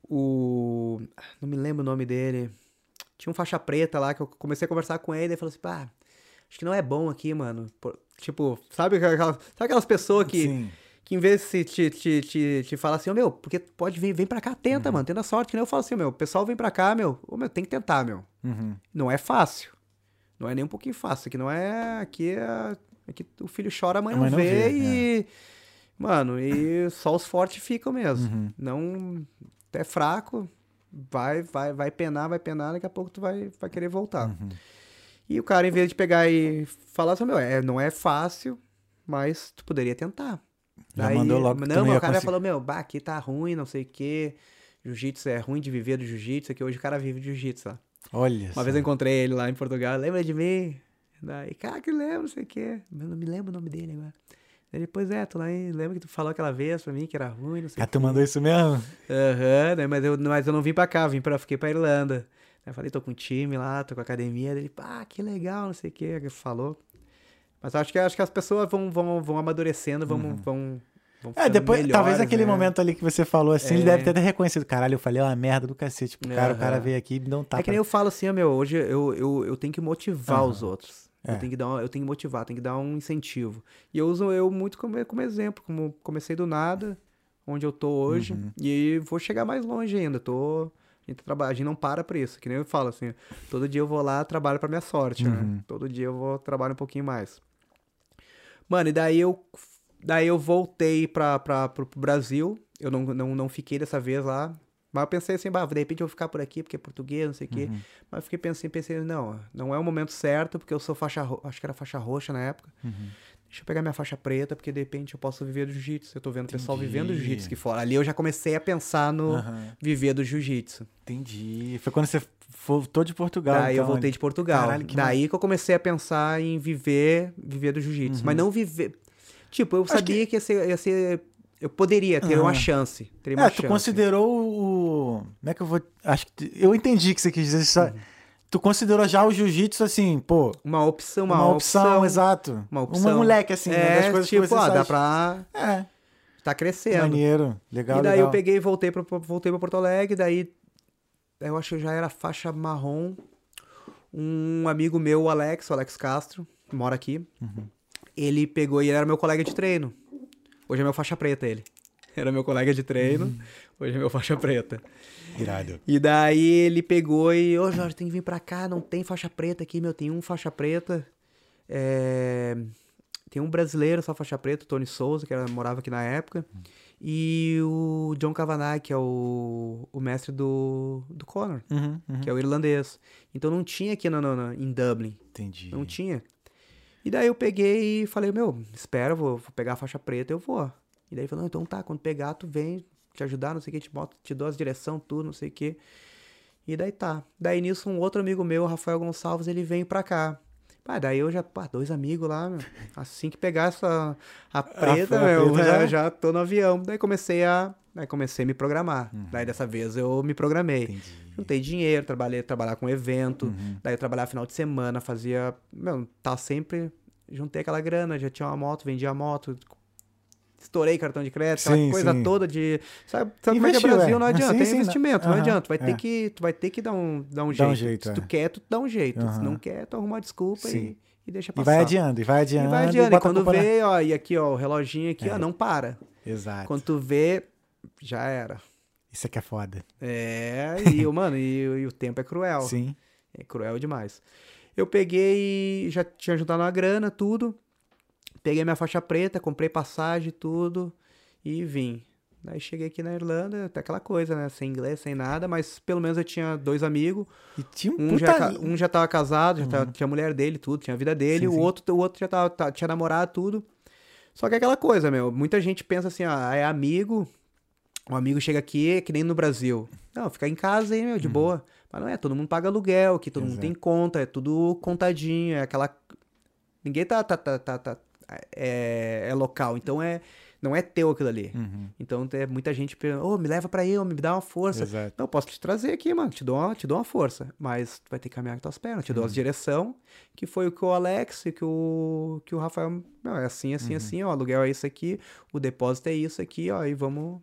Speaker 2: o- Não me lembro o nome dele. Tinha um faixa preta lá que eu comecei a conversar com ele e falou assim: pá, acho que não é bom aqui, mano. Por- Tipo, sabe aquelas, sabe aquelas pessoas que,
Speaker 1: Sim.
Speaker 2: Que em vez de te, te, te, te falar assim, ô meu, porque pode vir, vem pra cá,
Speaker 1: Uhum.
Speaker 2: tenta, mano, tenta sorte, que nem eu falo assim, meu, o pessoal vem pra cá, meu, ô meu, tem que tentar, meu.
Speaker 1: Uhum.
Speaker 2: Não é fácil. Não é nem um pouquinho fácil. Aqui não é. Aqui é. Aqui o filho chora, a mãe,
Speaker 1: A mãe
Speaker 2: não
Speaker 1: não
Speaker 2: vê,
Speaker 1: vê,
Speaker 2: e. Mano, e só os fortes ficam mesmo.
Speaker 1: Uhum.
Speaker 2: Não. É fraco, vai, vai, vai penar, vai penar, daqui a pouco tu vai, vai querer voltar.
Speaker 1: Uhum.
Speaker 2: E o cara, em vez de pegar e falar assim, meu, é, não é fácil, mas tu poderia tentar.
Speaker 1: Já mandou logo que
Speaker 2: Não,
Speaker 1: ia
Speaker 2: o cara falou, meu, bah, aqui tá ruim, não sei o quê. Jiu-jitsu é ruim de viver do jiu-jitsu, que hoje o cara vive de jiu-jitsu lá.
Speaker 1: Olha
Speaker 2: Uma
Speaker 1: só.
Speaker 2: vez eu encontrei ele lá em Portugal, lembra de mim? Daí, cara, que lembro, não sei o quê. Eu não me lembro o nome dele agora. Daí, pois é, tu lá, hein, lembra que tu falou aquela vez pra mim que era ruim, não sei
Speaker 1: Ah, tu mandou isso mesmo?
Speaker 2: Aham, daí, mas, eu, mas eu não vim pra cá, vim pra, fiquei pra Irlanda. Aí eu falei, tô com time lá, tô com academia. Ele, pá, que legal, não sei o que, ele falou. Mas acho que, acho que as pessoas vão, vão, vão amadurecendo, vão, vão, vão
Speaker 1: É, depois, talvez
Speaker 2: melhores,
Speaker 1: naquele
Speaker 2: né?
Speaker 1: momento ali que você falou assim, ele
Speaker 2: É.
Speaker 1: deve ter até reconhecido. Caralho, eu falei uma merda do cacete pro cara, o cara veio aqui e me deu um tapa.
Speaker 2: É que nem eu falo assim, ó, meu, hoje eu, eu, eu tenho que motivar
Speaker 1: Aham.
Speaker 2: os outros.
Speaker 1: É.
Speaker 2: Eu, tenho que dar, eu tenho que motivar, tenho que dar um incentivo. E eu uso eu muito como, como exemplo, como comecei do nada, onde eu tô hoje,
Speaker 1: Uhum.
Speaker 2: e vou chegar mais longe ainda. Tô, a, gente trabalha, a gente não para por isso, que nem eu falo assim, todo dia eu vou lá, trabalho pra minha sorte,
Speaker 1: Uhum.
Speaker 2: né? Todo dia eu vou trabalhar um pouquinho mais. Mano, e daí eu, daí eu voltei pra, pra, pro pro Brasil, eu não, não, não fiquei dessa vez lá, mas eu pensei assim, bah, de repente eu vou ficar por aqui, porque é português, não sei o quê.
Speaker 1: Uhum.
Speaker 2: Mas eu fiquei pensando, pensei, não, não é o momento certo, porque eu sou faixa, ro- acho que era faixa roxa na época.
Speaker 1: Uhum.
Speaker 2: Deixa eu pegar minha faixa preta, porque de repente eu posso viver do jiu-jitsu. Eu tô vendo o pessoal vivendo jiu-jitsu aqui fora. Ali eu já comecei a pensar no
Speaker 1: Aham.
Speaker 2: viver do jiu-jitsu.
Speaker 1: Entendi. Foi quando você voltou de Portugal.
Speaker 2: Daí eu
Speaker 1: então,
Speaker 2: voltei de Portugal.
Speaker 1: Caralho, que
Speaker 2: Daí que eu comecei a pensar em viver, viver do jiu-jitsu. Mas não viver. Tipo, eu sabia que... ia, ser, ia ser- Eu poderia ter uma
Speaker 1: Aham.
Speaker 2: chance. Teria uma
Speaker 1: É, tu
Speaker 2: chance.
Speaker 1: considerou o. Como é que eu vou. Acho que. Eu entendi que você quis dizer.
Speaker 2: Uhum.
Speaker 1: Tu considerou já o jiu-jitsu assim, pô.
Speaker 2: Uma opção,
Speaker 1: Uma,
Speaker 2: uma,
Speaker 1: opção, exato.
Speaker 2: Uma opção.
Speaker 1: moleque, assim,
Speaker 2: é,
Speaker 1: uma das coisas
Speaker 2: tipo,
Speaker 1: que você
Speaker 2: ó, dá pra...
Speaker 1: É,
Speaker 2: Tá crescendo.
Speaker 1: maneiro. Legal,
Speaker 2: e daí
Speaker 1: legal.
Speaker 2: eu peguei e voltei pra, voltei pra Porto Alegre, daí eu acho que já era faixa marrom. Um amigo meu, o Alex, o Alex Castro, que mora aqui,
Speaker 1: Uhum.
Speaker 2: ele pegou e ele era meu colega de treino. Hoje é meu faixa preta ele. Era meu colega de treino,
Speaker 1: Uhum.
Speaker 2: hoje é meu faixa preta.
Speaker 1: Irado.
Speaker 2: E daí ele pegou e, ô Jorge, tem que vir pra cá, não tem faixa preta aqui, meu, tem um faixa preta. É, Tem um brasileiro, só faixa preta, o Tony Souza, que era, morava aqui na época. E o John Kavanagh, que é o, o mestre do, do Conor,
Speaker 1: Uhum, uhum.
Speaker 2: que é o irlandês. Então não tinha aqui no- no- em Dublin,
Speaker 1: Entendi.
Speaker 2: não tinha. E daí eu peguei e falei, meu, espera, vou, vou pegar a faixa preta, eu vou. E daí falou, então tá, quando pegar, tu vem te ajudar, não sei o que, te, boto, te dou as direção, tudo, não sei o que. E daí tá. Daí nisso, um outro amigo meu, Rafael Gonçalves, ele veio pra cá. Pá, daí eu já, pá, dois amigos lá, meu. Assim que pegar essa a preta,
Speaker 1: a
Speaker 2: meu,
Speaker 1: preta
Speaker 2: já...
Speaker 1: já-
Speaker 2: já tô no avião. Daí comecei a. Daí comecei a me programar. Daí dessa vez eu me programei.
Speaker 1: Entendi.
Speaker 2: Juntei dinheiro, trabalhei, trabalhar com evento,
Speaker 1: Uhum.
Speaker 2: daí eu trabalhava final de semana, fazia. Meu, tá sempre. Juntei aquela grana, já tinha uma moto, vendia a moto, estourei cartão de crédito, aquela
Speaker 1: Sim,
Speaker 2: coisa
Speaker 1: sim.
Speaker 2: toda de. Sabe, sabe como é que é
Speaker 1: Investiu,
Speaker 2: Brasil?
Speaker 1: é.
Speaker 2: Não adianta,
Speaker 1: Sim,
Speaker 2: tem
Speaker 1: sim,
Speaker 2: investimento,
Speaker 1: não-
Speaker 2: não adianta. Tu vai,
Speaker 1: é.
Speaker 2: ter que, tu vai ter que dar um, dar um
Speaker 1: Dá
Speaker 2: jeito.
Speaker 1: um jeito,
Speaker 2: Se tu
Speaker 1: é.
Speaker 2: quer, tu dá um jeito. Se
Speaker 1: Aham.
Speaker 2: não quer, tu arruma uma desculpa e, e deixa
Speaker 1: E
Speaker 2: passar.
Speaker 1: vai adiando, e vai
Speaker 2: E
Speaker 1: adiando.
Speaker 2: vai adiando. E, quando
Speaker 1: culpa na-
Speaker 2: vê, ó, e aqui, ó, o reloginho aqui,
Speaker 1: É.
Speaker 2: ó, não para.
Speaker 1: Exato.
Speaker 2: Quando tu vê, já era.
Speaker 1: Isso aqui é foda.
Speaker 2: É, e, mano, e, e o tempo é cruel.
Speaker 1: Sim.
Speaker 2: É cruel demais. Eu peguei e já tinha juntado uma grana, tudo. Peguei minha faixa preta, comprei passagem, tudo. E vim. Daí cheguei aqui na Irlanda, até aquela coisa, né? Sem inglês, sem nada, mas pelo menos eu tinha dois amigos.
Speaker 1: E tinha um
Speaker 2: Um,
Speaker 1: puta...
Speaker 2: já, um já tava casado, já tava- tinha a mulher dele, tudo, tinha a vida dele.
Speaker 1: Sim,
Speaker 2: o
Speaker 1: sim.
Speaker 2: outro o outro já tava, tinha namorado, tudo. Só que é aquela coisa, meu. Muita gente pensa assim, ah, é amigo. Um amigo chega aqui, é que nem no Brasil. Não, fica em casa aí, meu, de boa. Mas não é, todo mundo paga aluguel, aqui todo mundo
Speaker 1: Uhum. Exato.
Speaker 2: tem conta, é tudo contadinho, é aquela. Ninguém tá. tá, tá, tá, tá- é, é local. Então é. Não é teu aquilo ali.
Speaker 1: Uhum.
Speaker 2: Então tem muita gente perguntando, ô, me leva pra aí, ô, me dá uma força.
Speaker 1: Exato.
Speaker 2: Não, eu posso te trazer aqui, mano. Te dou uma, te dou uma força. Mas tu vai ter que caminhar com tuas pernas. Te dou
Speaker 1: Uhum.
Speaker 2: as direção, que foi o que o Alex e que o, que o Rafael. Não, é assim, assim,
Speaker 1: Uhum.
Speaker 2: assim, ó. O aluguel é isso aqui, o depósito é isso aqui, ó. E vamos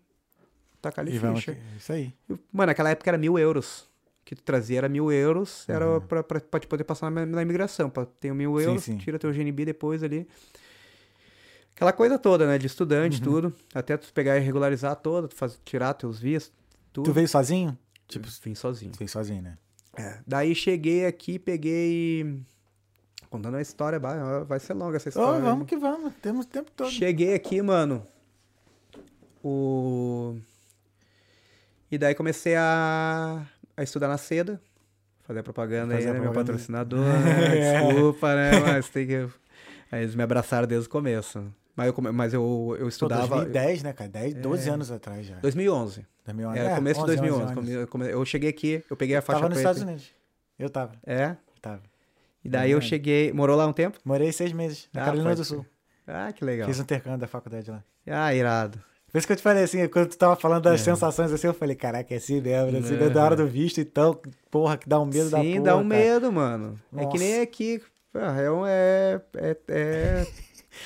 Speaker 2: tacar ali ficha.
Speaker 1: isso aí.
Speaker 2: Mano, naquela época era mil euros. Que tu trazia era mil euros, era
Speaker 1: Uhum.
Speaker 2: pra, pra, pra te poder passar na, na imigração. Pra ter mil
Speaker 1: Sim,
Speaker 2: euros,
Speaker 1: sim.
Speaker 2: tira teu GNB depois ali. Aquela coisa toda, né? De estudante,
Speaker 1: Uhum.
Speaker 2: tudo. Até tu pegar e regularizar toda, tu faz, tirar teus vistos, tudo.
Speaker 1: Tu veio sozinho? Tipo,
Speaker 2: vim sozinho.
Speaker 1: tu veio sozinho, né?
Speaker 2: É. Daí cheguei aqui, peguei. Contando a história, vai, vai ser longa essa história. né?
Speaker 1: vamos que vamos. Temos tempo todo.
Speaker 2: Cheguei aqui, mano. O. E daí comecei a, a estudar na seda. Fazer propaganda aí,
Speaker 1: Fazer
Speaker 2: né? Meu
Speaker 1: propaganda.
Speaker 2: patrocinador, né?
Speaker 1: É.
Speaker 2: Desculpa, né? Mas tem que. Aí eles me abraçaram desde o começo. Mas eu, mas eu, eu
Speaker 1: Pô,
Speaker 2: estudava.
Speaker 1: 2010, né, cara? 10, 12 anos atrás já.
Speaker 2: 2011.
Speaker 1: 2011.
Speaker 2: Era
Speaker 1: É,
Speaker 2: começo de
Speaker 1: 11,
Speaker 2: 2011.
Speaker 1: 11
Speaker 2: Come-
Speaker 1: anos.
Speaker 2: eu Eu cheguei aqui, eu peguei a faixa
Speaker 1: Tava nos
Speaker 2: preta.
Speaker 1: Estados Unidos. Eu tava,
Speaker 2: É.
Speaker 1: tava.
Speaker 2: E daí eu cheguei. Morou lá um tempo?
Speaker 1: Morei seis meses na
Speaker 2: Ah,
Speaker 1: Carolina
Speaker 2: pode
Speaker 1: do Sul.
Speaker 2: Ah, que legal.
Speaker 1: Fiz um intercâmbio da faculdade lá.
Speaker 2: Ah, irado.
Speaker 1: Por isso que eu te falei assim, quando tu tava falando das
Speaker 2: É.
Speaker 1: sensações assim, eu falei, caraca, é assim mesmo, é assim
Speaker 2: É.
Speaker 1: mesmo, da hora do visto, então, porra, que dá um medo da porra.
Speaker 2: Sim, dá um
Speaker 1: cara.
Speaker 2: medo, mano. É que
Speaker 1: Nossa.
Speaker 2: nem aqui. É, um- é, é, é-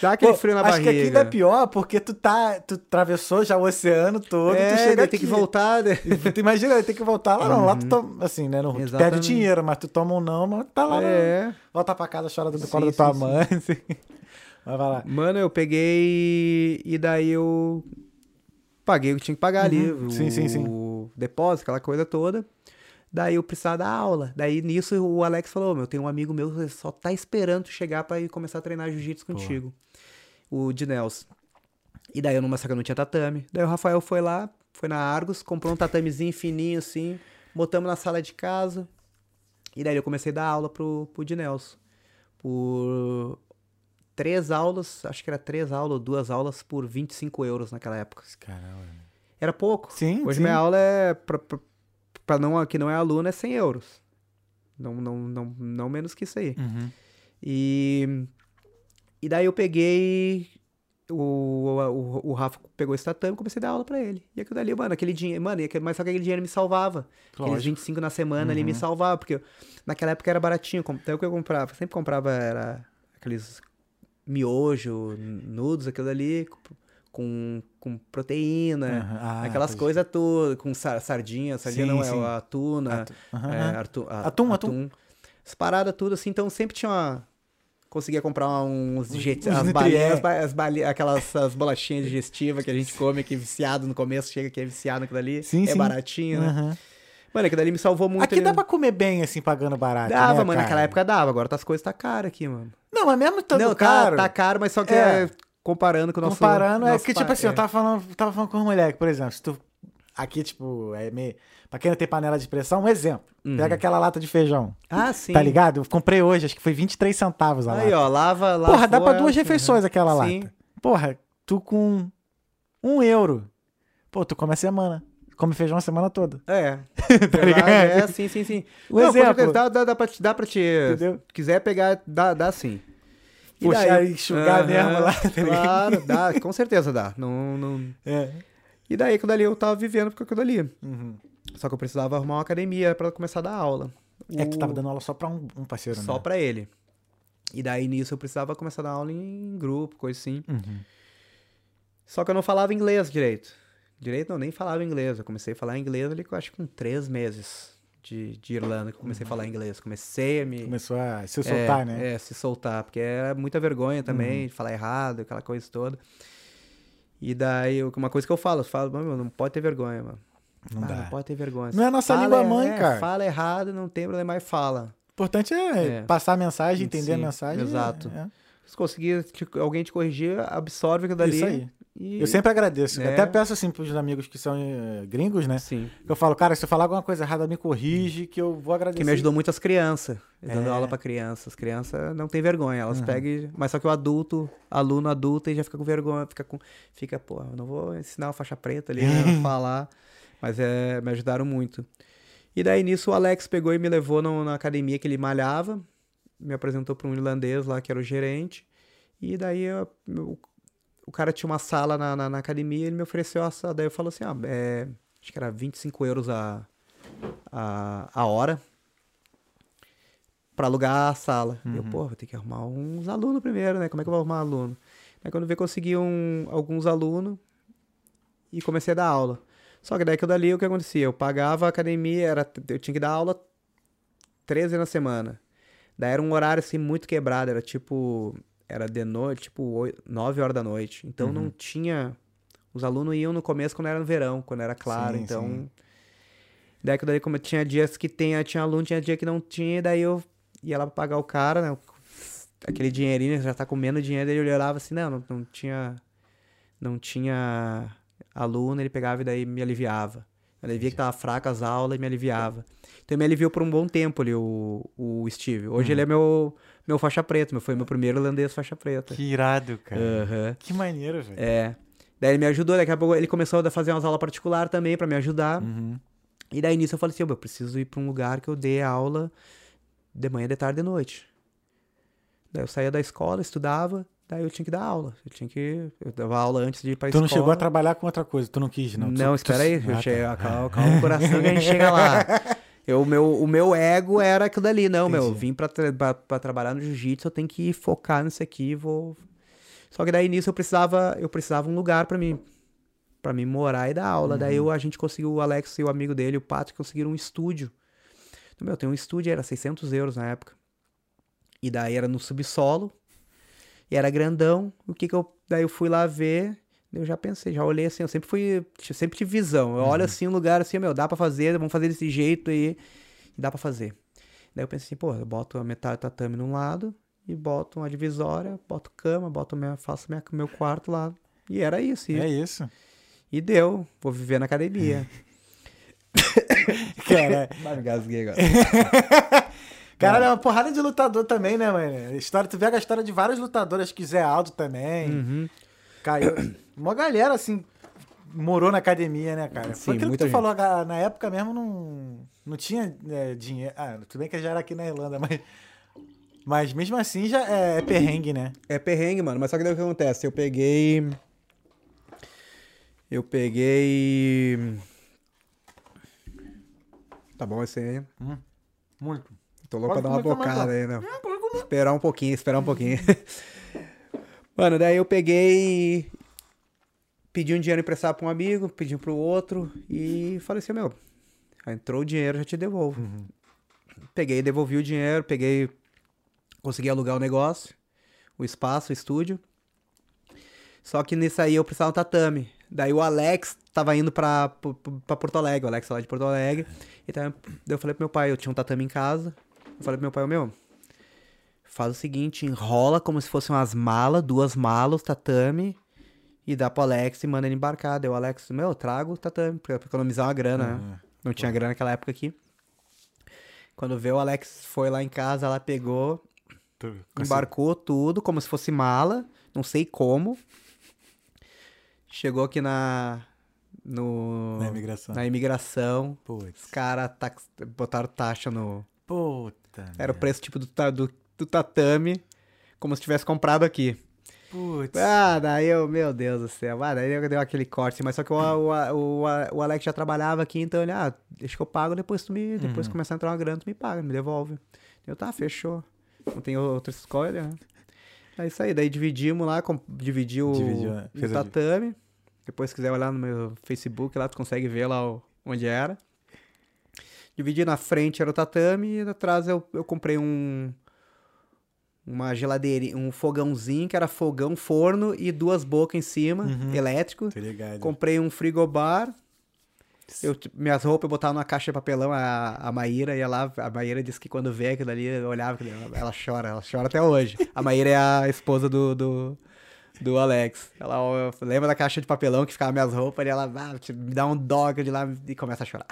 Speaker 2: Dá aquele
Speaker 1: Pô,
Speaker 2: frio na
Speaker 1: acho
Speaker 2: barriga.
Speaker 1: que aqui ainda é pior, porque tu tá, tu atravessou já o oceano todo,
Speaker 2: É,
Speaker 1: tu chega aqui.
Speaker 2: tem que voltar. né?
Speaker 1: Tu imagina, tem que voltar lá, não. Lá tu toma, assim, né? Não, tu perde dinheiro, mas tu toma um não, mas tá lá.
Speaker 2: É.
Speaker 1: Volta pra casa, chora do
Speaker 2: Sim,
Speaker 1: colo da
Speaker 2: sim,
Speaker 1: tua
Speaker 2: sim.
Speaker 1: mãe. Assim. Mas vai lá.
Speaker 2: Mano, eu peguei e daí eu paguei o que tinha que pagar ali.
Speaker 1: Uhum.
Speaker 2: O
Speaker 1: Sim, sim, sim.
Speaker 2: depósito, aquela coisa toda. Daí eu precisava dar aula. Daí nisso o Alex falou: Meu, tem um amigo meu que só tá esperando chegar pra ir começar a treinar jiu-jitsu contigo. O Dinels. E daí eu que eu não tinha tatame. Daí o Rafael foi lá, foi na Argos, comprou um tatamezinho fininho assim, botamos na sala de casa. E daí eu comecei a dar aula pro, pro Dinelson. Por três aulas, acho que era três aulas ou duas aulas por 25 euros naquela época.
Speaker 1: Caramba.
Speaker 2: Era pouco.
Speaker 1: Sim,
Speaker 2: Hoje
Speaker 1: sim.
Speaker 2: minha aula é, pra, pra, pra não, que não é aluno, é 100 euros. Não, não, não, não menos que isso aí.
Speaker 1: Uhum.
Speaker 2: E, e daí eu peguei. O, o, o Rafa pegou esse tatame e comecei a dar aula pra ele. E aquilo dali, mano, aquele dinheiro. Mano, aquele- mas só que aquele dinheiro me salvava. Aqueles
Speaker 1: Lógico.
Speaker 2: 25 na semana ali me
Speaker 1: Uhum.
Speaker 2: salvava. Porque eu- naquela época era baratinho. Até o que eu comprava. Sempre comprava era aqueles miojo, nudos, aquilo ali. Com, com proteína.
Speaker 1: Ah,
Speaker 2: Aquelas coisas todas, com sar, sardinha, sardinha
Speaker 1: Sim,
Speaker 2: não,
Speaker 1: sim.
Speaker 2: é a tuna,
Speaker 1: Atu- Aham,
Speaker 2: é, artu- a-
Speaker 1: Atum, atum.
Speaker 2: As paradas tudo assim, então sempre tinha uma... Conseguia comprar uns digesti-
Speaker 1: uns
Speaker 2: as
Speaker 1: nutri-
Speaker 2: balinhas,
Speaker 1: é.
Speaker 2: as, ba- as aquelas as bolachinhas digestivas que a gente come, que é viciado no começo, chega que é viciado naquilo ali,
Speaker 1: Sim,
Speaker 2: é baratinho, né? Mano, aquilo ali me salvou muito.
Speaker 1: Aqui
Speaker 2: ali.
Speaker 1: dá pra comer bem, assim, pagando barato.
Speaker 2: Dava,
Speaker 1: né,
Speaker 2: mano,
Speaker 1: cara?
Speaker 2: naquela época dava, agora as coisas tá caro aqui, mano.
Speaker 1: Não, mas mesmo estando
Speaker 2: não,
Speaker 1: caro.
Speaker 2: tá, tá caro, mas só que
Speaker 1: É.
Speaker 2: é, comparando com o nosso...
Speaker 1: Comparando, é
Speaker 2: nosso
Speaker 1: que, tipo assim, eu
Speaker 2: é.
Speaker 1: tava falando, tava falando com uma mulher, que, por exemplo, se tu. Aqui, tipo, é meio. Pra quem não tem panela de pressão, um exemplo.
Speaker 2: Uhum.
Speaker 1: Pega aquela lata de feijão.
Speaker 2: Ah, sim.
Speaker 1: Tá ligado? Eu comprei hoje, acho que foi 23 centavos a
Speaker 2: Aí,
Speaker 1: lata.
Speaker 2: ó, lava, lava.
Speaker 1: Porra, dá pra duas refeições aquela
Speaker 2: Sim.
Speaker 1: lata. Porra, tu com um euro. Pô, tu come a semana. Come feijão a semana toda.
Speaker 2: É.
Speaker 1: Tá ligado?
Speaker 2: É, sim, sim, sim.
Speaker 1: Um
Speaker 2: Não, com
Speaker 1: exemplo.
Speaker 2: Dá, dá, dá, pra, te- dá pra te.
Speaker 1: Entendeu?
Speaker 2: Se quiser pegar, dá, dá sim. E
Speaker 1: Puxar
Speaker 2: daí-
Speaker 1: enxugar
Speaker 2: Aham,
Speaker 1: mesmo lá, tá?
Speaker 2: Claro, dá, com certeza dá. Não, não...
Speaker 1: É.
Speaker 2: E daí, aquilo ali eu tava vivendo com aquilo ali.
Speaker 1: Uhum.
Speaker 2: Só que eu precisava arrumar uma academia pra começar a dar aula.
Speaker 1: É que tu tava dando aula só pra um, um parceiro,
Speaker 2: Só
Speaker 1: né?
Speaker 2: pra ele. E daí nisso eu precisava começar a dar aula em grupo, coisa assim.
Speaker 1: Uhum.
Speaker 2: Só que eu não falava inglês direito. Direito não, nem falava inglês. Eu comecei a falar inglês ali, eu acho que com três meses de, de Irlanda que eu comecei a falar inglês. Comecei a me.
Speaker 1: Começou a se soltar,
Speaker 2: é,
Speaker 1: né?
Speaker 2: É, se soltar, porque era muita vergonha também
Speaker 1: Uhum.
Speaker 2: de falar errado, aquela coisa toda. E daí, uma coisa que eu falo, eu falo, "Mano, não pode ter vergonha, mano.
Speaker 1: Não
Speaker 2: Ah,
Speaker 1: dá.
Speaker 2: não pode ter vergonha.
Speaker 1: Não é a nossa
Speaker 2: Fala
Speaker 1: língua mãe,
Speaker 2: é,
Speaker 1: cara.
Speaker 2: Fala errado, não tem problema, mas fala.
Speaker 1: O importante é,
Speaker 2: É.
Speaker 1: passar a mensagem, entender a
Speaker 2: Sim,
Speaker 1: mensagem.
Speaker 2: exato.
Speaker 1: É,
Speaker 2: Se conseguir te- alguém te corrigir, absorve aquilo
Speaker 1: é.
Speaker 2: dali.
Speaker 1: Isso aí.
Speaker 2: E...
Speaker 1: Eu sempre agradeço. Eu
Speaker 2: É.
Speaker 1: até peço assim pros amigos que são eh, gringos, né?
Speaker 2: Sim.
Speaker 1: Eu falo, cara, se eu falar alguma coisa errada, me corrige, que eu vou agradecer.
Speaker 2: Que me ajudou muito as crianças. Dando
Speaker 1: É.
Speaker 2: aula pra crianças. As crianças não tem vergonha. Elas
Speaker 1: Uhum.
Speaker 2: pegam. e- Mas só que o adulto, aluno adulto, ele já fica com vergonha. Fica com. Fica, pô, eu não vou ensinar a faixa preta ali, né, falar. Mas é, me ajudaram muito. E daí nisso o Alex pegou e me levou no- na academia que ele malhava. Me apresentou pra um irlandês lá que era o gerente. E daí eu- eu- o cara tinha uma sala na, na, na academia, ele me ofereceu a sala. Daí eu falo assim, ah, é, acho que era 25 euros a, a, a hora pra alugar a sala. E eu, pô, vou ter que arrumar uns alunos primeiro, né? Como é que eu vou arrumar aluno? Aí quando eu vi, consegui um, alguns alunos e comecei a dar aula. Só que daí que eu dali, o que acontecia? Eu pagava a academia, era, eu tinha que dar aula 13 na semana. Daí era um horário assim muito quebrado, era tipo. Era de noite, tipo 8, 9 horas da noite. Então não tinha. Os alunos iam no começo quando era no verão, quando era claro.
Speaker 1: Sim,
Speaker 2: então.
Speaker 1: sim.
Speaker 2: Daí que daí, como tinha dias que tinha, tinha aluno, tinha dia que não tinha, daí eu ia lá pra pagar o cara, né? Aquele dinheirinho, já tá comendo dinheiro, daí ele olhava assim, não, não, não tinha. Não tinha aluno, ele pegava e daí me aliviava. Ele via que tava fraca as aulas e me aliviava. Então ele me aliviou por um bom tempo ali, o, o Steve. Hoje ele é meu, meu faixa preta, meu, foi meu primeiro holandês faixa preta.
Speaker 1: Que irado, cara.
Speaker 2: Aham.
Speaker 1: Que maneiro, velho.
Speaker 2: É. Daí ele me ajudou, daqui a pouco ele começou a fazer umas aulas particulares também pra me ajudar.
Speaker 1: Uhum.
Speaker 2: E daí nisso eu falei assim, "Ô, eu preciso ir pra um lugar que eu dê aula de manhã, de tarde e de noite. Daí eu saía da escola, estudava, daí eu tinha que dar aula. Eu tinha que. Eu dava aula antes de ir pra
Speaker 1: Tu
Speaker 2: escola.
Speaker 1: não chegou a trabalhar com outra coisa, tu não quis, não.
Speaker 2: Não,
Speaker 1: Tu-
Speaker 2: espera
Speaker 1: tu-
Speaker 2: aí.
Speaker 1: Ah, tá.
Speaker 2: calma, calma o coração que a gente chega lá. Eu, meu, o meu ego era aquilo dali. Não, meu,
Speaker 1: Entendi.
Speaker 2: vim pra, tra- pra, pra trabalhar no jiu-jitsu, eu tenho que focar nisso aqui, vou... Só que daí nisso eu precisava, eu precisava um lugar pra mim, pra mim morar e dar aula. Daí eu, a gente conseguiu, o Alex e o amigo dele, o Patrick, conseguiram um estúdio. Então, meu, tem um estúdio, era 600 euros na época. E daí era no subsolo, e era grandão. O que que eu... Daí eu fui lá ver... Eu já pensei, já olhei assim, eu sempre fui, eu sempre tive visão. Eu olho assim um lugar assim, meu, dá pra fazer, vamos fazer desse jeito aí, e dá pra fazer. Daí eu pensei assim, pô, eu boto a metade do tatame num lado e boto uma divisória, boto cama, boto minha, faço minha, meu quarto lá. E era isso. E,
Speaker 1: É isso.
Speaker 2: e deu, vou viver na academia.
Speaker 1: Cara,
Speaker 2: Vai me gasguei agora.
Speaker 1: Caralho, é uma porrada de lutador também, né, mano? História, tu vê a história de vários lutadores, acho que Zé Aldo também.
Speaker 2: Uhum.
Speaker 1: Caiu. Uma galera, assim, morou na academia, né, cara?
Speaker 2: Sim,
Speaker 1: Foi aquilo que tu
Speaker 2: gente.
Speaker 1: falou, na época mesmo não, não tinha é, dinheiro. Ah, tudo bem que já era aqui na Irlanda, mas. Mas mesmo assim já é, é perrengue, né?
Speaker 2: É perrengue, mano. Mas só que daí o que acontece? Eu peguei. Eu peguei. Tá bom esse aí.
Speaker 1: Muito.
Speaker 2: Tô louco
Speaker 1: Pode
Speaker 2: pra dar uma bocada aí, né? Esperar um pouquinho, esperar um pouquinho. Mano, daí eu peguei. Pedi um dinheiro emprestado pra um amigo, pedi pro outro e falei assim, meu, entrou o dinheiro, já te devolvo. Peguei, devolvi o dinheiro, peguei, consegui alugar o negócio, o espaço, o estúdio. Só que nisso aí eu precisava de um tatame. Daí o Alex tava indo pra, pra, Porto Alegre, o Alex lá de Porto Alegre. Então daí eu falei pro meu pai, eu tinha um tatame em casa. Eu falei pro meu pai, meu, faz o seguinte, enrola como se fossem umas malas, duas malas, tatame, e dá pro Alex e manda ele embarcar. Daí o Alex, meu, eu trago o tatame, pra, pra economizar uma grana, né? Não tinha grana naquela época aqui. Quando veio o Alex foi lá em casa, ela pegou, embarcou tudo como se fosse mala, não sei como. Chegou aqui na no
Speaker 1: Na imigração.
Speaker 2: na imigração. Os
Speaker 1: Putz.
Speaker 2: caras botaram taxa no
Speaker 1: Puta.
Speaker 2: era o
Speaker 1: merda.
Speaker 2: preço tipo do, do, do tatame, como se tivesse comprado aqui.
Speaker 1: Putz.
Speaker 2: Ah, daí eu, meu Deus do céu. Ah, daí eu dei aquele corte, mas só que o, o, o, o Alex já trabalhava aqui, então ele, ah, deixa que eu pago, depois tu me. Depois
Speaker 1: Uhum.
Speaker 2: começar a entrar uma grana, tu me paga, me devolve. Eu, tá, fechou. Não tem outra escolha, né? É isso aí, daí dividimos lá, com, dividi o,
Speaker 1: Dividiu, né?
Speaker 2: o tatame. Depois, se quiser olhar no meu Facebook, lá tu consegue ver lá o- onde era. Dividi na frente era o tatame e atrás eu, eu comprei um uma geladeira, um fogãozinho que era fogão, forno e duas bocas em cima,
Speaker 1: Uhum.
Speaker 2: elétrico. Comprei um frigobar. Eu, minhas roupas eu botava numa caixa de papelão, a, a Maíra ia lá, a Maíra disse que quando vê aquilo ali, eu olhava, ali, ela chora, ela chora até hoje. A Maíra é a esposa do, do, do Alex. Ela lembra da caixa de papelão que ficava minhas roupas e ela ah, me dá um dó de lá e começa a chorar.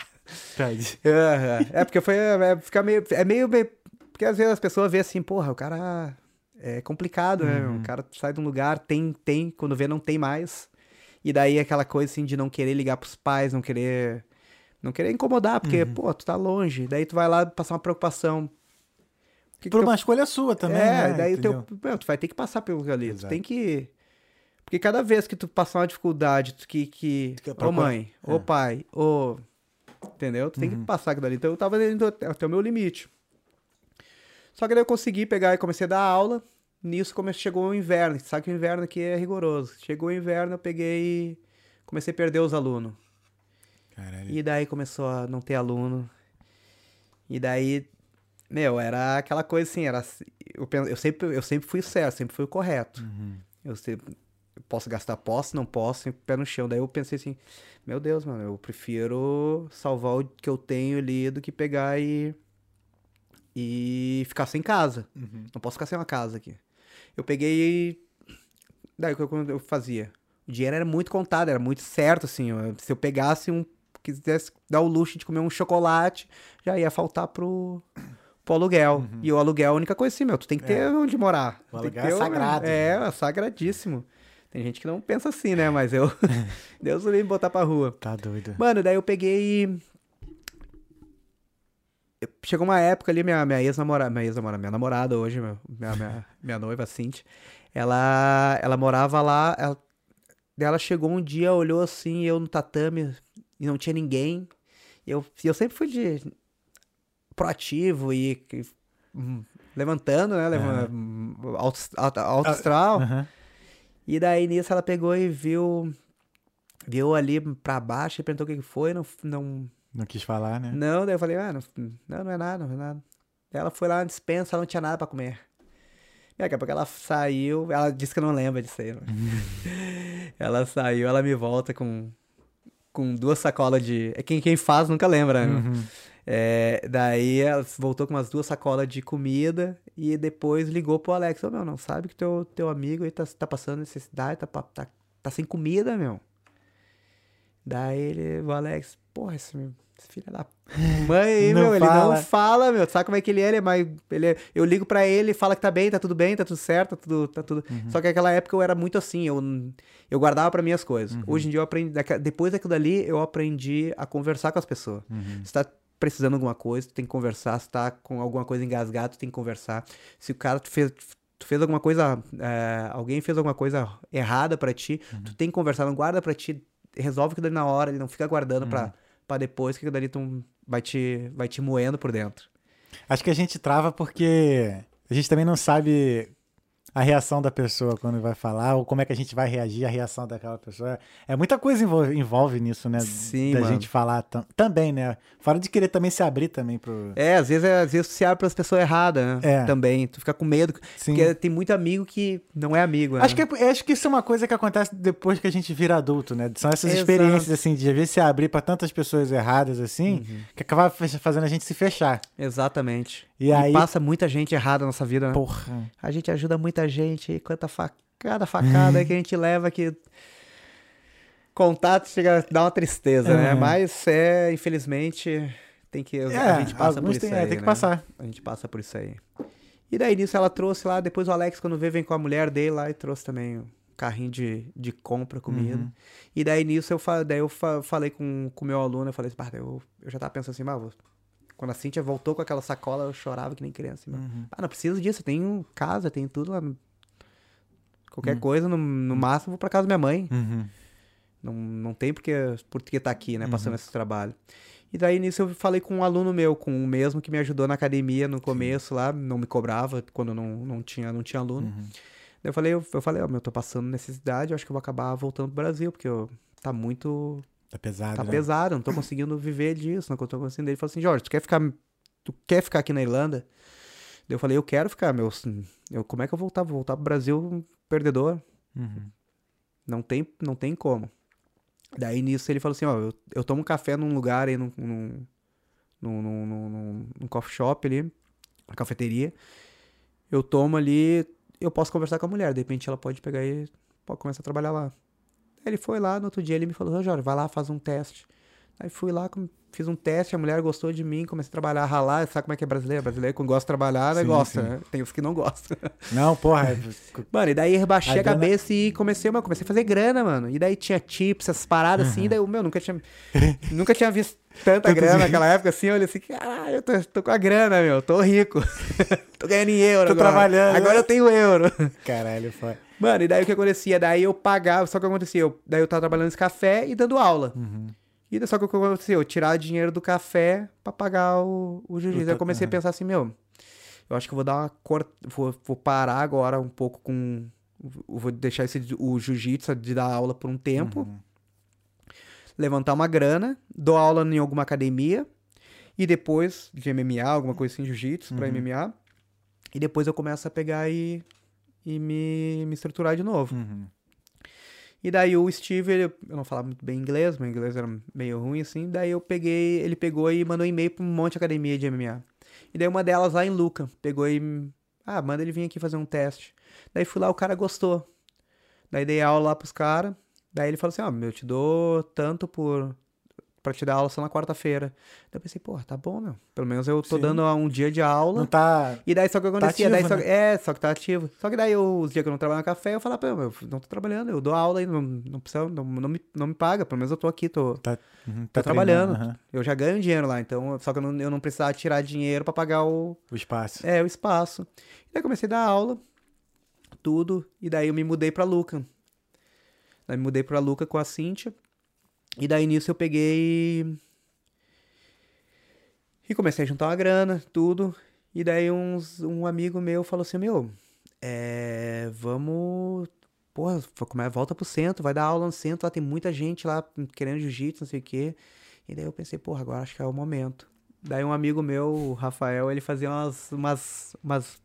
Speaker 2: Aham. É porque foi. É, fica meio, é meio, meio- Porque às vezes as pessoas veem assim, porra, o cara. É complicado, né?
Speaker 1: Uhum.
Speaker 2: O cara sai de um lugar, tem, tem, quando vê, não tem mais. E daí aquela coisa assim de não querer ligar pros pais, não querer. Não querer incomodar, porque,
Speaker 1: Uhum.
Speaker 2: pô, tu tá longe. Daí tu vai lá passar uma preocupação. Que que
Speaker 1: Por
Speaker 2: teu-
Speaker 1: uma escolha sua também,
Speaker 2: é,
Speaker 1: né?
Speaker 2: daí teu, meu, tu vai ter que passar pelo ali. Tu tem que. Porque cada vez que tu passar uma dificuldade, tu que. que ô
Speaker 1: procurar-
Speaker 2: mãe, ô
Speaker 1: É.
Speaker 2: pai, ô. Entendeu? Tu tem que passar aquilo ali. Então eu tava indo até o meu limite. Só que daí eu consegui pegar e comecei a dar aula. Nisso come... chegou o inverno. Sabe que o inverno aqui é rigoroso. Chegou o inverno, eu peguei e comecei a perder os alunos.
Speaker 1: Caralho.
Speaker 2: E daí começou a não ter aluno. E daí, meu, era aquela coisa assim, era eu, eu sempre eu sempre fui certo, sempre fui o correto.
Speaker 1: Uhum.
Speaker 2: Eu sempre eu posso gastar, posso, não posso, sempre pé no chão. Daí eu pensei assim, meu Deus, mano, eu prefiro salvar o que eu tenho ali do que pegar e e ficar sem casa.
Speaker 1: Uhum.
Speaker 2: Não posso ficar sem uma casa aqui. Eu peguei. Daí o que eu, fazia? O dinheiro era muito contado, era muito certo, assim. Se eu pegasse um. Quisesse dar o luxo de comer um chocolate, já ia faltar pro, pro aluguel. E o aluguel é a única coisa assim, meu. Tu tem que ter onde morar.
Speaker 1: O aluguel é sagrado,
Speaker 2: É,
Speaker 1: né?
Speaker 2: é sagradíssimo. Tem gente que não pensa assim, né? Mas eu. Deus me botar pra rua.
Speaker 1: Tá doido.
Speaker 2: Mano, daí eu peguei Chegou uma época ali, minha, minha ex-namorada, minha ex-namorada, minha namorada hoje, minha, minha, minha noiva, a Cintia, ela, ela morava lá, ela, ela chegou um dia, olhou assim, eu no tatame, e não tinha ninguém, e eu, e eu sempre fui de proativo e, que- hum, levantando, né, leva, hum, alto, alto, alto astral,
Speaker 1: Aham.
Speaker 2: e daí nisso ela pegou e viu, viu ali pra baixo e perguntou o que que foi, não, não,
Speaker 1: Não quis falar, né?
Speaker 2: não, daí eu falei, ah, não, não, não é nada, não é nada. Ela foi lá na dispensa, ela não tinha nada pra comer. E daqui a pouco ela saiu, ela disse que não lembra disso aí. né? ela saiu, ela me volta com, com duas sacolas de... É quem, quem faz nunca lembra, né?
Speaker 1: Uhum.
Speaker 2: É, daí ela voltou com umas duas sacolas de comida e depois ligou pro Alex. Ô, meu, não sabe que teu, teu amigo aí tá, tá passando necessidade, tá, tá, tá sem comida, meu. Daí ele, o Alex, porra, esse, esse filho da mãe aí, meu, ele
Speaker 1: fala.
Speaker 2: não fala, meu. Sabe como é que ele é? Ele é mais. Ele é- eu ligo pra ele, fala que tá bem, tá tudo bem, tá tudo certo, tá tudo. Tá tudo...
Speaker 1: Uhum.
Speaker 2: Só que naquela época eu era muito assim, eu, eu guardava pra mim as coisas.
Speaker 1: Uhum.
Speaker 2: Hoje em dia eu aprendi. Depois daquilo dali, eu aprendi a conversar com as pessoas.
Speaker 1: Uhum.
Speaker 2: Se tá precisando de alguma coisa, tu tem que conversar. Se tá com alguma coisa engasgada, tu tem que conversar. Se o cara tu fez, tu fez alguma coisa, é, alguém fez alguma coisa errada pra ti,
Speaker 1: Uhum.
Speaker 2: tu tem que conversar, não guarda pra ti, resolve aquilo ali na hora, ele não fica guardando
Speaker 1: Uhum.
Speaker 2: pra, pra depois, que aquilo dali tu vai te, vai te moendo por dentro.
Speaker 1: Acho que a gente trava porque a gente também não sabe a reação da pessoa quando vai falar, ou como é que a gente vai reagir à reação daquela pessoa. É muita coisa envolve, envolve nisso, né?
Speaker 2: Sim,
Speaker 1: da
Speaker 2: mano.
Speaker 1: gente falar tam- também, né? Fora de querer também se abrir também pro.
Speaker 2: É, às vezes, é- às vezes se abre pras pessoas erradas, né?
Speaker 1: É.
Speaker 2: Também. Tu fica com medo.
Speaker 1: Sim.
Speaker 2: Porque tem muito amigo que não é amigo, né?
Speaker 1: Acho que, é- acho que isso é uma coisa que acontece depois que a gente vira adulto, né? São essas
Speaker 2: Exato.
Speaker 1: experiências, assim, de às vezes se abrir pra tantas pessoas erradas, assim,
Speaker 2: Uhum.
Speaker 1: que acaba fazendo a gente se fechar.
Speaker 2: Exatamente.
Speaker 1: E aí-
Speaker 2: passa muita gente errada na nossa vida, né?
Speaker 1: Porra.
Speaker 2: A gente ajuda muita gente, e quanta facada, facada que a gente leva que contato chega a dar uma tristeza, né?
Speaker 1: Uhum.
Speaker 2: Mas é, infelizmente, tem que
Speaker 1: É,
Speaker 2: a gente passa por isso
Speaker 1: tem,
Speaker 2: aí,
Speaker 1: é, tem que
Speaker 2: né?
Speaker 1: passar.
Speaker 2: A gente passa por isso aí. E daí nisso ela trouxe lá, depois o Alex quando veio vem com a mulher dele lá e trouxe também um carrinho de, de compra, comida.
Speaker 1: Uhum.
Speaker 2: E daí nisso eu, fa- daí eu fa- falei com o meu aluno, eu falei assim, "Bah, eu, eu já tava pensando assim, "Bah, vou- quando a Cintia voltou com aquela sacola, eu chorava que nem criança.
Speaker 1: Uhum.
Speaker 2: ah, não preciso disso, eu tenho casa, tenho tudo lá. Qualquer
Speaker 1: Hum.
Speaker 2: coisa, no, no máximo, vou pra casa da minha mãe.
Speaker 1: Uhum.
Speaker 2: Não, não tem porque, por que tá aqui, né,
Speaker 1: Uhum.
Speaker 2: passando esse trabalho. E daí nisso eu falei com um aluno meu, com o mesmo que me ajudou na academia no começo lá, não me cobrava quando não, não, tinha, não tinha aluno.
Speaker 1: Uhum.
Speaker 2: Daí eu falei, eu, eu falei, ó, meu, eu tô passando necessidade, eu acho que eu vou acabar voltando pro Brasil, porque eu, tá muito
Speaker 1: Tá pesado.
Speaker 2: Tá
Speaker 1: né?
Speaker 2: pesado, não tô conseguindo viver disso, não tô conseguindo. Ele falou assim, Jorge, tu quer ficar, tu quer ficar aqui na Irlanda? Daí eu falei, eu quero ficar, meu, eu, como é que eu voltar? Vou voltar pro Brasil perdedor?
Speaker 1: Uhum.
Speaker 2: Não tem, não tem como. Daí nisso ele falou assim, ó, eu, eu tomo café num lugar aí, num, num, num, num, num- num- num coffee shop ali, uma cafeteria. Eu tomo ali, eu posso conversar com a mulher, de repente ela pode pegar e pode começar a trabalhar lá. Ele foi lá, no outro dia ele me falou, Jorge, vai lá, faz um teste. Aí fui lá, fiz um teste, a mulher gostou de mim, comecei a trabalhar, ralar. Sabe como é que é brasileiro? Brasileiro, quando gosta de trabalhar, né,
Speaker 1: Sim,
Speaker 2: gosta,
Speaker 1: sim.
Speaker 2: né? Tem os que não gostam.
Speaker 1: Não, porra. é-
Speaker 2: Mano, e daí rebaixei
Speaker 1: A
Speaker 2: a,
Speaker 1: grana-
Speaker 2: cabeça e comecei, mano, comecei a fazer grana, mano. E daí tinha chips, essas paradas assim, daí eu, meu, nunca tinha, nunca tinha visto tanta grana naquela época assim. Eu olhei assim, caralho, eu tô, tô com a grana, meu, tô rico. tô ganhando em euro
Speaker 1: Tô
Speaker 2: agora.
Speaker 1: trabalhando,
Speaker 2: Agora
Speaker 1: né?
Speaker 2: eu tenho euro.
Speaker 1: Caralho, foi.
Speaker 2: Mano, e daí o que acontecia? Daí eu pagava, só que o que acontecia? Eu, daí eu tava trabalhando nesse café e dando aula.
Speaker 1: Uhum.
Speaker 2: E daí só que o que acontecia? Eu tirar dinheiro do café pra pagar o, o jiu-jitsu. Aí eu comecei a pensar assim, meu, eu acho que eu vou dar uma cor... Vou, vou parar agora um pouco com... Vou deixar esse, o jiu-jitsu de dar aula por um tempo.
Speaker 1: Uhum.
Speaker 2: Levantar uma grana, dou aula em alguma academia. E depois, de MMA, alguma coisa assim, jiu-jitsu pra MMA. E depois eu começo a pegar e, e me, me estruturar de novo.
Speaker 1: Uhum.
Speaker 2: E daí o Steve, ele- eu não falava muito bem inglês, meu inglês era meio ruim assim. Daí eu peguei, ele pegou e mandou um e-mail pra um monte de academia de MMA. E daí uma delas lá em Luca, pegou e. Ah, manda ele vir aqui fazer um teste. Daí fui lá, o cara gostou. Daí dei aula lá pros caras. Daí ele falou assim: Ó, meu, eu te dou tanto por. Pra te dar aula só na quarta-feira. Daí eu pensei, pô, tá bom, meu. Pelo menos eu tô
Speaker 1: Sim.
Speaker 2: dando um dia de aula.
Speaker 1: Não tá.
Speaker 2: E daí só que acontecia,
Speaker 1: ativo,
Speaker 2: daí só,
Speaker 1: né?
Speaker 2: é, só que tá ativo. Só que daí eu, os dias que eu não trabalho no café, eu falava, pô, eu não tô trabalhando, eu dou aula aí, não, não precisa, não, não, me, não me paga, pelo menos eu tô aqui, tô,
Speaker 1: Tá, uhum,
Speaker 2: tô
Speaker 1: tá
Speaker 2: trabalhando.
Speaker 1: aham.
Speaker 2: Eu já ganho dinheiro lá, então, só que eu não, eu não precisava tirar dinheiro pra pagar o,
Speaker 1: O espaço.
Speaker 2: é, o espaço. E daí comecei a dar aula, tudo, e daí eu me mudei pra Luca. Daí me mudei pra Luca com a Cíntia, e daí nisso eu peguei e comecei a juntar uma grana, tudo. E daí uns, um amigo meu falou assim, meu, é, vamos, porra, volta pro centro, vai dar aula no centro, lá tem muita gente lá querendo jiu-jitsu, não sei o quê. E daí eu pensei, porra, agora acho que é o momento. Daí um amigo meu, o Rafael, ele fazia umas, umas, umas...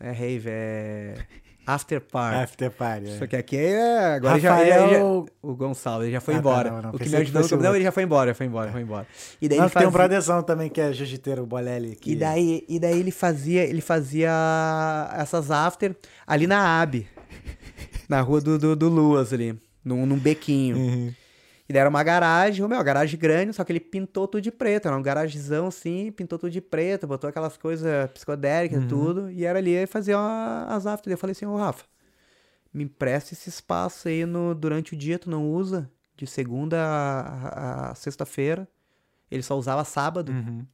Speaker 2: É rave, é... After party.
Speaker 1: After party. é.
Speaker 2: Só que aqui é. Agora ele já, já-
Speaker 1: Rafael-
Speaker 2: O Gonçalo, ele já foi
Speaker 1: Ah, tá,
Speaker 2: embora.
Speaker 1: não, não,
Speaker 2: o que me ajudou. Não,
Speaker 1: outro.
Speaker 2: ele já foi embora, foi embora, foi embora. E daí
Speaker 1: Não,
Speaker 2: ele
Speaker 1: tem um
Speaker 2: fazia.
Speaker 1: brotherzão também que é jiu-jiteiro, o Bolelli. Que...
Speaker 2: E daí, e daí ele fazia, ele fazia essas after ali na AB. na rua do, do, do Luas ali. Num, num bequinho.
Speaker 1: Uhum.
Speaker 2: E daí era uma garagem, meu, garagem grande, só que ele pintou tudo de preto. Era um garagezão assim, pintou tudo de preto, botou aquelas coisas psicodélicas e tudo. E era ali e fazia uma- as after. Eu falei assim, ô Rafa, me empresta esse espaço aí no, durante o dia, tu não usa? De segunda a, a- a sexta-feira. Ele só usava sábado.
Speaker 1: Uhum.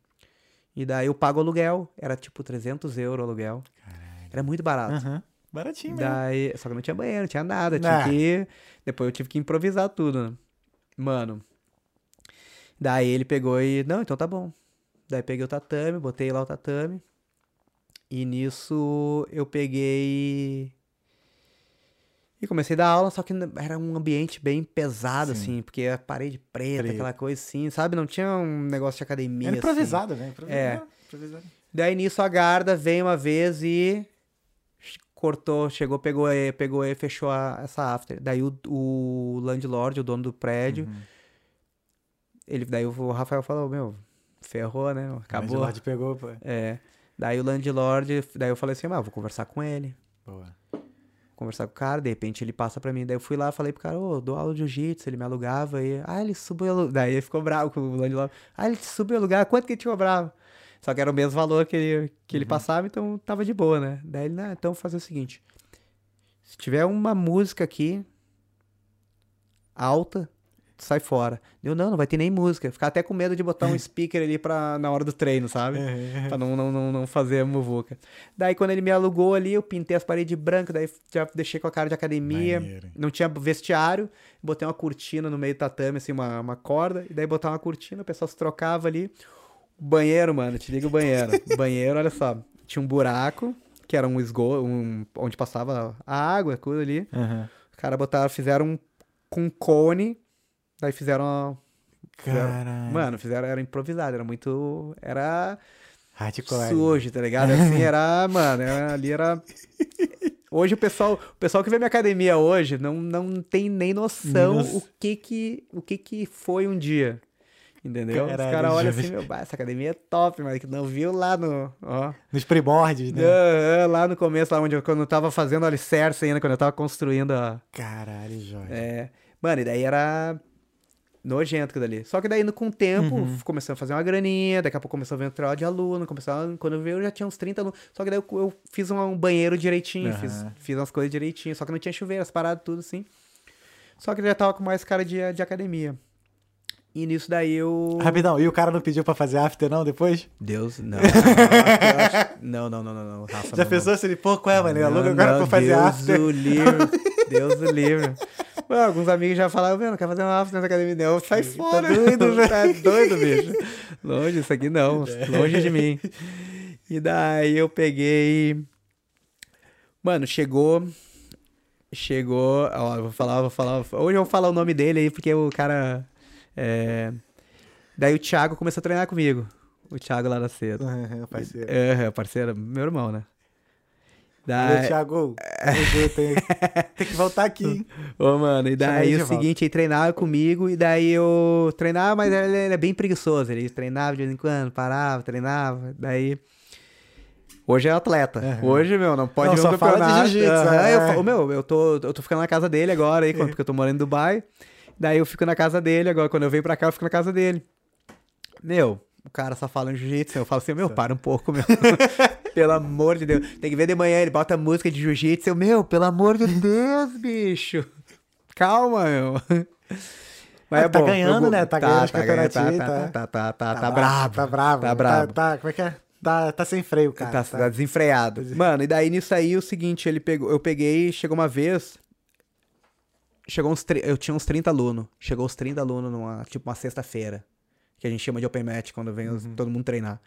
Speaker 2: E daí eu pago o aluguel. Era tipo 300 euros o aluguel. Era muito barato.
Speaker 1: Aham. Baratinho mesmo.
Speaker 2: Daí, só que não tinha banheiro, não tinha nada.
Speaker 1: Ah.
Speaker 2: Tinha que. Depois eu tive que improvisar tudo, né? Mano. Daí ele pegou e. Não, então tá bom. Daí peguei o tatame, botei lá o tatame. E nisso eu peguei. E comecei a dar aula, só que era um ambiente bem pesado,
Speaker 1: Sim.
Speaker 2: assim, porque a parede preta,
Speaker 1: Preto.
Speaker 2: aquela coisa assim, sabe? Não tinha um negócio de academia.
Speaker 1: Era
Speaker 2: assim.
Speaker 1: improvisado, né? Improvisado.
Speaker 2: É.
Speaker 1: Improvisado.
Speaker 2: Daí nisso a Garda veio uma vez e cortou, chegou, pegou e pegou e fechou a- essa after. Daí o, o landlord, o dono do prédio,
Speaker 1: Uhum.
Speaker 2: ele daí o Rafael falou, meu, ferrou, né?
Speaker 1: O
Speaker 2: Acabou.
Speaker 1: Landlord pegou, pô.
Speaker 2: É. Daí o landlord, daí eu falei assim, ah, vou conversar com ele.
Speaker 1: Boa.
Speaker 2: Conversar com o cara, de repente ele passa pra mim. Daí eu fui lá falei pro cara, ô, dou aula de jiu-jitsu, ele me alugava e. Ah, ele subiu. Daí ele ficou bravo com o landlord. Ah, ele subiu alugar, quanto que ele te cobrava? Só que era o mesmo valor que ele, que ele passava, então tava de boa, né? Daí ele, não, então vou fazer o seguinte. Se tiver uma música aqui alta, sai fora. Eu, não, não vai ter nem música. Ficar até com medo de botar um speaker ali pra, na hora do treino, sabe? pra não, não, não, não fazer muvuca. Daí quando ele me alugou ali, eu pintei as paredes brancas, daí já deixei com a cara de academia.
Speaker 1: Maneiro.
Speaker 2: Não tinha vestiário, botei uma cortina no meio do tatame, assim, uma, uma corda, e daí botava uma cortina, o pessoal se trocava ali. Banheiro, mano, te liga o banheiro. Banheiro, olha só, tinha um buraco, que era um esgoto, um, onde passava a água, coisa ali.
Speaker 1: Aham.
Speaker 2: Os caras botaram, fizeram um, com um cone, daí fizeram uma...
Speaker 1: Caralho.
Speaker 2: Mano, fizeram, era improvisado, era muito... Era
Speaker 1: Hardcore.
Speaker 2: sujo, tá ligado? Assim, era, mano, era- ali era. Hoje o pessoal, o pessoal que vê minha academia hoje não, não tem nem noção
Speaker 1: Nossa.
Speaker 2: o que que, o que que foi um dia. Entendeu? Os
Speaker 1: Caralho,
Speaker 2: caras olham assim, meu, essa academia é top, mas que não viu lá no, ó,
Speaker 1: Nos primórdios, né?
Speaker 2: Ah, ah, lá no começo, lá onde eu, quando eu tava fazendo alicerce ainda, quando eu tava construindo a,
Speaker 1: Caralho, Jorge.
Speaker 2: é, mano, e daí era. Nojento aquilo dali. Só que daí, com o tempo,
Speaker 1: Uhum.
Speaker 2: começou a fazer uma graninha, daqui a pouco começou a vir entrar de aluno, começou a- quando eu vi, eu já tinha uns 30 alunos. Só que daí eu, eu fiz um, um banheiro direitinho, fiz,
Speaker 1: Aham.
Speaker 2: fiz umas coisas direitinho, só que não tinha chuveiro, as paradas, tudo assim. Só que ele já tava com mais cara de, de academia. E nisso daí eu.
Speaker 1: Rapidão, e o cara não pediu pra fazer after, não, depois?
Speaker 2: Deus, não. não, não, não, não, não, Rafa.
Speaker 1: Já
Speaker 2: não,
Speaker 1: pensou se ele, pô, qual é, mano?
Speaker 2: não.
Speaker 1: Aluga
Speaker 2: Não,
Speaker 1: agora
Speaker 2: não,
Speaker 1: pra fazer
Speaker 2: Deus
Speaker 1: after.
Speaker 2: do livro. Deus do livro. Mano, alguns amigos já falaram, meu, não quer fazer um after nessa academia, não. Sai fora.
Speaker 1: doido, velho.
Speaker 2: Tá doido, bicho. Longe, isso aqui não. Longe de mim. E daí eu peguei. Mano, chegou. Chegou. Ó, eu vou falar, vou falar. Hoje eu vou falar o nome dele aí, porque o cara. É... Daí o Thiago começou a treinar comigo. O Thiago lá da cedo.
Speaker 1: Aham, parceiro.
Speaker 2: É, parceiro, meu irmão, né? Daí,
Speaker 1: Thiago. Hein? Tem que voltar aqui, hein?
Speaker 2: Ô, mano, e daí o
Speaker 1: volta.
Speaker 2: seguinte, ele treinava comigo, e daí eu treinava, mas ele, ele é bem preguiçoso. Ele treinava de vez em quando, parava, treinava. Daí. Hoje é atleta.
Speaker 1: Aham.
Speaker 2: Hoje, meu, não pode
Speaker 1: Não,
Speaker 2: ver um
Speaker 1: só fala de jiu-jitsu, é.
Speaker 2: eu falo, meu, eu tô, eu tô ficando na casa dele agora aí, porque eu tô morando em Dubai. Daí eu fico na casa dele, agora quando eu venho pra cá, eu fico na casa dele. Meu, o cara só fala em jiu-jitsu. Eu falo assim, meu, para um pouco, meu. pelo amor de Deus. Tem que ver de manhã, ele bota música de jiu-jitsu. Eu, meu, pelo amor de Deus, bicho. Calma, meu.
Speaker 1: Ah, tá
Speaker 2: bom,
Speaker 1: ganhando, né? Tá ganhando os
Speaker 2: ganhando,
Speaker 1: campeonatinhos,
Speaker 2: Tá,
Speaker 1: tá.
Speaker 2: tá, tá, tá, tá,
Speaker 1: bravo,
Speaker 2: brabo.
Speaker 1: Tá bravo.
Speaker 2: Tá brabo.
Speaker 1: Tá, como é que é? Tá, tá sem freio, cara.
Speaker 2: Tá, tá desenfreado. Mano, e daí nisso aí o seguinte, ele pegou, eu peguei, chegou uma vez, chegou uns, eu tinha uns 30 alunos, chegou uns 30 alunos numa, tipo uma sexta-feira, que a gente chama de open match quando vem os- todo mundo treinar.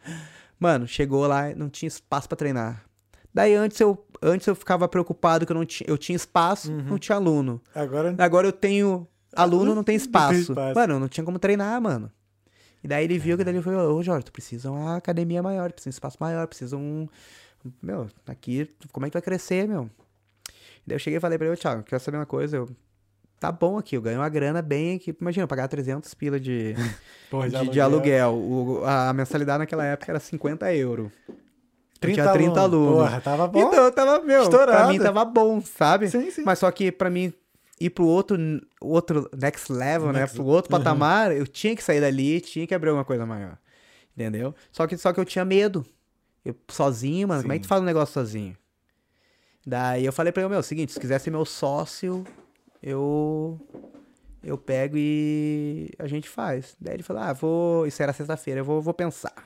Speaker 2: Mano, chegou lá, não tinha espaço pra treinar. Daí antes eu, antes eu ficava preocupado que eu não tinha, eu tinha espaço, não tinha aluno.
Speaker 1: Agora.
Speaker 2: Agora eu tenho aluno, não tem
Speaker 1: Não tem
Speaker 2: espaço. Mano, não tinha como treinar, mano. E daí ele viu que daí ele falou, ô Jorge, tu precisa uma academia maior, precisa um espaço maior, precisa um. Meu, aqui, como é que tu vai crescer, meu? E daí eu cheguei e falei pra ele, ô Thiago, quer saber uma coisa? Eu, tá bom aqui, eu ganho uma grana bem aqui. Imagina, eu pagar 300 pila de,
Speaker 1: Porra,
Speaker 2: de, de aluguel. O- a mensalidade naquela época era 50 euros. Eu
Speaker 1: 30
Speaker 2: tinha 30 alunos.
Speaker 1: Porra, tava bom.
Speaker 2: Então tava, meu, pra
Speaker 1: Estourado.
Speaker 2: mim tava bom, sabe?
Speaker 1: Sim, sim.
Speaker 2: Mas só que pra mim ir pro outro, outro next level, né?
Speaker 1: Next-
Speaker 2: Pro outro patamar, eu tinha que sair dali, tinha que abrir alguma coisa maior. Entendeu? Só que, só que eu tinha medo. Eu sozinho, mano, como é que tu
Speaker 1: Sim.
Speaker 2: faz um negócio sozinho? Daí eu falei pra ele, meu, é o seguinte, se quiser ser meu sócio, eu eu pego e a gente faz. Daí ele falou, ah, vou, isso era sexta-feira, eu vou, vou pensar.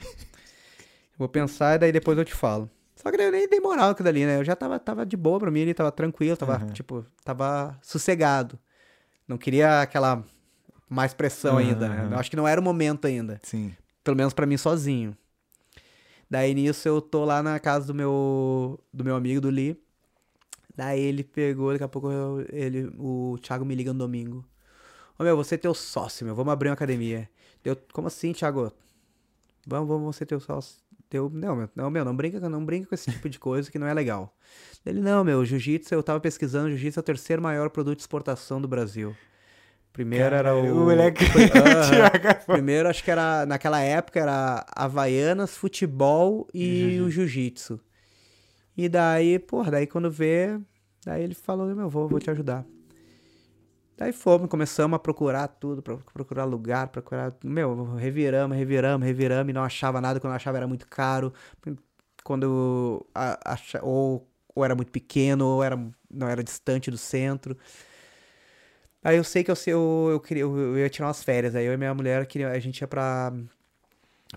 Speaker 2: Vou pensar e daí depois eu te falo. Só que eu nem dei moral aquilo ali, né? Eu já tava, tava de boa pra mim, ele tava tranquilo, tava,
Speaker 1: Uhum.
Speaker 2: tipo, tava sossegado. Não queria aquela mais pressão ainda, né?
Speaker 1: Uhum.
Speaker 2: Eu acho que não era o momento ainda.
Speaker 1: Sim.
Speaker 2: Pelo menos pra mim sozinho. Daí nisso eu tô lá na casa do meu, do meu amigo, do Lee. Daí ele pegou, daqui a pouco eu- ele, o Thiago me liga no domingo. Ô meu, você é teu sócio, meu, vamos abrir uma academia. Deu, como assim, Thiago? Vamos, vamos ser teu sócio. Deu, não, meu, não, meu, não brinca, não brinca com esse tipo de coisa que não é legal. Ele, não, meu, jiu-jitsu, eu tava pesquisando, jiu-jitsu é o terceiro maior produto de exportação do Brasil. Primeiro era o...
Speaker 1: o moleque-
Speaker 2: Aham.
Speaker 1: Thiago.
Speaker 2: Primeiro, acho que era, naquela época, era Havaianas, futebol e o jiu-jitsu. E daí, porra, daí quando vê, daí ele falou, meu, vou, vou te ajudar. Daí fomos, começamos a procurar tudo, pro- procurar lugar, procurar, meu, reviramos, reviramos, reviramos e não achava nada, quando achava era muito caro, quando a- acha, ou, ou era muito pequeno, ou era, não era distante do centro. Aí eu sei que eu, eu, eu, queria, eu ia tirar umas férias, aí eu e minha mulher, queria, a gente ia pra,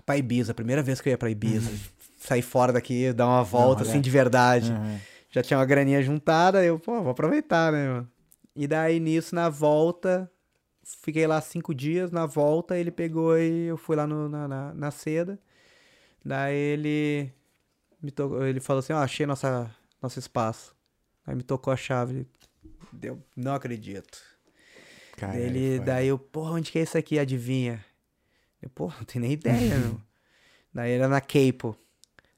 Speaker 2: pra Ibiza, a primeira vez que eu ia pra Ibiza. Sair fora daqui, dar uma volta,
Speaker 1: olha.
Speaker 2: assim, de verdade.
Speaker 1: Uhum.
Speaker 2: Já tinha uma graninha juntada, eu, pô, vou aproveitar, né, mano? E daí, nisso, na volta, fiquei lá cinco dias, na volta ele pegou e eu fui lá no- na, na, na seda. Daí ele me tocou, ele falou assim, ó, achei nossa, nosso espaço. Aí me tocou a chave, deu, não acredito.
Speaker 1: Caralho,
Speaker 2: Ele,
Speaker 1: foi.
Speaker 2: daí eu, porra, onde que é isso aqui? Adivinha? Eu, porra, não tenho nem ideia, meu. Daí era na Capo.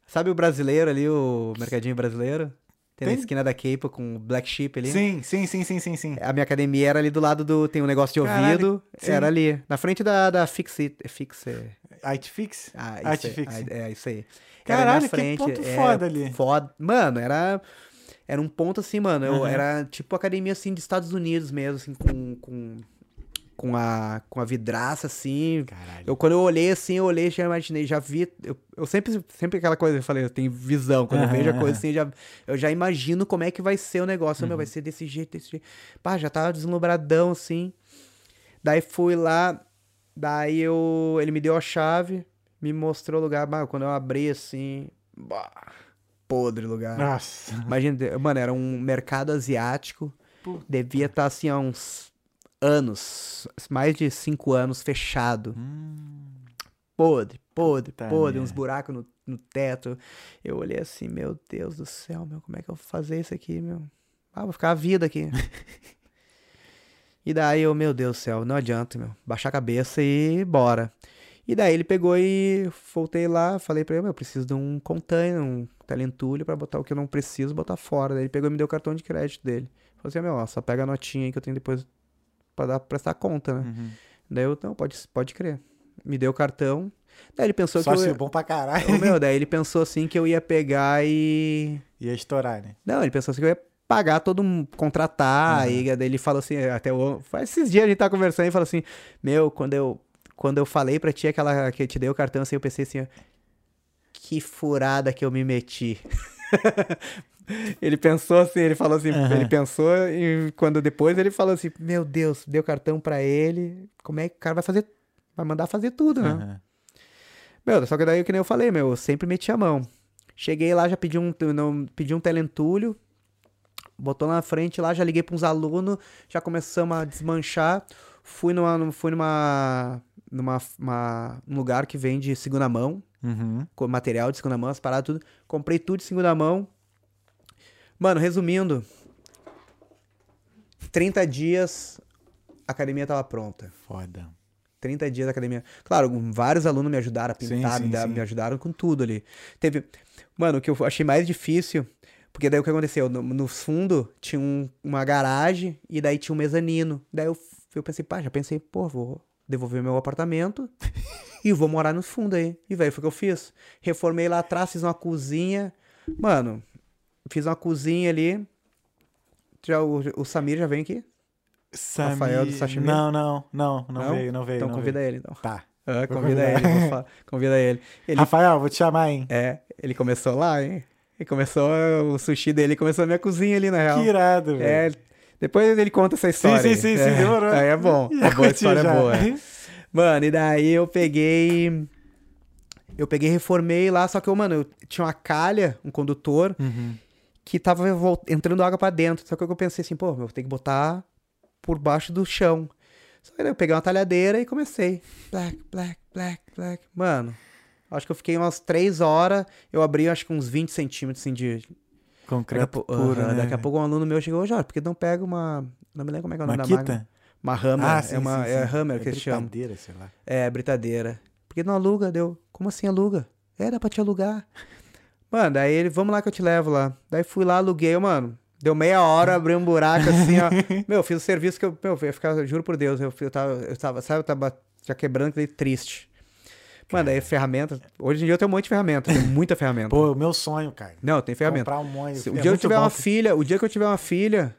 Speaker 2: Sabe o brasileiro ali, o mercadinho brasileiro? Tem, na
Speaker 1: Tem.
Speaker 2: esquina da Capo com o Black Sheep ali.
Speaker 1: Sim, sim, sim, sim, sim, sim.
Speaker 2: A minha academia era ali do lado do. Tem um negócio de ouvido. Era ali. Na frente da, da Fixe. Fixe.
Speaker 1: Artfix?
Speaker 2: Ah, isso
Speaker 1: Artfix.
Speaker 2: aí. Ah, É, isso aí. Era
Speaker 1: Caralho,
Speaker 2: na
Speaker 1: que
Speaker 2: frente,
Speaker 1: ponto
Speaker 2: é,
Speaker 1: foda ali.
Speaker 2: Foda. Mano, era. Era um ponto assim, mano. Eu,
Speaker 1: Uhum.
Speaker 2: Era tipo academia assim dos Estados Unidos mesmo, assim, com. com com a, com a vidraça, assim.
Speaker 1: Caralho.
Speaker 2: Eu, quando eu olhei assim, eu olhei, já imaginei, já vi. Eu, eu sempre, sempre aquela coisa, eu falei, eu tenho visão. Quando eu vejo a coisa assim, eu já, eu já imagino como é que vai ser o negócio. Meu, vai ser desse jeito, desse jeito. Pá, já tava deslumbradão, assim. Daí fui lá, daí eu. Ele me deu a chave, me mostrou o lugar. Bah, quando eu abri assim. Bah, podre lugar.
Speaker 1: Nossa.
Speaker 2: Imagina, mano, era um mercado asiático. Devia estar assim há uns anos, mais de cinco anos fechado. Podre, podre,
Speaker 1: Puta
Speaker 2: podre, uns buracos no, no teto. Eu olhei assim, meu Deus do céu, meu, como é que eu vou fazer isso aqui, meu? Ah, vou ficar a vida aqui. e daí eu, meu Deus do céu, não adianta, meu. Baixar a cabeça e bora. E daí ele pegou e voltei lá, falei pra ele, meu, eu preciso de um container, um talentulho pra botar o que eu não preciso, botar fora. Daí ele pegou e me deu o cartão de crédito dele. Falei assim, meu, ó, só pega a notinha aí que eu tenho depois pra dar, prestar conta, né?
Speaker 1: Uhum.
Speaker 2: Daí eu, não, pode, pode crer. Me deu o cartão. Daí ele pensou que eu ia...
Speaker 1: bom pra caralho.
Speaker 2: Ô, meu, daí ele pensou assim que eu ia pegar e...
Speaker 1: Ia estourar, né?
Speaker 2: Não, ele pensou assim que eu ia pagar todo mundo, contratar, e daí ele falou assim, até o... faz esses dias a gente tá conversando e falou assim, meu, quando eu, quando eu falei pra ti aquela que eu te dei o cartão, assim, eu pensei assim, que furada que eu me meti. ele pensou assim, ele falou assim,
Speaker 1: Aham.
Speaker 2: ele pensou e quando depois ele falou assim, meu Deus, deu cartão pra ele, como é que o cara vai fazer, vai mandar fazer tudo, né?
Speaker 1: Aham.
Speaker 2: Meu, só que daí, que nem eu falei, meu, eu sempre meti a mão. Cheguei lá, já pedi um, não, pedi um telentulho, botou na frente lá, já liguei para uns alunos, já começamos a desmanchar. Fui numa, fui numa, numa uma- um lugar que vende segunda mão,
Speaker 1: Uhum.
Speaker 2: com material de segunda mão, as paradas, tudo. Comprei tudo de segunda mão. Mano, resumindo, 30 dias, a academia tava pronta.
Speaker 1: Foda.
Speaker 2: 30 dias da academia. Claro, vários alunos me ajudaram a pintar,
Speaker 1: Sim, sim,
Speaker 2: me,
Speaker 1: sim.
Speaker 2: me ajudaram com tudo ali. Teve. Mano, o que eu achei mais difícil, porque daí o que aconteceu? No, no fundo tinha um- uma garagem e daí tinha um mezanino. Daí eu, eu pensei, pá, já pensei, pô, vou devolver meu apartamento e vou morar no fundo aí. E velho, foi o que eu fiz. Reformei lá atrás, fiz uma cozinha. Mano, fiz uma cozinha ali. Já, o, o Samir já vem aqui? Rafael do
Speaker 1: Samir-
Speaker 2: Sashimi?
Speaker 1: Não, não, não, não,
Speaker 2: Não?
Speaker 1: veio, não veio.
Speaker 2: Então
Speaker 1: não
Speaker 2: convida
Speaker 1: veio.
Speaker 2: ele, então.
Speaker 1: Tá.
Speaker 2: Ah, convida ele, falar- convida ele. ele.
Speaker 1: Rafael, vou te chamar, hein?
Speaker 2: É, ele começou lá, hein? Ele começou, o sushi dele começou na minha cozinha ali, na real.
Speaker 1: Que irado,
Speaker 2: É,
Speaker 1: velho.
Speaker 2: depois ele conta essa história.
Speaker 1: sim, sim, sim,
Speaker 2: é.
Speaker 1: demorou.
Speaker 2: Aí é bom,
Speaker 1: Já
Speaker 2: a boa história
Speaker 1: já.
Speaker 2: é boa. é. Mano, e daí eu peguei... Eu peguei reformei lá, só que, eu, mano, eu tinha uma calha, um condutor,
Speaker 1: Uhum.
Speaker 2: Que tava entrando água pra dentro. Só que eu pensei assim, pô, eu vou ter que botar por baixo do chão. Só que daí eu peguei uma talhadeira e comecei. Black, black, black, black. Mano, acho que eu fiquei umas três horas. Eu abri, acho que uns 20 centímetros, assim, de... Daqui a,
Speaker 1: Concreto puro,
Speaker 2: Aham,
Speaker 1: né?
Speaker 2: daqui a pouco um aluno meu chegou, Jorge, por que não pega uma... Não me lembro como é que é o nome da
Speaker 1: Maquita?
Speaker 2: máquina. Uma Hammer.
Speaker 1: Ah,
Speaker 2: é
Speaker 1: sim,
Speaker 2: uma
Speaker 1: sim,
Speaker 2: é
Speaker 1: sim.
Speaker 2: Hammer que
Speaker 1: é
Speaker 2: eles chamam.
Speaker 1: britadeira, sei lá.
Speaker 2: É, britadeira. Por que não aluga? Deu, como assim aluga? É, dá pra te alugar. Mano, daí ele, vamos lá que eu te levo lá. Daí fui lá, aluguei, mano. Deu meia hora, abri um buraco assim, ó. Meu, fiz o serviço que eu, meu, eu ia ficar, juro por Deus, eu, eu tava, eu tava, sabe, eu tava já quebrando, que triste. Mano, daí ferramenta. Hoje em dia eu tenho um monte de ferramenta, tenho muita ferramenta.
Speaker 1: Pô, o meu sonho, cara.
Speaker 2: não, tem ferramenta.
Speaker 1: Comprar um monte.
Speaker 2: Se o
Speaker 1: é
Speaker 2: dia que eu tiver
Speaker 1: bom
Speaker 2: uma filha, o dia que eu tiver uma filha,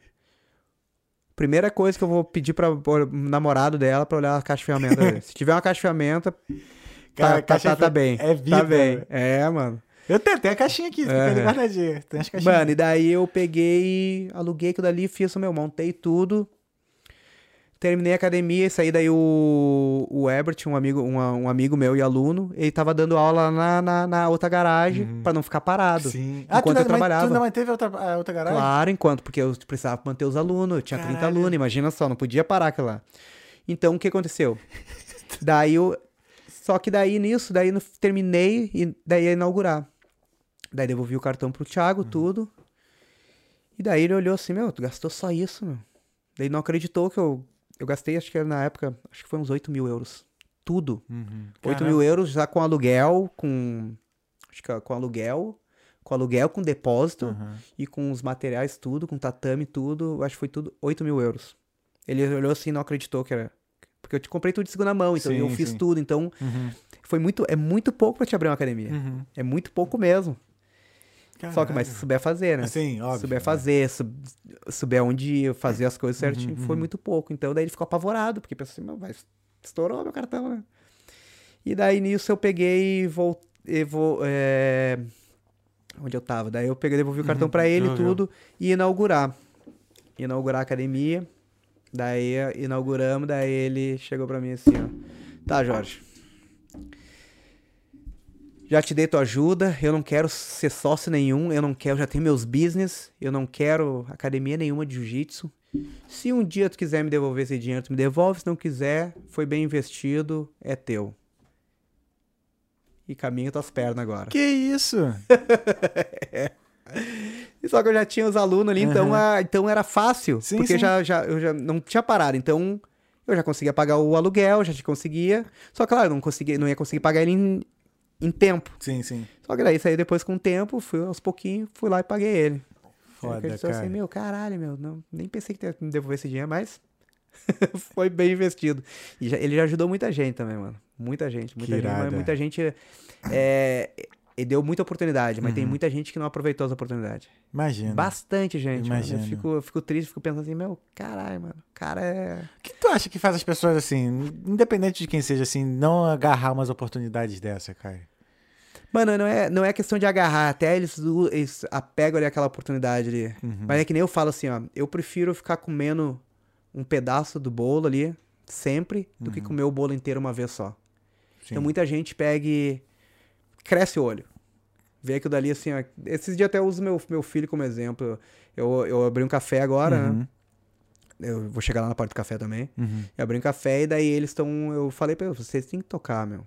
Speaker 2: primeira coisa que eu vou pedir para namorado dela pra olhar a caixa de ferramenta. dele. Se tiver uma caixa de ferramenta,
Speaker 1: Cara,
Speaker 2: tá, tá, tá, tá bem.
Speaker 1: é vida,
Speaker 2: Tá bem.
Speaker 1: né?
Speaker 2: É, mano.
Speaker 1: Eu tenho, tem a caixinha aqui, fica ali
Speaker 2: Aham.
Speaker 1: guardadinha. Tem as caixinhas.
Speaker 2: Mano, e daí eu peguei, aluguei aquilo dali, fiz o meu, montei tudo. Terminei a academia e saí daí o, o Ebert, um amigo, um, um amigo meu e aluno, ele tava dando aula na, na, na outra garagem pra não ficar parado.
Speaker 1: Sim. Ah, tu
Speaker 2: Enquanto
Speaker 1: ainda,
Speaker 2: eu trabalhava.
Speaker 1: Mas, tu ainda manteve a outra, a outra garagem?
Speaker 2: Claro, enquanto, porque eu precisava manter os alunos, eu tinha 30
Speaker 1: Caralho.
Speaker 2: alunos, imagina só, não podia parar aquilo lá. Então, o que aconteceu? daí eu. Só que daí nisso, daí eu terminei e daí ia inaugurar. Daí devolvi o cartão pro Thiago,
Speaker 1: Uhum.
Speaker 2: tudo. E daí ele olhou assim, meu, tu gastou só isso, meu. Daí não acreditou que eu. Eu gastei, acho que era na época, acho que foi uns 8 mil euros. Tudo.
Speaker 1: Uhum.
Speaker 2: 8
Speaker 1: Caramba.
Speaker 2: mil euros já com aluguel, com. Acho que com aluguel. Com aluguel, com depósito
Speaker 1: Uhum.
Speaker 2: e com os materiais, tudo, com tatame, tudo. Acho que foi tudo 8 mil euros. Ele olhou assim e não acreditou que era. Porque eu te comprei tudo de segunda mão, então
Speaker 1: Sim,
Speaker 2: eu fiz
Speaker 1: sim.
Speaker 2: tudo. Então,
Speaker 1: Uhum.
Speaker 2: foi muito. É muito pouco pra te abrir uma academia.
Speaker 1: Uhum.
Speaker 2: É muito pouco mesmo. Só que, mas se
Speaker 1: Caralho.
Speaker 2: souber fazer, né? Se
Speaker 1: óbvio.
Speaker 2: souber
Speaker 1: né?
Speaker 2: fazer, sub- souber onde fazer as coisas
Speaker 1: Uhum,
Speaker 2: certinho, foi muito pouco. Então daí ele ficou apavorado, porque pensou assim, "Meu, vai, estourou meu cartão, né? E daí nisso eu peguei e voltei. Vou, é, Onde eu tava? Daí eu peguei, devolvi o cartão pra ele e tudo, e inaugurar. Inaugurar a academia. Daí inauguramos, daí ele chegou pra mim assim, ó. Tá, Jorge. Já te dei tua ajuda, eu não quero ser sócio nenhum, eu não quero, já tenho meus business, eu não quero academia nenhuma de jiu-jitsu. Se um dia tu quiser me devolver esse dinheiro, tu me devolve, se não quiser, foi bem investido, é teu. E caminha tuas pernas agora.
Speaker 1: Que isso?
Speaker 2: E Só que eu já tinha os alunos ali, então,
Speaker 1: Aham.
Speaker 2: a- então era fácil.
Speaker 1: Sim,
Speaker 2: porque
Speaker 1: sim.
Speaker 2: Já, já, eu já não tinha parado. Então eu já conseguia pagar o aluguel, já te conseguia. Só que, claro, eu não, conseguia, não ia conseguir pagar ele em, em tempo.
Speaker 1: Sim, sim.
Speaker 2: Só que daí saiu depois com o tempo, fui aos pouquinhos, fui lá e paguei ele.
Speaker 1: Foda,
Speaker 2: assim,
Speaker 1: cara.
Speaker 2: meu, caralho, meu, não, nem pensei que ia me devolver esse dinheiro, mas foi bem investido. E já- ele já ajudou muita gente também, mano. Muita gente, muita
Speaker 1: Que
Speaker 2: gente.
Speaker 1: é.
Speaker 2: muita gente é, e deu muita oportunidade, mas tem
Speaker 1: Uhum.
Speaker 2: muita gente que não aproveitou as oportunidades.
Speaker 1: Imagina.
Speaker 2: Bastante gente, mano.
Speaker 1: Imagino.
Speaker 2: Eu fico, eu fico triste, fico pensando assim, meu, caralho, mano. O cara é.
Speaker 1: O que tu acha que faz as pessoas, assim, independente de quem seja, assim, não agarrar umas oportunidades dessa, cara?
Speaker 2: Mano, não é, não é questão de agarrar, até eles, eles apegam ali aquela oportunidade ali.
Speaker 1: Uhum.
Speaker 2: Mas é que nem eu falo assim, ó. Eu prefiro ficar comendo um pedaço do bolo ali, sempre, do que comer o bolo inteiro uma vez só.
Speaker 1: Uhum. Sim.
Speaker 2: Então muita gente pega e cresce o olho. Vê aquilo dali assim, ó. Esses dias até eu uso meu, meu filho como exemplo. Eu, eu abri um café agora, né?
Speaker 1: Uhum.
Speaker 2: Eu vou chegar lá na parte do café também.
Speaker 1: Uhum.
Speaker 2: Eu abri um café e daí eles estão. Eu falei pra eles, vocês têm que tocar, meu.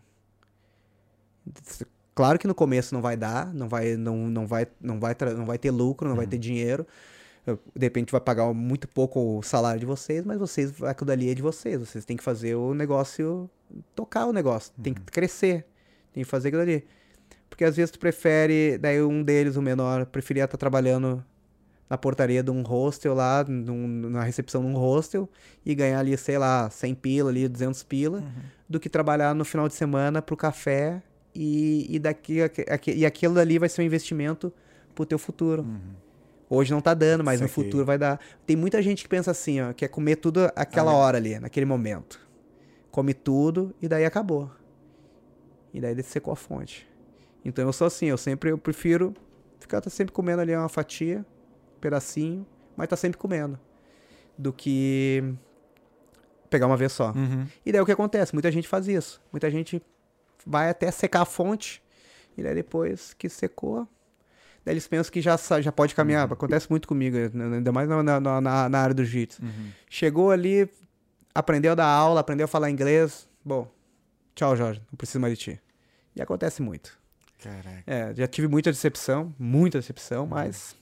Speaker 2: Claro que no começo não vai dar, não vai, não, não vai, não vai, não vai ter lucro, não vai ter dinheiro. Eu- De repente vai pagar muito pouco o salário de vocês, mas vocês, aquilo dali é de vocês. Vocês têm que fazer o negócio, tocar o negócio, tem que crescer, tem que fazer aquilo ali. Porque às vezes tu prefere, daí um deles, o menor, preferia estar trabalhando na portaria de um hostel lá, num- na recepção de um hostel, e ganhar ali, sei lá, 100 pila ali, 200 pila, do que trabalhar no final de semana pro café e, e, daqui, e aquilo dali vai ser um investimento pro teu futuro. Hoje não tá dando, mas no futuro vai dar. Tem muita gente que pensa assim, ó, que é comer tudo aquela
Speaker 1: Ah, é.
Speaker 2: hora ali, naquele momento. Come tudo e daí acabou. E daí secou a fonte. Então eu sou assim, eu sempre eu prefiro ficar tá sempre comendo ali uma fatia, um pedacinho, mas tá sempre comendo. Do que pegar uma vez só.
Speaker 1: Uhum.
Speaker 2: E daí o que acontece? Muita gente faz isso. Muita gente vai até secar a fonte. E daí depois que secou, daí eles pensam que já, já pode caminhar. Acontece muito comigo, né? ainda mais na, na, na, na área do jiu-jitsu.
Speaker 1: Uhum.
Speaker 2: Chegou ali, aprendeu a dar aula, aprendeu a falar inglês. Bom, tchau, Jorge, não preciso mais de ti. E acontece muito.
Speaker 1: Caraca.
Speaker 2: É, já tive muita decepção, muita decepção, mas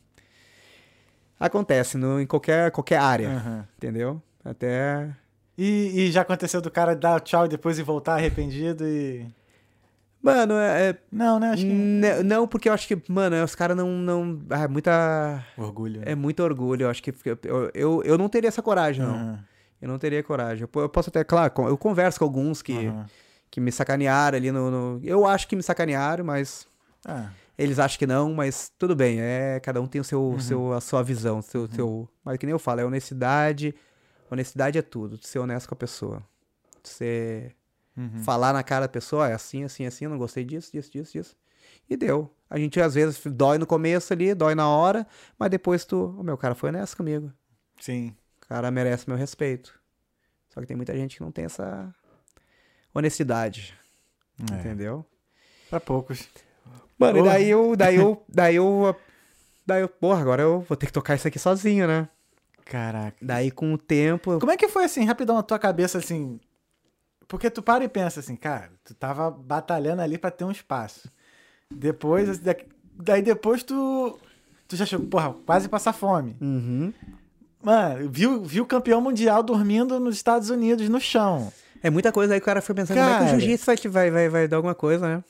Speaker 2: acontece no, em qualquer, qualquer área,
Speaker 1: Aham.
Speaker 2: entendeu? Até
Speaker 1: E, e já aconteceu do cara dar tchau e depois voltar arrependido e.
Speaker 2: Mano, é, é-
Speaker 1: Não, né? Acho que.
Speaker 2: N- Não, porque eu acho que, mano, os caras não. não ah, é muita.
Speaker 1: Orgulho. né?
Speaker 2: É muito orgulho. Eu acho que. Eu, eu, eu não teria essa coragem, não.
Speaker 1: Aham.
Speaker 2: Eu não teria coragem. Eu, eu posso até, claro, eu converso com alguns que,
Speaker 1: Aham.
Speaker 2: Que me sacanearam ali no, no- Eu acho que me sacanearam, mas.
Speaker 1: Ah,
Speaker 2: Eles acham que não, mas tudo bem. É, cada um tem o seu, seu, a sua visão. Seu, seu, mas que nem eu falo, é honestidade. Honestidade é tudo. Ser honesto com a pessoa. Ser.
Speaker 1: uhum.
Speaker 2: falar na cara da pessoa, "Ó, é assim, assim, assim, eu não gostei disso, disso, disso, disso. E deu. A gente às vezes dói no começo ali, dói na hora, mas depois tu, o meu cara foi honesto comigo.
Speaker 1: Sim.
Speaker 2: O cara merece meu respeito. Só que tem muita gente que não tem essa honestidade,
Speaker 1: É.
Speaker 2: entendeu?
Speaker 1: Pra poucos.
Speaker 2: Mano, e daí eu, daí eu, daí eu, daí eu, porra, agora eu vou ter que tocar isso aqui sozinho, né?
Speaker 1: Caraca.
Speaker 2: Daí com o tempo,
Speaker 1: Como é que foi assim, rapidão, na tua cabeça, assim? Porque tu para e pensa assim, cara, tu tava batalhando ali pra ter um espaço. Depois, da- daí depois tu. Tu já chegou, porra, quase passar fome.
Speaker 2: Uhum.
Speaker 1: Mano, viu, viu o campeão mundial dormindo nos Estados Unidos, no chão.
Speaker 2: É muita coisa aí que o cara foi pensando, como é que
Speaker 1: Cara.
Speaker 2: o jiu-jitsu vai, vai, vai, vai dar alguma coisa, né?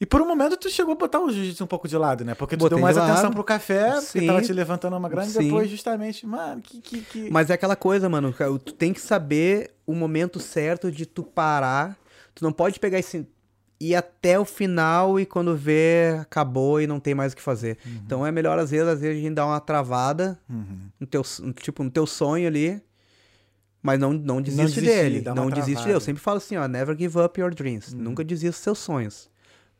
Speaker 1: E por um momento tu chegou a botar o jiu-jitsu um pouco de lado, né? Porque tu
Speaker 2: Botei
Speaker 1: deu mais
Speaker 2: de lado.
Speaker 1: atenção pro café, porque
Speaker 2: Sim.
Speaker 1: tava te levantando uma grana, e
Speaker 2: Sim.
Speaker 1: depois justamente, mano, que... que, que...
Speaker 2: Mas é aquela coisa, mano, cara, tu tem que saber o momento certo de tu parar. Tu não pode pegar esse. ir até o final e quando vê, acabou e não tem mais o que fazer. Então é melhor, às vezes, às vezes a gente dá uma travada
Speaker 1: Uhum.
Speaker 2: no teu, tipo, no teu sonho ali, mas não, não desiste
Speaker 1: desistir,
Speaker 2: dele. Não desiste dele. Eu sempre falo assim, ó, never give up your dreams. Nunca desista dos seus sonhos.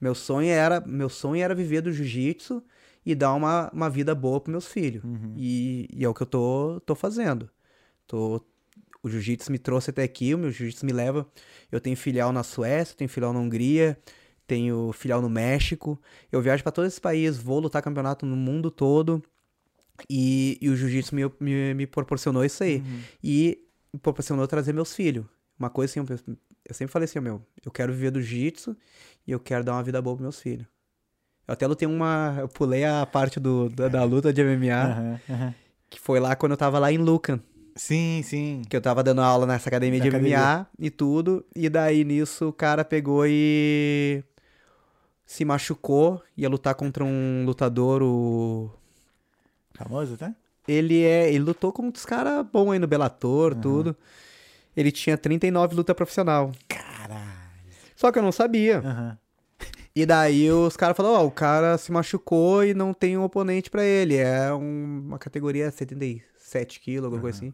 Speaker 2: Meu sonho era, meu sonho era viver do jiu-jitsu e dar uma, uma vida boa pros meus filhos. E, e é o que eu tô, tô fazendo. Tô, o jiu-jitsu me trouxe até aqui, o meu jiu-jitsu me leva. Eu tenho filial na Suécia, tenho filial na Hungria, tenho filial no México. Eu viajo para todos esses países, vou lutar campeonato no mundo todo. E, e o jiu-jitsu me, me, me proporcionou isso aí. E proporcionou trazer meus filhos. Uma coisa assim, eu, eu sempre falei assim, meu, eu quero viver do jiu-jitsu e eu quero dar uma vida boa pros meus filhos. Eu até lutei uma. Eu pulei a parte do, da, da luta de MMA,
Speaker 1: Aham, aham.
Speaker 2: que foi lá quando eu tava lá em Lucan.
Speaker 1: Sim, sim.
Speaker 2: Que eu tava dando aula nessa academia
Speaker 1: Na
Speaker 2: de
Speaker 1: academia.
Speaker 2: MMA e tudo. E daí nisso o cara pegou e se machucou. Ia lutar contra um lutador, o.
Speaker 1: Famoso, tá?
Speaker 2: Ele é. Ele lutou com uns caras bons aí no Bellator, tudo. Ele tinha 39 luta profissional.
Speaker 1: Caralho.
Speaker 2: Só que eu não sabia.
Speaker 1: Aham.
Speaker 2: E daí os caras falaram, ó, o cara se machucou e não tem um oponente pra ele. É um- uma categoria 77 quilos, alguma coisa assim.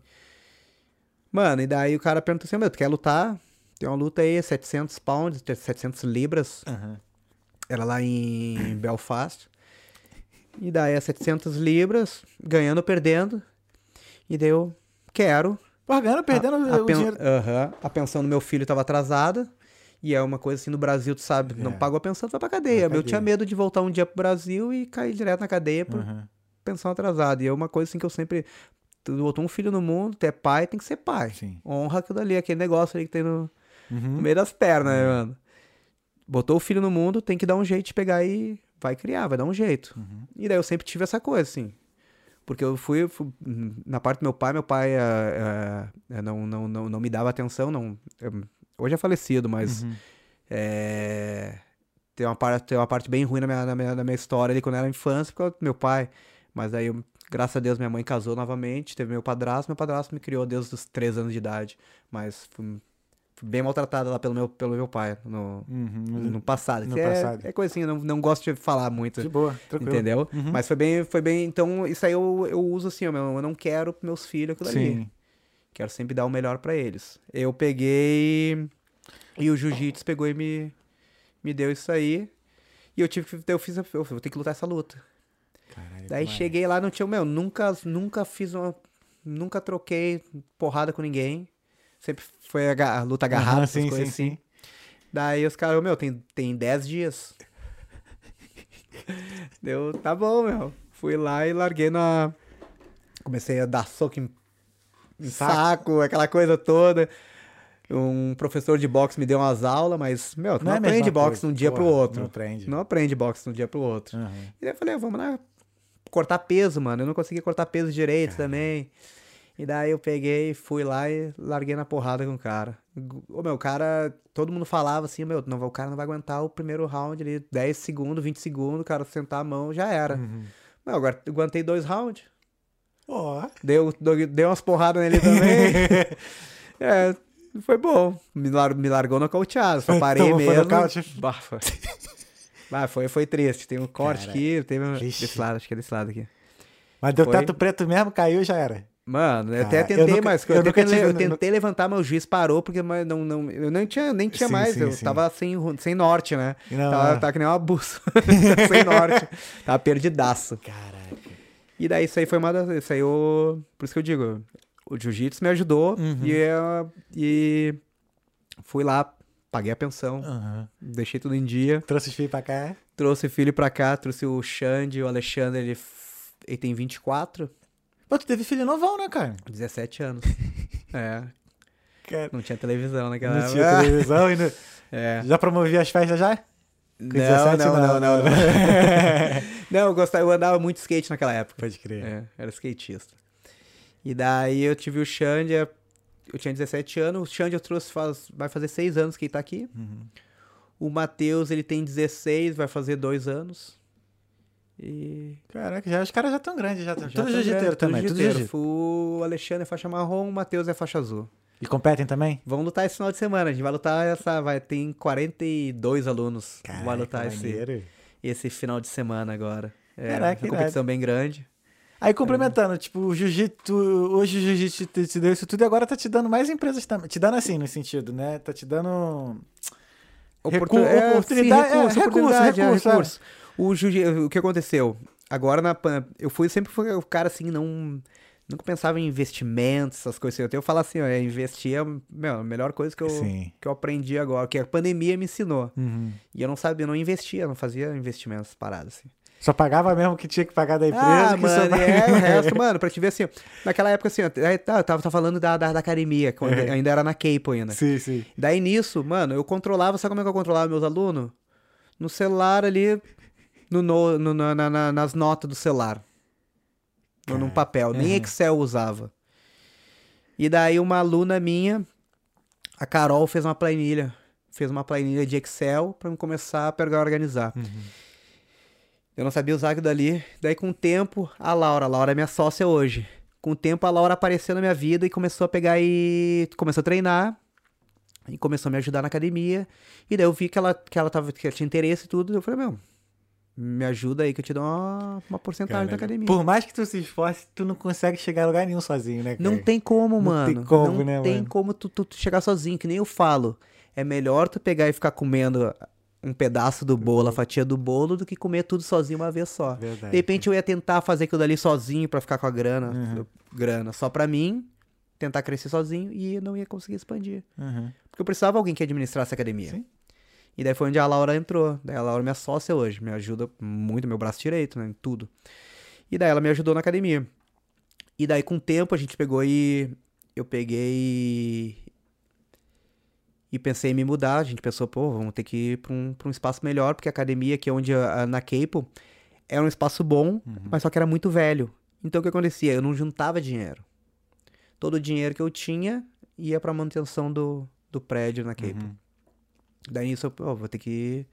Speaker 2: Mano, e daí o cara perguntou assim, meu, tu quer lutar? Tem uma luta aí, 700 pounds, 700 libras.
Speaker 1: Aham.
Speaker 2: Era lá em Belfast. E daí é 700 libras, ganhando ou perdendo. E daí eu quero.
Speaker 1: Pô, ganhando, perdendo
Speaker 2: a, a
Speaker 1: o
Speaker 2: pen-
Speaker 1: dinheiro.
Speaker 2: Aham. A pensão do meu filho tava atrasada. E é uma coisa assim, no Brasil, tu sabe, não
Speaker 1: É.
Speaker 2: pagou a pensão, tu vai pra cadeia.
Speaker 1: Pra
Speaker 2: Eu tinha
Speaker 1: cadeia.
Speaker 2: medo de voltar um dia pro Brasil e cair direto na cadeia por
Speaker 1: Aham.
Speaker 2: pensão atrasada. E é uma coisa assim que eu sempre. Tu botou um filho no mundo, tu é pai, tem que ser pai.
Speaker 1: Sim.
Speaker 2: Honra aquilo ali, aquele negócio ali que tem no, no
Speaker 1: Uhum.
Speaker 2: meio das pernas, né, mano? Botou o filho no mundo, tem que dar um jeito de pegar e vai criar, vai dar um jeito.
Speaker 1: Uhum.
Speaker 2: E daí eu sempre tive essa coisa, assim. Porque eu fui, fui- na parte do meu pai, meu pai eh, eh, não, não, não, não me dava atenção, não. eu- hoje é falecido, mas
Speaker 1: Uhum.
Speaker 2: é, tem, uma parte, tem uma parte bem ruim na minha, na minha, na minha história ali quando eu era infância, por causa do meu pai. Mas aí, eu- graças a Deus, minha mãe casou novamente, teve meu padrasto, meu padrasto me criou desde os 3 anos de idade. Mas fui, fui bem maltratada lá pelo meu, pelo meu pai no,
Speaker 1: Uhum.
Speaker 2: no passado.
Speaker 1: No
Speaker 2: é,
Speaker 1: passado.
Speaker 2: é coisa assim, eu não, não gosto de falar muito.
Speaker 1: De boa, tranquilo.
Speaker 2: Entendeu?
Speaker 1: Uhum.
Speaker 2: Mas foi bem, foi bem. Então, isso aí eu, eu uso assim, eu não quero pros meus filhos aquilo ali.
Speaker 1: Sim.
Speaker 2: Quero sempre dar o melhor pra eles. Eu peguei. E o jiu-jitsu pegou e me, me deu isso aí. E eu tive que. Eu fiz. Eu vou ter que lutar essa luta.
Speaker 1: Caralho,
Speaker 2: Daí cheguei lá, não tinha. Meu, nunca, nunca fiz uma. Nunca troquei porrada com ninguém. Sempre foi a, a luta agarrada,
Speaker 1: Aham,
Speaker 2: essas
Speaker 1: sim,
Speaker 2: coisas
Speaker 1: sim,
Speaker 2: assim.
Speaker 1: sim.
Speaker 2: Daí os caras, meu, tem, tem 10 dias. Deu, tá bom, meu. Fui lá e larguei na. Comecei a dar soco em, em
Speaker 1: Saco.
Speaker 2: saco. aquela coisa toda. Um professor de boxe me deu umas aulas, mas, meu, tu não,
Speaker 1: é a mesma
Speaker 2: aprende boxe de um dia pro
Speaker 1: Porra,
Speaker 2: outro.
Speaker 1: Não aprende.
Speaker 2: Não aprende boxe de um dia pro outro.
Speaker 1: Aham.
Speaker 2: E daí eu falei, ah, vamos lá cortar peso, mano. Eu não conseguia cortar peso direito também. E daí eu peguei, fui lá e larguei na porrada com o cara. O meu, cara, todo mundo falava assim, meu, não, o cara não vai aguentar o primeiro round ali, 10 segundos, 20 segundos, o cara sentar a mão, já era.
Speaker 1: Uhum.
Speaker 2: Meu, agora aguentei dois rounds.
Speaker 1: Ó.
Speaker 2: Deu, deu, deu umas porradas nele também. é, foi bom. Me, lar, me largou nocauteado. Só parei
Speaker 1: Tomou- foi
Speaker 2: mesmo.
Speaker 1: nocaute?
Speaker 2: Bah, foi. Foi, foi triste. Tem um corte aqui, teve um- desse lado, acho que é desse lado aqui.
Speaker 1: Mas deu
Speaker 2: Foi.
Speaker 1: teto preto mesmo, caiu já era.
Speaker 2: Mano, eu até tentei,
Speaker 1: eu nunca-
Speaker 2: mas
Speaker 1: eu
Speaker 2: eu, tentei,
Speaker 1: tive-
Speaker 2: eu tentei levantar, mas o juiz parou, porque não, não, eu nem tinha, nem tinha
Speaker 1: Sim,
Speaker 2: mais,
Speaker 1: sim,
Speaker 2: eu
Speaker 1: sim.
Speaker 2: tava sem, sem norte, né?
Speaker 1: Não,
Speaker 2: tava,
Speaker 1: é.
Speaker 2: tava que nem uma buça, sem norte, tava perdidaço.
Speaker 1: Caraca.
Speaker 2: E daí isso aí foi uma das, isso aí eu, por isso que eu digo, o jiu-jitsu me ajudou
Speaker 1: Uhum.
Speaker 2: e, eu- e fui lá, paguei a pensão,
Speaker 1: Aham.
Speaker 2: deixei tudo em dia,
Speaker 1: Trouxe os filhos pra cá.
Speaker 2: trouxe filho pra cá, trouxe o Xande, o Alexandre, ele, ele tem 24,
Speaker 1: Pô, tu teve filho novão, né, cara?
Speaker 2: 17 anos. é,
Speaker 1: Cara,
Speaker 2: não tinha televisão naquela
Speaker 1: Não tinha
Speaker 2: época.
Speaker 1: televisão não...
Speaker 2: É.
Speaker 1: Já promovia as festas já?
Speaker 2: Não,
Speaker 1: 17
Speaker 2: não, não,
Speaker 1: não.
Speaker 2: não, não. Eu gostava, eu andava muito skate naquela época.
Speaker 1: Pode crer.
Speaker 2: É, era skatista. E daí eu tive o Xande, eu tinha 17 anos, o Xande eu trouxe faz, vai fazer 6 anos que ele tá aqui.
Speaker 1: Uhum.
Speaker 2: O Matheus, ele tem 16, vai fazer 2 anos. E...
Speaker 1: Caraca, já, os caras já estão grandes, já.
Speaker 2: já
Speaker 1: tudo jiu-jiteiro
Speaker 2: grande,
Speaker 1: também, tudo
Speaker 2: jiu-jiteiro.
Speaker 1: jiu-jiteiro.
Speaker 2: O Alexandre é faixa marrom, o Matheus é faixa azul.
Speaker 1: E competem também?
Speaker 2: Vamos lutar esse final de semana. A gente vai lutar essa. Vai ter 42 alunos.
Speaker 1: Caraca,
Speaker 2: vai lutar esse, esse final de semana agora. É
Speaker 1: Caraca,
Speaker 2: uma competição bem grande.
Speaker 1: Aí complementando, tipo, o jiu-jitsu, hoje o jiu-jitsu te, te deu isso tudo e agora tá te dando mais empresas também. Te dando assim, no sentido, né? Tá te dando. Recu-
Speaker 2: é,
Speaker 1: oportunidade,
Speaker 2: sim, recurso,
Speaker 1: é, recurso,
Speaker 2: é,
Speaker 1: recurso, é.
Speaker 2: recurso. O, o que aconteceu? Agora na eu fui sempre fui o cara assim, não nunca pensava em investimentos, essas coisas. assim. Eu falo assim, ó, investir é meu, a melhor coisa que eu,
Speaker 1: Sim.
Speaker 2: que eu aprendi agora, que a pandemia me ensinou.
Speaker 1: Uhum.
Speaker 2: E eu não sabia, eu não investia, não fazia investimentos parados assim.
Speaker 1: Só pagava mesmo o que tinha que pagar da empresa.
Speaker 2: Ah, mano, é, o resto, mano, pra te ver assim, naquela época assim, tá, eu tava, tava falando da, da, da academia, quando
Speaker 1: É.
Speaker 2: ainda era na Capo ainda.
Speaker 1: Sim, sim.
Speaker 2: Daí nisso, mano, eu controlava, sabe como é que eu controlava meus alunos? No celular ali, no, no- no- na- na- na- nas notas do celular. Ou num papel, nem
Speaker 1: Uhum.
Speaker 2: Excel usava. E daí uma aluna minha, a Carol, fez uma planilha. Fez uma planilha de Excel pra eu começar a pegar organizar. Eu não sabia usar aquilo dali. Daí, com o tempo, a Laura, a Laura é minha sócia hoje. Com o tempo, a Laura apareceu na minha vida e começou a pegar e. começou a treinar. E começou a me ajudar na academia. E daí eu vi que ela, que ela, tava, que ela tinha interesse e tudo. Eu falei, meu, me ajuda aí que eu te dou uma, uma porcentagem da academia.
Speaker 1: Por mais que tu se esforce, tu não consegue chegar em lugar nenhum sozinho, né?
Speaker 2: Não
Speaker 1: cara?
Speaker 2: tem como,
Speaker 1: Não
Speaker 2: mano.
Speaker 1: tem como,
Speaker 2: não
Speaker 1: né,
Speaker 2: tem
Speaker 1: mano?
Speaker 2: como tu, tu- tu chegar sozinho, que nem eu falo. É melhor tu pegar e ficar comendo um pedaço do bolo, a fatia do bolo, do que comer tudo sozinho uma vez só.
Speaker 1: Verdade.
Speaker 2: De repente eu ia tentar fazer aquilo dali sozinho pra ficar com a grana,
Speaker 1: Uhum.
Speaker 2: grana só pra mim, tentar crescer sozinho e não ia conseguir expandir.
Speaker 1: Uhum.
Speaker 2: Porque eu precisava de alguém que administrasse a academia.
Speaker 1: Sim.
Speaker 2: E daí foi onde a Laura entrou. Daí a Laura é minha sócia hoje, me ajuda muito, meu braço direito, né, em tudo. E daí ela me ajudou na academia. E daí com o tempo a gente pegou e eu peguei e pensei em me mudar. A gente pensou, pô, vamos ter que ir pra um, pra um espaço melhor, porque a academia, que é onde a, a- na Capo, era um espaço bom, mas só que era muito velho. Então o que acontecia? Eu não juntava dinheiro. Todo o dinheiro que eu tinha ia pra manutenção do, do prédio na Capo.
Speaker 1: Uhum.
Speaker 2: Daí nisso eu pô, vou ter que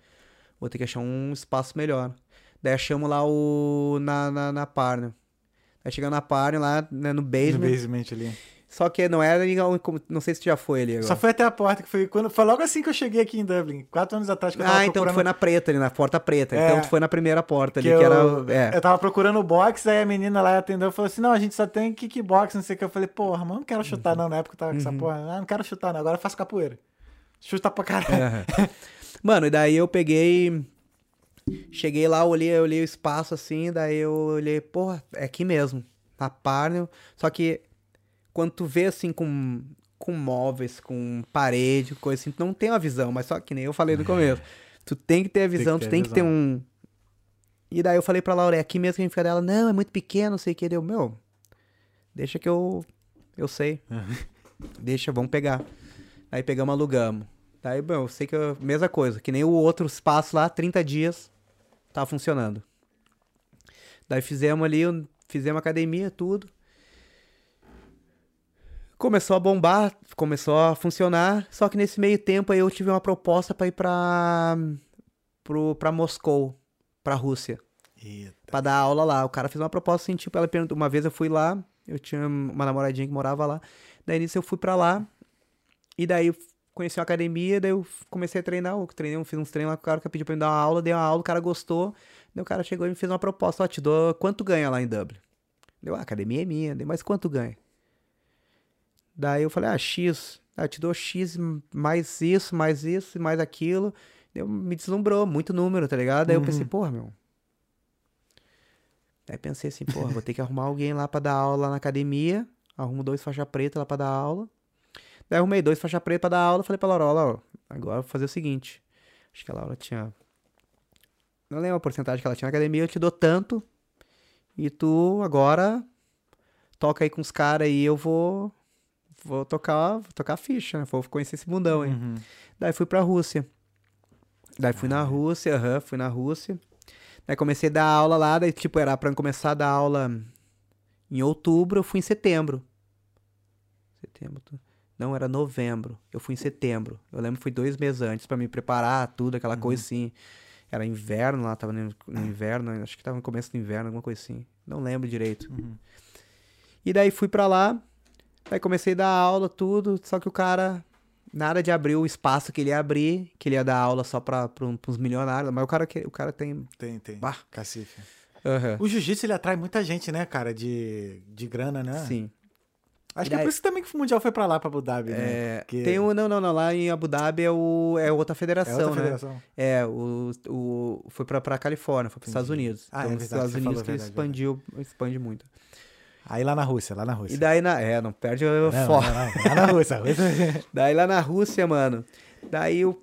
Speaker 2: vou ter que achar um espaço melhor. Daí achamos lá o na na, na Parne. Aí chegando na Parne lá né, no
Speaker 1: No
Speaker 2: basement.
Speaker 1: basement ali.
Speaker 2: Só que não era não sei se tu já foi ali agora.
Speaker 1: Só foi até a porta, que foi quando foi logo assim que eu cheguei aqui em Dublin, quatro anos atrás que eu tava
Speaker 2: Ah, então tu
Speaker 1: procurando-
Speaker 2: foi na preta ali, na porta preta.
Speaker 1: É.
Speaker 2: Então tu foi na primeira porta ali,
Speaker 1: que
Speaker 2: que,
Speaker 1: eu,
Speaker 2: era. É.
Speaker 1: eu tava procurando o box, aí a menina lá atendeu e falou assim: não, a gente só tem kickbox, não sei o que. Eu falei, porra, mano, não quero chutar, não. Na época eu tava com essa porra. Ah, não quero chutar, não. Agora eu faço capoeira. Chuta pra caralho.
Speaker 2: Mano, e daí eu peguei. Cheguei lá, olhei, olhei o espaço assim, daí eu olhei, porra, é aqui mesmo. Na Parnell. Só que quando tu vê assim com, com móveis, com parede, coisa assim, tu não tem uma visão, mas só que nem eu falei no começo. Tu tem que ter a visão,
Speaker 1: ter
Speaker 2: tu tem que ter
Speaker 1: visão.
Speaker 2: um. E daí eu falei pra Laura, é aqui mesmo que a gente fica dela, não, é muito pequeno, não sei o que. Deu, meu, deixa que eu. Eu sei. Deixa, vamos pegar. Aí pegamos, alugamos. Daí, bom, eu sei que é mesma coisa, que nem o outro espaço lá, 30 dias, tava funcionando. Daí fizemos ali, fizemos academia, tudo. Começou a bombar, começou a funcionar, só que nesse meio tempo aí eu tive uma proposta pra ir pra, pro, pra Moscou, pra Rússia
Speaker 1: Eita.
Speaker 2: pra dar aula lá. O cara fez uma proposta assim, tipo, ela perguntou, uma vez eu fui lá, eu tinha uma namoradinha que morava lá, daí nisso eu fui pra lá, e daí conheci uma academia, daí eu comecei a treinar, eu treinei, fiz uns treinos lá com o cara que pediu pra me dar uma aula, dei uma aula, o cara gostou, daí o cara chegou e me fez uma proposta, ó, te dou, quanto ganha lá em Dublin? Deu, ah, a academia é minha, dei, mas quanto ganha? Daí eu falei, ah, X, ah, te dou X mais isso, mais isso, mais aquilo, Daí me deslumbrou, muito número, tá ligado? Daí eu pensei, porra, meu, Aí pensei assim, porra, vou ter que arrumar alguém lá pra dar aula lá na academia. Arrumo dois faixa preta lá pra dar aula. Daí arrumei dois faixa preta pra dar aula. Falei pra Laura, ó, Laura, agora eu vou fazer o seguinte. Acho que a Laura tinha. Não lembro a porcentagem que ela tinha na academia, eu te dou tanto. E tu agora toca aí com os caras aí, eu vou. Vou tocar, vou tocar a ficha, né? Vou conhecer esse mundão aí.
Speaker 1: Uhum.
Speaker 2: Daí fui pra Rússia. Daí fui na Rússia, aham, fui na Rússia. Daí comecei a dar aula lá, daí tipo, era pra começar a dar aula em outubro, eu fui em setembro. Setembro, tu- não, era novembro. Eu fui em setembro. Eu lembro que fui dois meses antes pra me preparar, tudo, aquela coisa assim. Era inverno lá, tava no, no inverno, acho que tava no começo do inverno, alguma coisa assim. Não lembro direito.
Speaker 1: Uhum.
Speaker 2: E daí fui pra lá. Aí comecei a dar aula, tudo, só que o cara, nada de abrir o espaço que ele ia abrir, que ele ia dar aula só pra, pra, um- pros milionários, mas o cara, o cara tem...
Speaker 1: Tem, tem.
Speaker 2: Bah.
Speaker 1: Cacife.
Speaker 2: Aham.
Speaker 1: O jiu-jitsu, ele atrai muita gente, né, cara, de, de grana, né?
Speaker 2: Sim.
Speaker 1: Acho
Speaker 2: E
Speaker 1: que é
Speaker 2: daí-
Speaker 1: por isso também que o Mundial foi pra lá, pra Abu Dhabi, né?
Speaker 2: É,
Speaker 1: Que-
Speaker 2: Tem o, não, não, não, lá em Abu Dhabi é, o, é outra
Speaker 1: É
Speaker 2: federação,
Speaker 1: outra
Speaker 2: né?
Speaker 1: federação.
Speaker 2: É, o, o, foi pra, pra Califórnia, foi pros Estados Unidos.
Speaker 1: Ah, é
Speaker 2: então, os
Speaker 1: verdade,
Speaker 2: Estados Unidos
Speaker 1: falou,
Speaker 2: que
Speaker 1: verdade,
Speaker 2: expandiu, expande muito.
Speaker 1: Aí lá na Rússia, lá na Rússia.
Speaker 2: E daí, na, é, não perde o foco.
Speaker 1: lá na Rússia. Rússia-
Speaker 2: Daí lá na Rússia, mano, daí eu...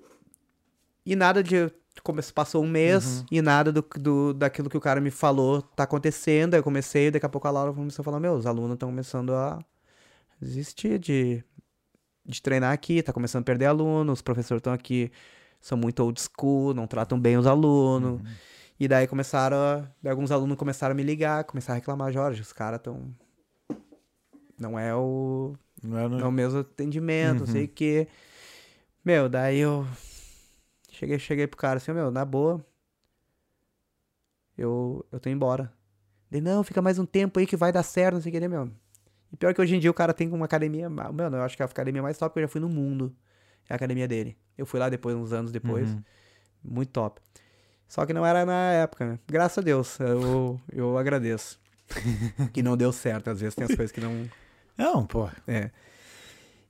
Speaker 2: E nada de... Come... Passou um mês
Speaker 1: Uhum.
Speaker 2: e nada do, do, daquilo que o cara me falou tá acontecendo. Aí eu comecei, daqui a pouco a Laura começou a falar, meu, os alunos estão começando a desistir de, de treinar aqui, tá começando a perder alunos, os professores estão aqui, são muito old school, não tratam bem os alunos.
Speaker 1: Uhum.
Speaker 2: E daí começaram, a, daí alguns alunos começaram a me ligar, começaram a reclamar, Jorge, os caras estão... Não é o,
Speaker 1: Não é no-
Speaker 2: é o mesmo atendimento, não sei
Speaker 1: Uhum.
Speaker 2: o quê. Meu, daí eu cheguei, cheguei pro cara assim, meu, na boa, eu, eu tô indo embora. Ele, não, fica mais um tempo aí que vai dar certo, não sei o que, né, meu? E pior que hoje em dia o cara tem uma academia, ma- mano, eu acho que é a academia mais top que eu já fui no mundo. É a academia dele. Eu fui lá depois, uns anos depois.
Speaker 1: Uhum.
Speaker 2: Muito top. Só que não era na época, né? Graças a Deus, eu, eu agradeço. que não deu certo, às vezes tem as coisas que não,
Speaker 1: Não, pô.
Speaker 2: é.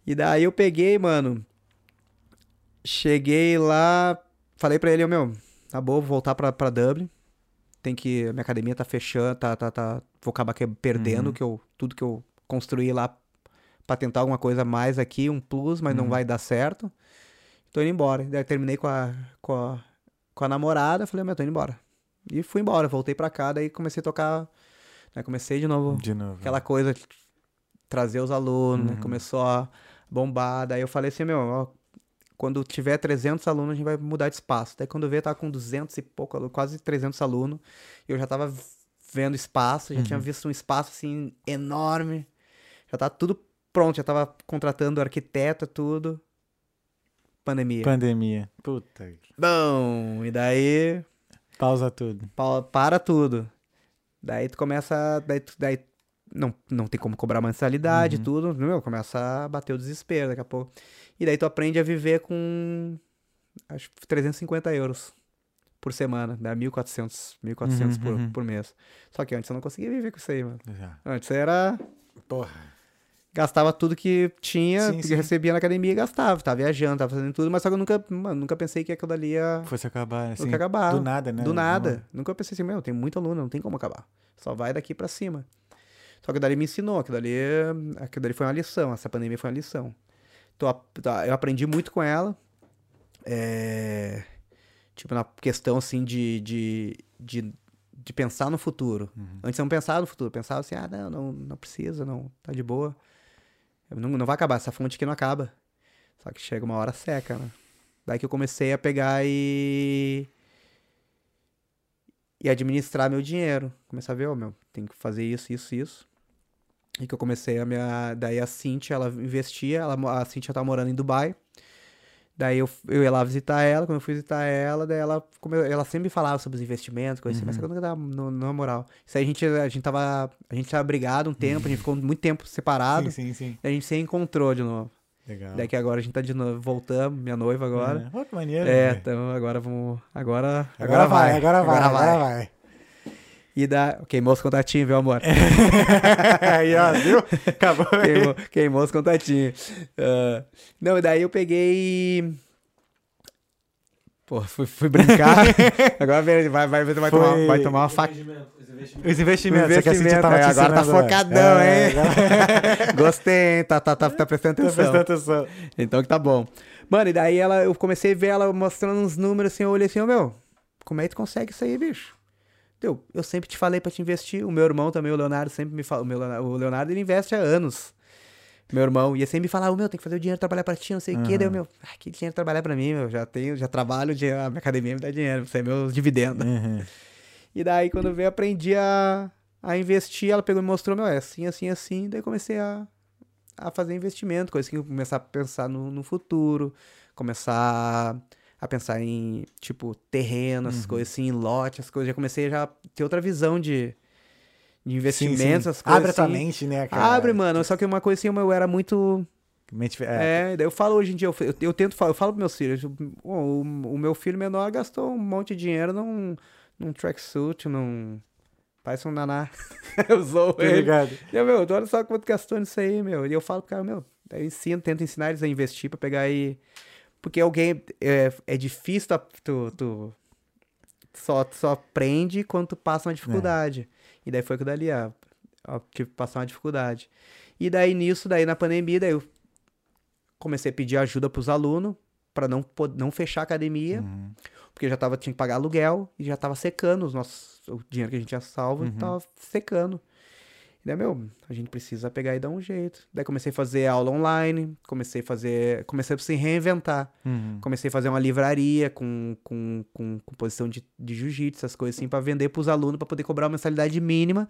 Speaker 2: E daí eu peguei, mano. Cheguei lá, falei pra ele, meu, tá bom, vou voltar pra, pra Dublin. Tem que. Minha academia tá fechando, tá, tá, tá. Vou acabar que- perdendo
Speaker 1: Uhum.
Speaker 2: que eu, tudo que eu construí lá pra tentar alguma coisa mais aqui, um plus, mas não
Speaker 1: Uhum.
Speaker 2: vai dar certo. Tô indo embora. Daí terminei com a, com a, com a namorada, falei, meu, tô indo embora. E fui embora, voltei pra cá, daí comecei a tocar. Né, comecei de novo
Speaker 1: De novo.
Speaker 2: aquela coisa de trazer os alunos, né?
Speaker 1: Uhum.
Speaker 2: começou a bombar. Daí eu falei assim, meu, ó, quando tiver 300 alunos, a gente vai mudar de espaço. Daí quando eu vi, eu tava com 200 e pouco, quase 300 alunos. E eu já tava vendo espaço, já tinha
Speaker 1: Uhum.
Speaker 2: visto um espaço, assim, enorme. Já tava tudo pronto, já tava contratando arquiteto, tudo. Pandemia.
Speaker 1: Pandemia. Puta.
Speaker 2: Bom, e daí
Speaker 1: Pausa tudo.
Speaker 2: pa- para tudo. Daí tu começa. Daí, tu- daí não, não tem como cobrar mensalidade,
Speaker 1: Uhum.
Speaker 2: tudo. Meu, começa a bater o desespero daqui a pouco. E daí tu aprende a viver com. Acho que 350 euros por semana. Dá 1.400, 1.400
Speaker 1: Uhum,
Speaker 2: por,
Speaker 1: uhum.
Speaker 2: por mês. Só que antes eu não conseguia viver com isso aí, mano.
Speaker 1: Já.
Speaker 2: Antes era.
Speaker 1: Porra.
Speaker 2: Gastava tudo que tinha,
Speaker 1: Sim,
Speaker 2: que
Speaker 1: sim.
Speaker 2: recebia na academia e gastava. Tava viajando, tava fazendo tudo, mas só que eu nunca, mano, nunca pensei que aquilo dali ia.
Speaker 1: Fosse acabar assim.
Speaker 2: Acabar.
Speaker 1: Do nada, né?
Speaker 2: Do nada. Nunca pensei assim, meu, tem muito aluno, não tem como acabar. Só vai daqui pra cima. Só que dali me ensinou, aquilo dali, aquilo dali foi uma lição, essa pandemia foi uma lição. Então, eu aprendi muito com ela. é, tipo, na questão, assim, de, de, de, de pensar no futuro.
Speaker 1: Uhum.
Speaker 2: Antes eu não pensava no futuro, pensava assim, ah, não, não, não precisa, não, tá de boa. Não, não vai acabar, essa fonte aqui não acaba. Só que chega uma hora seca, né? Daí que eu comecei a pegar e. e administrar meu dinheiro. Começar a ver, ó, meu, tem que fazer isso, isso, isso. E que eu comecei a minha. Daí a Cintia, ela investia, ela, a Cintia tava morando em Dubai. Daí eu, eu ia lá visitar ela, quando eu fui visitar ela, daí ela, come- ela sempre falava sobre os investimentos, coisa assim, mas que eu nunca dava no- na moral. Isso aí a gente, a gente tava. A gente tava brigado um tempo, a gente ficou muito tempo separado.
Speaker 1: Sim, sim, sim.
Speaker 2: A gente se encontrou de novo.
Speaker 1: Legal.
Speaker 2: Daí que agora a gente tá de novo, voltamos, minha noiva agora.
Speaker 1: É. Pô, que maneiro.
Speaker 2: É, então agora vamos. Agora.
Speaker 1: Agora, vai, agora vai, agora vai.
Speaker 2: E dá. Queimou os contatinhos, viu, amor?
Speaker 1: Aí, ó, viu? Acabou.
Speaker 2: queimou, queimou os contatinhos. Ah, não, e daí eu peguei. Pô, fui, fui brincar. agora vai, vai, vai, vai,
Speaker 1: Foi-
Speaker 2: tomar, vai tomar uma faca.
Speaker 1: Os investimentos. é que a Cintia
Speaker 2: Investimento,
Speaker 1: tava
Speaker 2: é,
Speaker 1: te
Speaker 2: agora tá
Speaker 1: ó.
Speaker 2: focadão,
Speaker 1: É,
Speaker 2: hein?
Speaker 1: agora-
Speaker 2: Gostei, hein? Tá, tá, tá, tá prestando
Speaker 1: Tá
Speaker 2: atenção.
Speaker 1: prestando atenção.
Speaker 2: Então que tá bom. Mano, e daí ela, eu comecei a ver ela mostrando uns números assim, eu olhei assim, ô meu, como é que tu consegue isso aí, bicho? Deu, eu sempre te falei pra te investir. O meu irmão também, o Leonardo, sempre me fala. O, meu Leonardo, o Leonardo, ele investe há anos. Meu irmão ia sempre me falar, ô meu, tem que fazer o dinheiro trabalhar pra ti, não sei o quê. Daí, eu, meu, ah, que dinheiro trabalhar pra mim, meu, já tenho, já trabalho, a minha academia me dá dinheiro, isso é meu dividendo.
Speaker 1: Uhum.
Speaker 2: E daí, quando veio, aprendi a, a investir. Ela pegou e me mostrou, meu, é assim, assim, assim. Daí comecei a, a fazer investimento, coisa que eu começar a pensar no, no futuro, começar a pensar em, tipo, terreno, essas
Speaker 1: Uhum.
Speaker 2: coisas assim, lote, as coisas. Já comecei já a ter outra visão de, de investimentos, as coisas.
Speaker 1: Abre a tua
Speaker 2: assim.
Speaker 1: mente, né, cara?
Speaker 2: Abre, mano. Só que uma coisa assim, eu era muito.
Speaker 1: Mente, é.
Speaker 2: É, eu falo hoje em dia, eu, eu, eu tento falar, eu falo pros meus filhos, "Pô, o, o meu filho menor gastou um monte de dinheiro num, num tracksuit, num. Parece um naná. eu sou ele.
Speaker 1: ligado?
Speaker 2: E eu, meu, olha só quanto gastou nisso aí, meu. E eu falo pro cara, meu, eu ensino, tento ensinar eles a investir pra pegar aí. Porque alguém. É, é difícil tu, tu, tu só, só aprende quando tu passa uma dificuldade. E daí foi que dali, ó, ó, tive que passar uma dificuldade. E daí nisso, daí na pandemia, daí eu comecei a pedir ajuda pros alunos pra não, não fechar a academia.
Speaker 1: Uhum.
Speaker 2: Porque já tava, tinha que pagar aluguel e já tava secando os nossos, o dinheiro que a gente tinha salvo
Speaker 1: Uhum.
Speaker 2: tava secando. E daí, meu, a gente precisa pegar e dar um jeito. Daí comecei a fazer aula online, comecei a fazer. Comecei a se reinventar.
Speaker 1: Uhum.
Speaker 2: Comecei a fazer uma livraria com, com, com, com posição de, de jiu-jitsu, essas coisas assim, pra vender pros alunos, pra poder cobrar uma mensalidade mínima.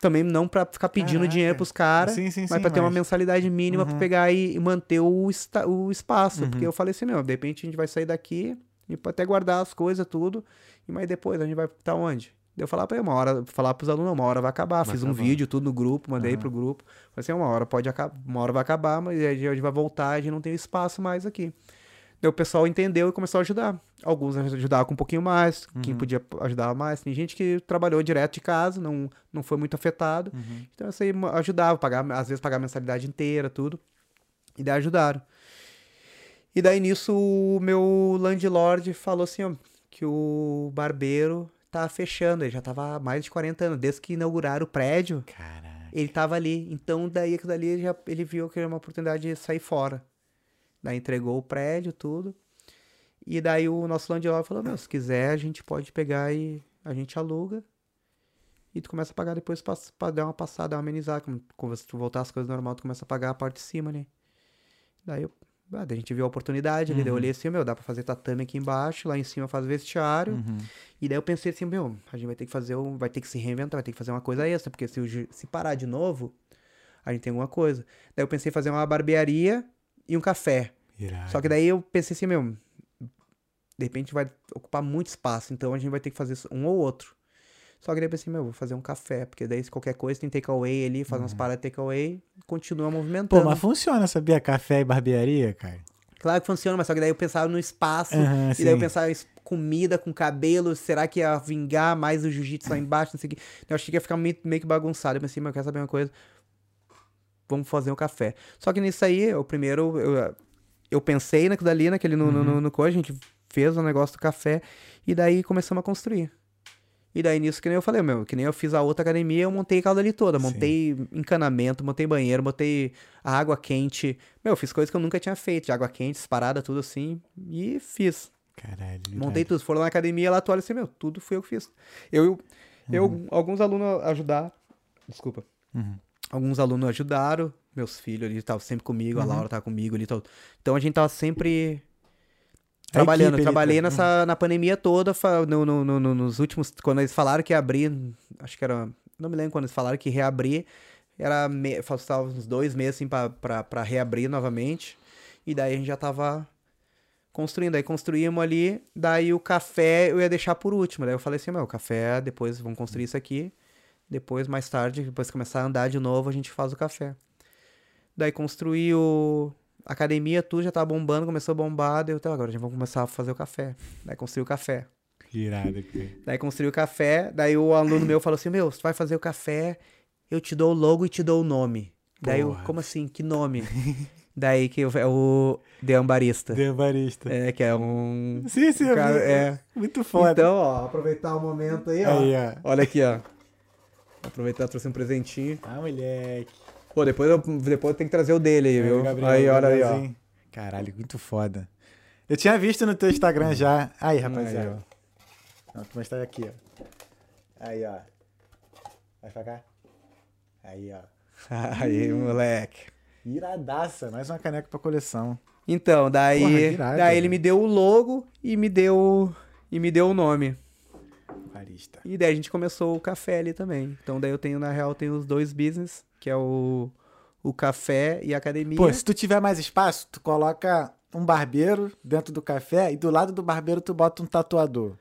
Speaker 2: Também não pra ficar pedindo
Speaker 1: Caraca.
Speaker 2: dinheiro pros caras, mas
Speaker 1: sim,
Speaker 2: pra ter uma
Speaker 1: mas-
Speaker 2: mensalidade mínima pra
Speaker 1: Uhum.
Speaker 2: pegar e, e manter o, esta- o espaço.
Speaker 1: Uhum.
Speaker 2: Porque eu falei assim, meu, de repente a gente vai sair daqui e pode até guardar as coisas, tudo, e mas depois a gente vai estar onde? Daí eu falar ele, uma hora, falar pros alunos, uma hora vai acabar.
Speaker 1: Vai
Speaker 2: Fiz um
Speaker 1: acabar.
Speaker 2: vídeo, tudo no grupo, mandei
Speaker 1: Aham.
Speaker 2: pro grupo. Falei assim, uma hora pode acabar, uma hora vai acabar, mas a gente vai voltar, a gente não tem espaço mais aqui. Daí o pessoal entendeu e começou a ajudar. Alguns ajudavam com um pouquinho mais, quem
Speaker 1: Uhum.
Speaker 2: podia ajudar mais. Tem gente que trabalhou direto de casa, não, não foi muito afetado.
Speaker 1: Uhum.
Speaker 2: Então isso aí ajudava, pagar, às vezes pagar a mensalidade inteira, tudo. E daí ajudaram. E daí nisso o meu landlord falou assim, ó, que o barbeiro tá fechando, ele já tava há mais de 40 anos, desde que inauguraram o prédio,
Speaker 1: Caraca.
Speaker 2: ele tava ali. Então daí aquilo dali ele já, ele viu que era uma oportunidade de sair fora. Daí entregou o prédio, tudo. E daí o nosso landlord falou, meu, se quiser a gente pode pegar e a gente aluga. E tu começa a pagar depois pra, pra dar uma passada, uma amenizada. Quando, quando tu voltar as coisas normal, tu começa a pagar a parte de cima, né? Daí eu, ah, a gente viu a oportunidade ali, daí eu olhei assim, meu, dá pra fazer tatame aqui embaixo, lá em cima faz vestiário.
Speaker 1: Uhum.
Speaker 2: E daí eu pensei assim, meu, a gente vai ter que fazer, um, vai ter que se reinventar, vai ter que fazer uma coisa extra, porque se, se parar de novo, a gente tem alguma coisa. Daí eu pensei em fazer uma barbearia e um café.
Speaker 1: Irado.
Speaker 2: Só que daí eu pensei assim, meu, de repente vai ocupar muito espaço, então a gente vai ter que fazer um ou outro. Só que daí eu pensei, meu, vou fazer um café, porque daí se qualquer coisa tem takeaway ali, faz umas paradas de takeaway, continua movimentando.
Speaker 1: Pô, mas funciona, sabia? Café e barbearia, cara.
Speaker 2: Claro que funciona, mas só que daí eu pensava no espaço,
Speaker 1: Aham,
Speaker 2: e daí eu
Speaker 1: sim.
Speaker 2: pensava em comida com cabelo, será que ia vingar mais o jiu-jitsu lá embaixo, não sei o que. Eu achei que ia ficar meio, meio que bagunçado. Eu pensei, mas eu quero saber uma coisa. Vamos fazer um café. Só que nisso aí, o primeiro, eu, eu pensei naquilo dali, naquele no, no,
Speaker 1: Uhum.
Speaker 2: no, no coisa, a gente fez o negócio do café, e daí começamos a construir. E daí nisso, que nem eu falei, meu, que nem eu fiz a outra academia, eu montei aquela ali toda.
Speaker 1: Sim.
Speaker 2: Montei encanamento, montei banheiro, montei a água quente. Meu, eu fiz coisas que eu nunca tinha feito, de água quente, parada, tudo assim. E fiz.
Speaker 1: Caralho.
Speaker 2: Montei tudo. Foram na academia, lá tu olha assim, meu, tudo fui eu que fiz. Eu, eu
Speaker 1: Uhum.
Speaker 2: alguns alunos ajudar. Desculpa.
Speaker 1: Uhum.
Speaker 2: Alguns alunos ajudaram, meus filhos ali estavam sempre comigo, a
Speaker 1: Uhum.
Speaker 2: Laura tava comigo ali. tal. Então a gente tava sempre trabalhando.
Speaker 1: equipe
Speaker 2: trabalhei nessa, na pandemia toda, no, no- no- no- nos últimos. Quando eles falaram que ia abrir, acho que era. Não me lembro quando eles falaram que reabrir. Era. Me, faltava uns dois meses assim pra, pra, pra reabrir novamente. E daí a gente já tava construindo. Aí construímos ali. Daí o café eu ia deixar por último. Daí eu falei assim: meu, o café, depois vamos construir isso aqui. Depois, mais tarde, depois começar a andar de novo, a gente faz o café. Daí construí o. Academia, tudo já tava bombando, começou a bombar. Daí eu, tá, agora a gente vai começar a fazer o café. Daí construí o café.
Speaker 1: Irado, cara.
Speaker 2: Daí construí o café. Daí o aluno meu falou assim: Meu, você vai fazer o café, eu te dou o logo e te dou o nome. Daí eu,
Speaker 1: Porra.
Speaker 2: como assim? Que nome? Daí que é o Deambarista.
Speaker 1: Deu barista.
Speaker 2: É, que é um.
Speaker 1: Sim, sim, eu
Speaker 2: cara, é.
Speaker 1: Muito foda.
Speaker 2: Então, ó, aproveitar o momento aí, ó.
Speaker 1: Aí, ó.
Speaker 2: Olha aqui, ó. Aproveitar, trouxe um presentinho.
Speaker 1: Ah, moleque.
Speaker 2: Pô, depois eu, depois eu tenho que trazer o dele aí, viu?
Speaker 1: Gabriel,
Speaker 2: aí, olha aí, ó.
Speaker 1: Caralho, muito foda. Eu tinha visto no teu Instagram já. Aí, rapaziada.
Speaker 2: Aí,
Speaker 1: vou mostrar aqui, ó. Aí, ó. Vai pra cá. Aí, ó.
Speaker 2: Aí, moleque.
Speaker 1: Iradaça, mais uma caneca pra coleção.
Speaker 2: Então, daí,
Speaker 1: Porra, irado,
Speaker 2: daí ele me deu o logo e me deu e me deu o nome.
Speaker 1: Barista.
Speaker 2: E daí a gente começou o café ali também. Então daí eu tenho, na real, tenho os dois business, que é o, o café e a academia.
Speaker 1: Pô, se tu tiver mais espaço, tu coloca um barbeiro dentro do café e do lado do barbeiro tu bota um tatuador.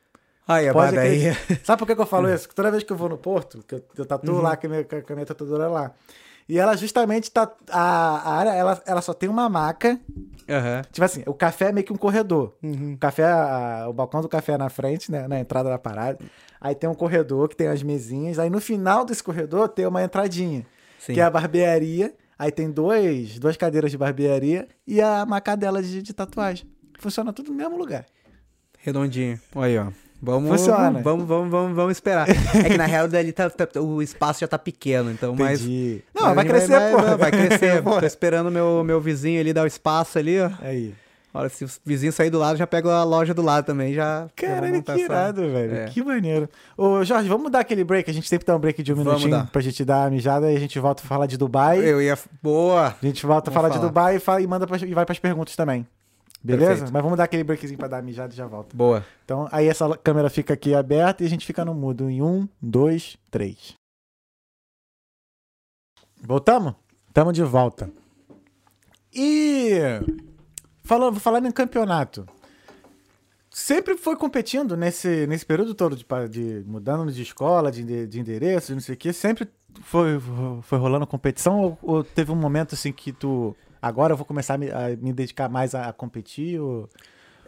Speaker 2: Ai,
Speaker 1: Pode
Speaker 2: daí...
Speaker 1: acreditar. Sabe por que, que eu falo isso? Toda vez que eu vou no Porto, que eu, eu tatuo lá com a, minha, com a minha tatuadora lá. E ela justamente tá. A, a área, ela, ela só tem uma maca.
Speaker 2: Aham.
Speaker 1: Tipo assim, o café é meio que um corredor. O café, a- o balcão do café é na frente, né? Na entrada da parada. Aí tem um corredor que tem as mesinhas. Aí no final desse corredor tem uma entradinha.
Speaker 2: Sim.
Speaker 1: Que é a barbearia. Aí tem dois, duas cadeiras de barbearia e a maca dela de, de tatuagem. Funciona tudo no mesmo lugar.
Speaker 2: Redondinho. Olha aí, ó. Vamos,
Speaker 1: Funciona.
Speaker 2: Vamos, vamos, vamos, vamos esperar. É que na real dali tá, tá- o espaço já tá pequeno, então, mas.
Speaker 1: Entendi.
Speaker 2: mas
Speaker 1: Não, vai crescer,
Speaker 2: vai,
Speaker 1: pô.
Speaker 2: Vai, vai crescer. Tô esperando meu, meu vizinho ali dar o espaço ali, ó.
Speaker 1: Aí.
Speaker 2: Olha, se o vizinho sair do lado, já pego a loja do lado também, já.
Speaker 1: Caralho, que
Speaker 2: essa-
Speaker 1: irado, velho.
Speaker 2: É.
Speaker 1: Que maneiro. Ô, Jorge, vamos dar aquele break. A gente sempre dá um break de um
Speaker 2: Vamos
Speaker 1: minutinho
Speaker 2: dar.
Speaker 1: pra gente dar a mijada e a gente volta a falar de Dubai.
Speaker 2: Eu ia. Boa!
Speaker 1: A gente volta a
Speaker 2: Vamos
Speaker 1: falar, de
Speaker 2: falar.
Speaker 1: Dubai e, fala, e manda pras- e vai pras perguntas também. Beleza?
Speaker 2: Perfeito.
Speaker 1: Mas vamos dar aquele breakzinho pra dar mijada e já volta.
Speaker 2: Boa.
Speaker 1: Então, aí essa câmera fica aqui aberta e a gente fica no mudo em um, dois, três. Voltamos? Tamo de volta. E falando, falando em campeonato, sempre foi competindo nesse, nesse período todo de, de mudando de escola, de, de endereço, de não sei o que, sempre foi, foi rolando competição ou, ou teve um momento assim que tu agora eu vou começar a me, a me dedicar mais a, a competir? Ou...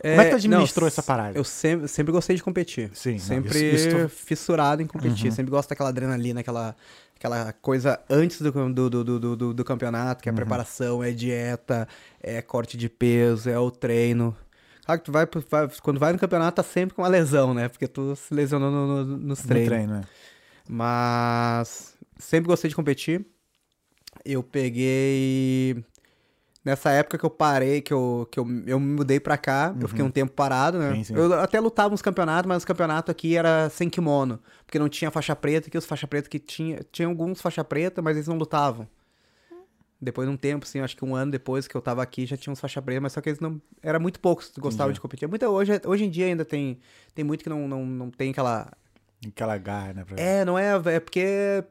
Speaker 1: Como é que tu administrou essa parada?
Speaker 2: Eu sempre, sempre gostei de competir.
Speaker 1: Sim, não,
Speaker 2: Sempre
Speaker 1: isso- isso
Speaker 2: fissurado em competir.
Speaker 1: Uhum.
Speaker 2: Sempre gosto daquela adrenalina, aquela, aquela coisa antes do, do, do, do, do, do campeonato,
Speaker 1: Uhum.
Speaker 2: que é a preparação, é dieta, é corte de peso, é o treino. Claro que tu vai, vai- quando vai no campeonato, tá sempre com uma lesão, né? Porque tu se lesionou no, no- nos
Speaker 1: No
Speaker 2: treinos.
Speaker 1: treino, né?
Speaker 2: Mas sempre gostei de competir. Eu peguei. Nessa época que eu parei, que eu, que eu, eu me mudei pra cá, eu fiquei um tempo parado, né?
Speaker 1: Uhum. Sim, sim.
Speaker 2: Eu até lutava nos campeonatos, mas os campeonatos aqui era sem kimono. Porque não tinha faixa preta, que os faixa preta que tinha. Tinha alguns faixa preta, mas eles não lutavam. Depois de um tempo, assim, acho que um ano depois que eu tava aqui, já tinha uns faixa preta, mas só que eles não. Era muito poucos que gostavam
Speaker 1: Entendi.
Speaker 2: de competir. Muita, hoje, hoje em dia ainda tem, tem muito que não, não, não tem aquela
Speaker 1: Aquela garra, né? pra-
Speaker 2: é, não é. É porque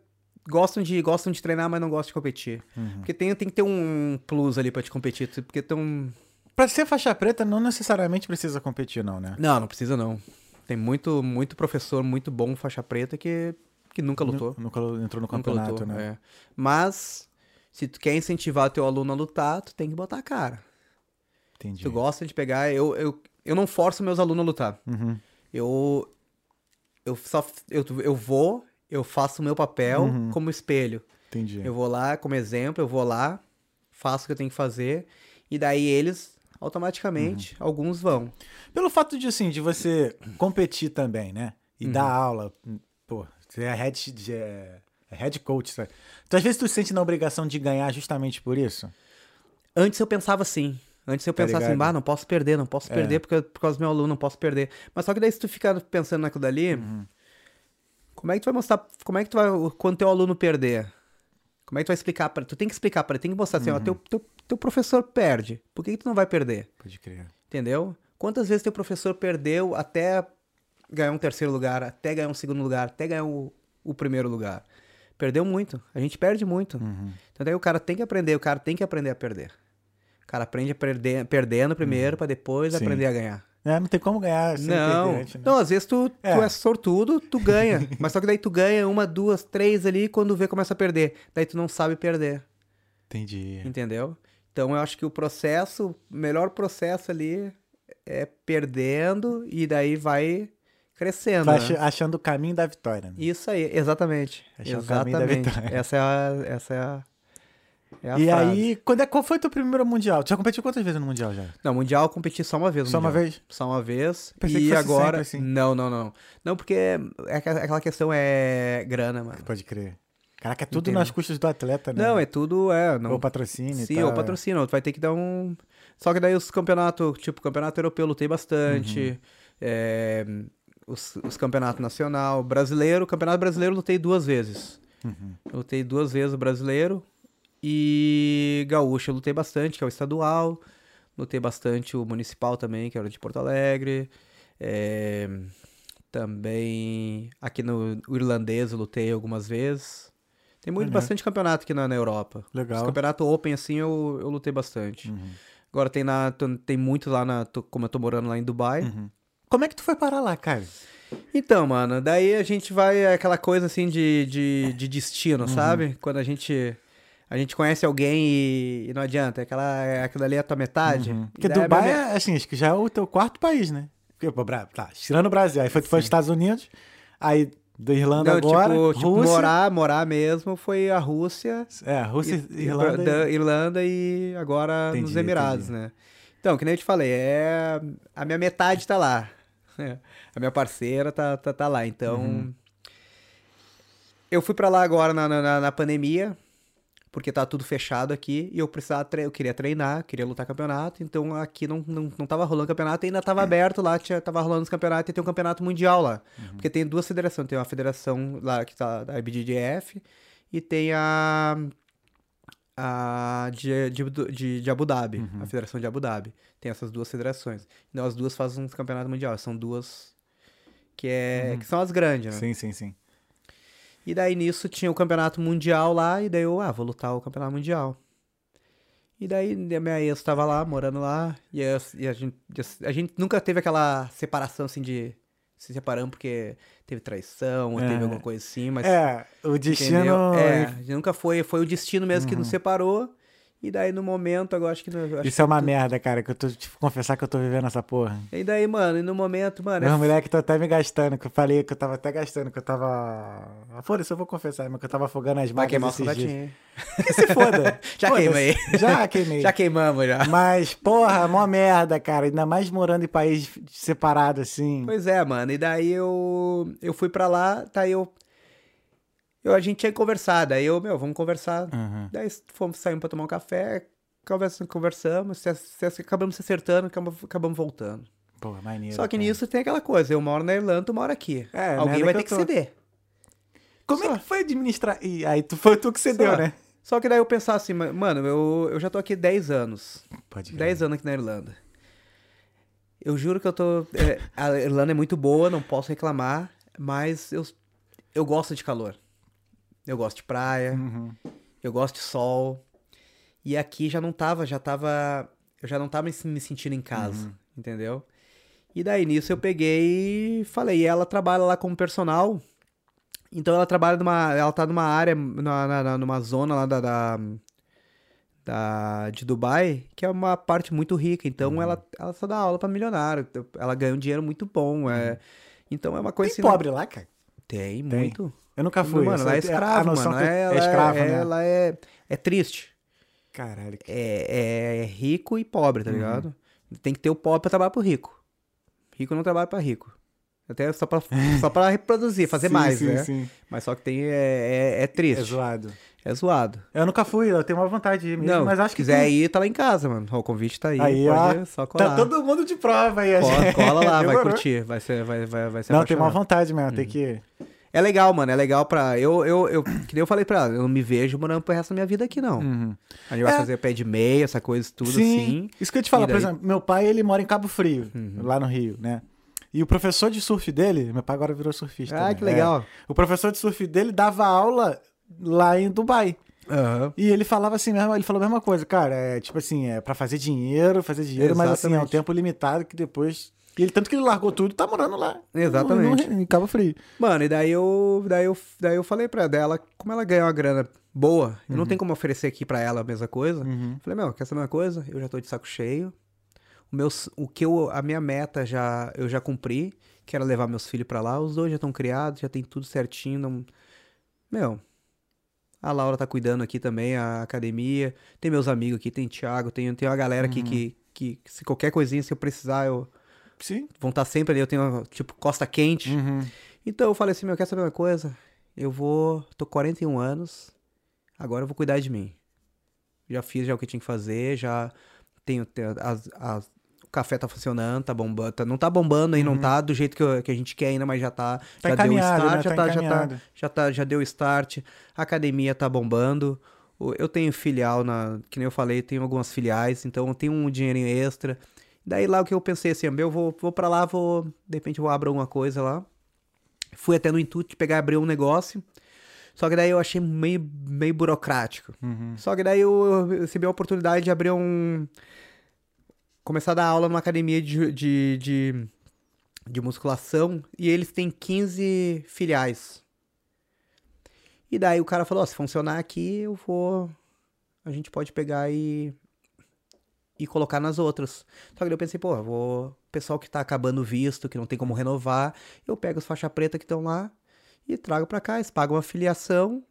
Speaker 2: gostam de, gostam de treinar, mas não gostam de competir.
Speaker 1: Uhum.
Speaker 2: Porque tem, tem que ter um plus ali pra te competir. Porque tem um.
Speaker 1: Pra ser faixa preta, não necessariamente precisa competir, não, né?
Speaker 2: Não, não precisa não. Tem muito, muito professor muito bom faixa preta que, que nunca lutou.
Speaker 1: Nu- Nunca entrou no campeonato,
Speaker 2: lutou,
Speaker 1: né?
Speaker 2: é. Mas, se tu quer incentivar teu aluno a lutar, tu tem que botar a cara.
Speaker 1: Entendi.
Speaker 2: Tu gosta de pegar. Eu, eu, eu não forço meus alunos a lutar.
Speaker 1: Uhum.
Speaker 2: Eu. Eu só. Eu, eu vou, eu faço o meu papel
Speaker 1: Uhum.
Speaker 2: como espelho.
Speaker 1: Entendi.
Speaker 2: Eu vou lá, como exemplo, eu vou lá, faço o que eu tenho que fazer, e daí eles, automaticamente,
Speaker 1: Uhum.
Speaker 2: alguns vão.
Speaker 1: Pelo fato de, assim, de você competir também, né? E
Speaker 2: Uhum.
Speaker 1: dar aula, pô, você é head, de- é é head coach, sabe? Então, às vezes tu se sente na obrigação de ganhar justamente por isso?
Speaker 2: Antes eu pensava assim. Antes eu
Speaker 1: Tá
Speaker 2: pensava assim, bah, não posso perder, não posso
Speaker 1: É.
Speaker 2: perder porque, por causa do meu aluno, não posso perder. Mas só que daí se tu ficar pensando naquilo dali,
Speaker 1: Uhum.
Speaker 2: Como é que tu vai mostrar, como é que tu vai, quando teu aluno perder? Como é que tu vai explicar para Tu tem que explicar para ele, tem que mostrar assim, ó,
Speaker 1: Uhum.
Speaker 2: teu, teu, teu professor perde, por que, que tu não vai perder?
Speaker 1: Pode crer.
Speaker 2: Entendeu? Quantas vezes teu professor perdeu até ganhar um terceiro lugar, até ganhar um segundo lugar, até ganhar o, o primeiro lugar? Perdeu muito. A gente perde muito.
Speaker 1: Uhum.
Speaker 2: Então daí o cara tem que aprender, o cara tem que aprender a perder. O cara aprende a perder, perdendo primeiro pra depois
Speaker 1: Sim.
Speaker 2: aprender a ganhar.
Speaker 1: É, não tem como ganhar sem
Speaker 2: não,
Speaker 1: né?
Speaker 2: não, às vezes tu,
Speaker 1: É.
Speaker 2: tu é sortudo, tu ganha. mas só que daí tu ganha uma, duas, três ali e quando vê começa a perder. Daí tu não sabe perder.
Speaker 1: Entendi.
Speaker 2: Entendeu? Então eu acho que o processo, o melhor processo ali é perdendo e daí vai crescendo. Né?
Speaker 1: ach- achando o caminho da vitória. né?
Speaker 2: Isso aí, exatamente.
Speaker 1: Achar o caminho da
Speaker 2: exatamente.
Speaker 1: vitória.
Speaker 2: Essa é a, essa é a, é
Speaker 1: E
Speaker 2: frase.
Speaker 1: aí, quando é, qual foi teu primeiro mundial? Tu já competiu quantas vezes no mundial já?
Speaker 2: Não, mundial eu competi só uma vez.
Speaker 1: Só uma
Speaker 2: mundial.
Speaker 1: vez?
Speaker 2: Só uma vez.
Speaker 1: Pensei
Speaker 2: e agora.
Speaker 1: assim.
Speaker 2: Não, não, não. Não, porque é aqua- aquela questão é grana, mano.
Speaker 1: Pode crer. Caraca, é tudo
Speaker 2: Entendeu?
Speaker 1: nas custas do atleta, né?
Speaker 2: Não, é tudo. É, não.
Speaker 1: Ou patrocínio e
Speaker 2: Sim, ou patrocínio. Tu vai ter que dar um. Só que daí os campeonatos, tipo, campeonato europeu eu lutei bastante.
Speaker 1: Uhum.
Speaker 2: é, os, os campeonatos nacional, brasileiro, campeonato brasileiro eu lutei duas vezes.
Speaker 1: Uhum.
Speaker 2: Lutei duas vezes o brasileiro. E gaúcho eu lutei bastante, que é o estadual. Lutei bastante o municipal também, que era de Porto Alegre. É, também aqui no irlandês eu lutei algumas vezes. Tem muito,
Speaker 1: Maneiro.
Speaker 2: bastante campeonato aqui na, na Europa.
Speaker 1: Legal.
Speaker 2: Os campeonato open, assim, eu, eu lutei bastante.
Speaker 1: Uhum.
Speaker 2: Agora tem, na, tem muito lá na. Como eu tô morando lá em Dubai.
Speaker 1: Uhum. Como é que tu foi parar lá, cara?
Speaker 2: Então, mano, daí a gente vai é aquela coisa assim de, de, de destino,
Speaker 1: Uhum.
Speaker 2: sabe? Quando a gente a gente conhece alguém e, e não adianta, aquela é- aquilo ali é a tua metade.
Speaker 1: Uhum.
Speaker 2: E
Speaker 1: Porque
Speaker 2: a
Speaker 1: Dubai é, assim, acho que já é o teu quarto país, né? Porque, tá, tirando o Brasil. Aí foi, foi aos Estados Unidos, aí da Irlanda
Speaker 2: Não,
Speaker 1: agora,
Speaker 2: tipo, tipo,
Speaker 1: Rússia.
Speaker 2: morar, morar mesmo foi a Rússia,
Speaker 1: É, Rússia,
Speaker 2: e-
Speaker 1: Irlanda.
Speaker 2: da Irlanda e agora
Speaker 1: Entendi,
Speaker 2: nos Emirados, né? Então, que nem eu te falei, é a minha metade tá lá. A minha parceira tá, tá, tá lá. Então,
Speaker 1: Uhum.
Speaker 2: eu fui pra lá agora na, na, na pandemia, porque tá tudo fechado aqui e eu precisava, tre- eu queria treinar, queria lutar campeonato, então aqui não, não, não tava rolando campeonato, ainda tava aberto lá, tinha, tava rolando os campeonatos e tem um campeonato mundial lá. Porque tem duas federações, tem uma federação lá que tá da IBJJF e tem a a de, de, de, de Abu Dhabi, a Federação de Abu Dhabi. Tem essas duas federações. Então as duas fazem um campeonato mundial, são duas que é que são as grandes, né?
Speaker 1: Sim, sim, sim.
Speaker 2: E daí nisso tinha o campeonato mundial lá, e daí eu, ah, vou lutar o campeonato mundial. E daí a minha ex tava lá, morando lá, e, a, e a gente, a gente nunca teve aquela separação assim de se separando porque teve traição ou
Speaker 1: É.
Speaker 2: teve alguma coisa assim, mas.
Speaker 1: É, o destino.
Speaker 2: entendeu? É, nunca foi, foi o destino mesmo que
Speaker 1: Uhum.
Speaker 2: nos separou. E daí no momento, agora acho que. eu acho
Speaker 1: Isso é uma
Speaker 2: que-
Speaker 1: merda, cara, que eu tô te confessar que eu tô vivendo essa porra.
Speaker 2: E daí, mano, e no momento, mano. é
Speaker 1: Meus moleques estão até me gastando, que eu falei que eu tava até gastando, que eu tava. Ah, Foda-se, eu vou confessar, mas que eu tava afogando as
Speaker 2: Vai
Speaker 1: máquinas
Speaker 2: queimar os
Speaker 1: esses dias. Que se foda.
Speaker 2: Já
Speaker 1: Foda-se.
Speaker 2: queimei.
Speaker 1: Já queimei.
Speaker 2: Já queimamos já.
Speaker 1: Mas, porra, mó merda, cara. Ainda mais morando em país separado, assim.
Speaker 2: Pois é, mano. E daí eu, eu fui pra lá, tá eu, eu. A gente tinha conversado. Aí eu, meu, vamos conversar.
Speaker 1: Uhum.
Speaker 2: Daí fomos saímos pra tomar um café, conversamos, conversamos, se, se, acabamos se acertando, acabamos, acabamos voltando.
Speaker 1: Porra, maneiro.
Speaker 2: Só que
Speaker 1: cara.
Speaker 2: nisso tem aquela coisa, eu moro na Irlanda, tu mora aqui.
Speaker 1: É,
Speaker 2: Alguém
Speaker 1: merda
Speaker 2: vai
Speaker 1: que
Speaker 2: ter que
Speaker 1: tô.
Speaker 2: ceder.
Speaker 1: Como
Speaker 2: Só.
Speaker 1: é que foi administrar? E aí tu foi tu que cedeu,
Speaker 2: Só.
Speaker 1: né?
Speaker 2: Só que daí eu pensar assim, ma- mano, eu, eu já tô aqui 10 anos.
Speaker 1: Pode
Speaker 2: 10 anos aqui na Irlanda. Eu juro que eu tô. é, a Irlanda é muito boa, não posso reclamar, mas eu, eu gosto de calor. Eu gosto de praia,
Speaker 1: Uhum.
Speaker 2: eu gosto de sol. E aqui já não tava, já tava. Eu já não tava me me sentindo em casa, entendeu? E daí nisso eu peguei e falei, e ela trabalha lá como personal. Então ela trabalha numa. Ela tá numa área, numa, na- numa zona lá da, da, da- de Dubai, que é uma parte muito rica. Então ela, ela só dá aula pra milionário. Ela ganha um dinheiro muito bom. É, então é uma coisa
Speaker 1: Tem
Speaker 2: assim.
Speaker 1: pobre lá, cara?
Speaker 2: Tem,
Speaker 1: Tem.
Speaker 2: muito.
Speaker 1: Eu nunca fui.
Speaker 2: mano, ela é
Speaker 1: só- a
Speaker 2: escravo,
Speaker 1: noção
Speaker 2: mano. Ela,
Speaker 1: é escravo, né?
Speaker 2: ela é, é triste.
Speaker 1: Caralho. que-
Speaker 2: É, é rico e pobre,
Speaker 1: Uhum.
Speaker 2: tá ligado? Tem que ter o pobre pra trabalhar pro rico. Rico não trabalha pra rico. Até só pra, só pra reproduzir, fazer
Speaker 1: Sim,
Speaker 2: mais,
Speaker 1: sim,
Speaker 2: né?
Speaker 1: Sim.
Speaker 2: Mas só que tem. É, é, é
Speaker 1: É
Speaker 2: triste.
Speaker 1: zoado.
Speaker 2: É zoado.
Speaker 1: Eu nunca fui, eu tenho uma vontade de ir mesmo,
Speaker 2: Não,
Speaker 1: mas acho
Speaker 2: se
Speaker 1: que
Speaker 2: quiser
Speaker 1: tem-
Speaker 2: ir, tá lá em casa, mano. O convite tá aí.
Speaker 1: Aí,
Speaker 2: pode
Speaker 1: ó,
Speaker 2: só colar.
Speaker 1: Tá todo mundo de prova aí. a
Speaker 2: Cola,
Speaker 1: gente.
Speaker 2: cola lá, vai curtir. Vai ser, vai, vai, vai ser
Speaker 1: Não, tem uma vontade mesmo, tem que...
Speaker 2: É legal, mano. É legal pra. Eu, eu, eu, que nem eu falei pra ela, eu não me vejo morando pro resto da minha vida aqui, não.
Speaker 1: Uhum.
Speaker 2: A gente vai
Speaker 1: É.
Speaker 2: fazer pé de meia, essa coisa tudo
Speaker 1: Sim,
Speaker 2: assim.
Speaker 1: isso que eu te falar, por
Speaker 2: daí? Uhum.
Speaker 1: exemplo, meu pai, ele mora em Cabo Frio, lá no Rio, né? E o professor de surf dele, meu pai agora virou surfista.
Speaker 2: Ah,
Speaker 1: né?
Speaker 2: que legal.
Speaker 1: É. o professor de surf dele dava aula lá em Dubai.
Speaker 2: Aham.
Speaker 1: E ele falava assim mesmo, ele falou a mesma coisa, cara, é tipo assim, é pra fazer dinheiro, fazer dinheiro, mas assim, é um
Speaker 2: Exatamente.
Speaker 1: tempo limitado que depois... E ele, tanto que ele largou tudo tá morando lá.
Speaker 2: Exatamente.
Speaker 1: no- no- em Cabo Frio.
Speaker 2: Mano, e daí eu, daí eu, daí eu falei pra dela, como ela ganha uma grana boa, eu não tenho como oferecer aqui pra ela a mesma coisa.
Speaker 1: Uhum.
Speaker 2: Falei, meu, quer saber uma coisa? Eu já tô de saco cheio. O, meu, o que eu, a minha meta já, eu já cumpri, que era levar meus filhos pra lá. Os dois já estão criados, já tem tudo certinho. Não... Meu, a Laura tá cuidando aqui também, a academia. Tem meus amigos aqui, tem Thiago, tem, tem uma galera aqui que, que, que se qualquer coisinha, se eu precisar, eu
Speaker 1: Sim.
Speaker 2: vão estar sempre ali. Eu tenho, tipo, costa quente.
Speaker 1: Uhum.
Speaker 2: Então eu falei assim, meu, quer saber uma coisa? Eu vou. tô com 41 anos, agora eu vou cuidar de mim. Já fiz já o que tinha que fazer, já tenho. as, as- o café tá funcionando, tá bombando. tá- não tá bombando aí, não tá do jeito que, eu- que a gente quer ainda, mas já tá.
Speaker 1: Tá
Speaker 2: já deu o start,
Speaker 1: né?
Speaker 2: já,
Speaker 1: Tá
Speaker 2: tá, já, tá, já tá. Já deu o start. A academia tá bombando. Eu tenho filial na. Que nem eu falei, tenho algumas filiais, então eu tenho um dinheirinho extra. Daí lá o que eu pensei assim, eu vou, vou pra lá, vou. De repente eu vou abrir alguma coisa lá. Fui até no intuito de pegar e abrir um negócio. Só que daí eu achei meio, meio burocrático.
Speaker 1: Uhum.
Speaker 2: Só que daí eu recebi a oportunidade de abrir um. Começar a dar aula numa academia de, de, de, de musculação e eles têm 15 filiais. E daí o cara falou: ó, se funcionar aqui, eu vou. A gente pode pegar e. E colocar nas outras. Só que eu pensei, pô, vou. O pessoal que tá acabando o visto, que não tem como renovar, eu pego as faixa preta que estão lá e trago pra cá. Eles pagam a filiação,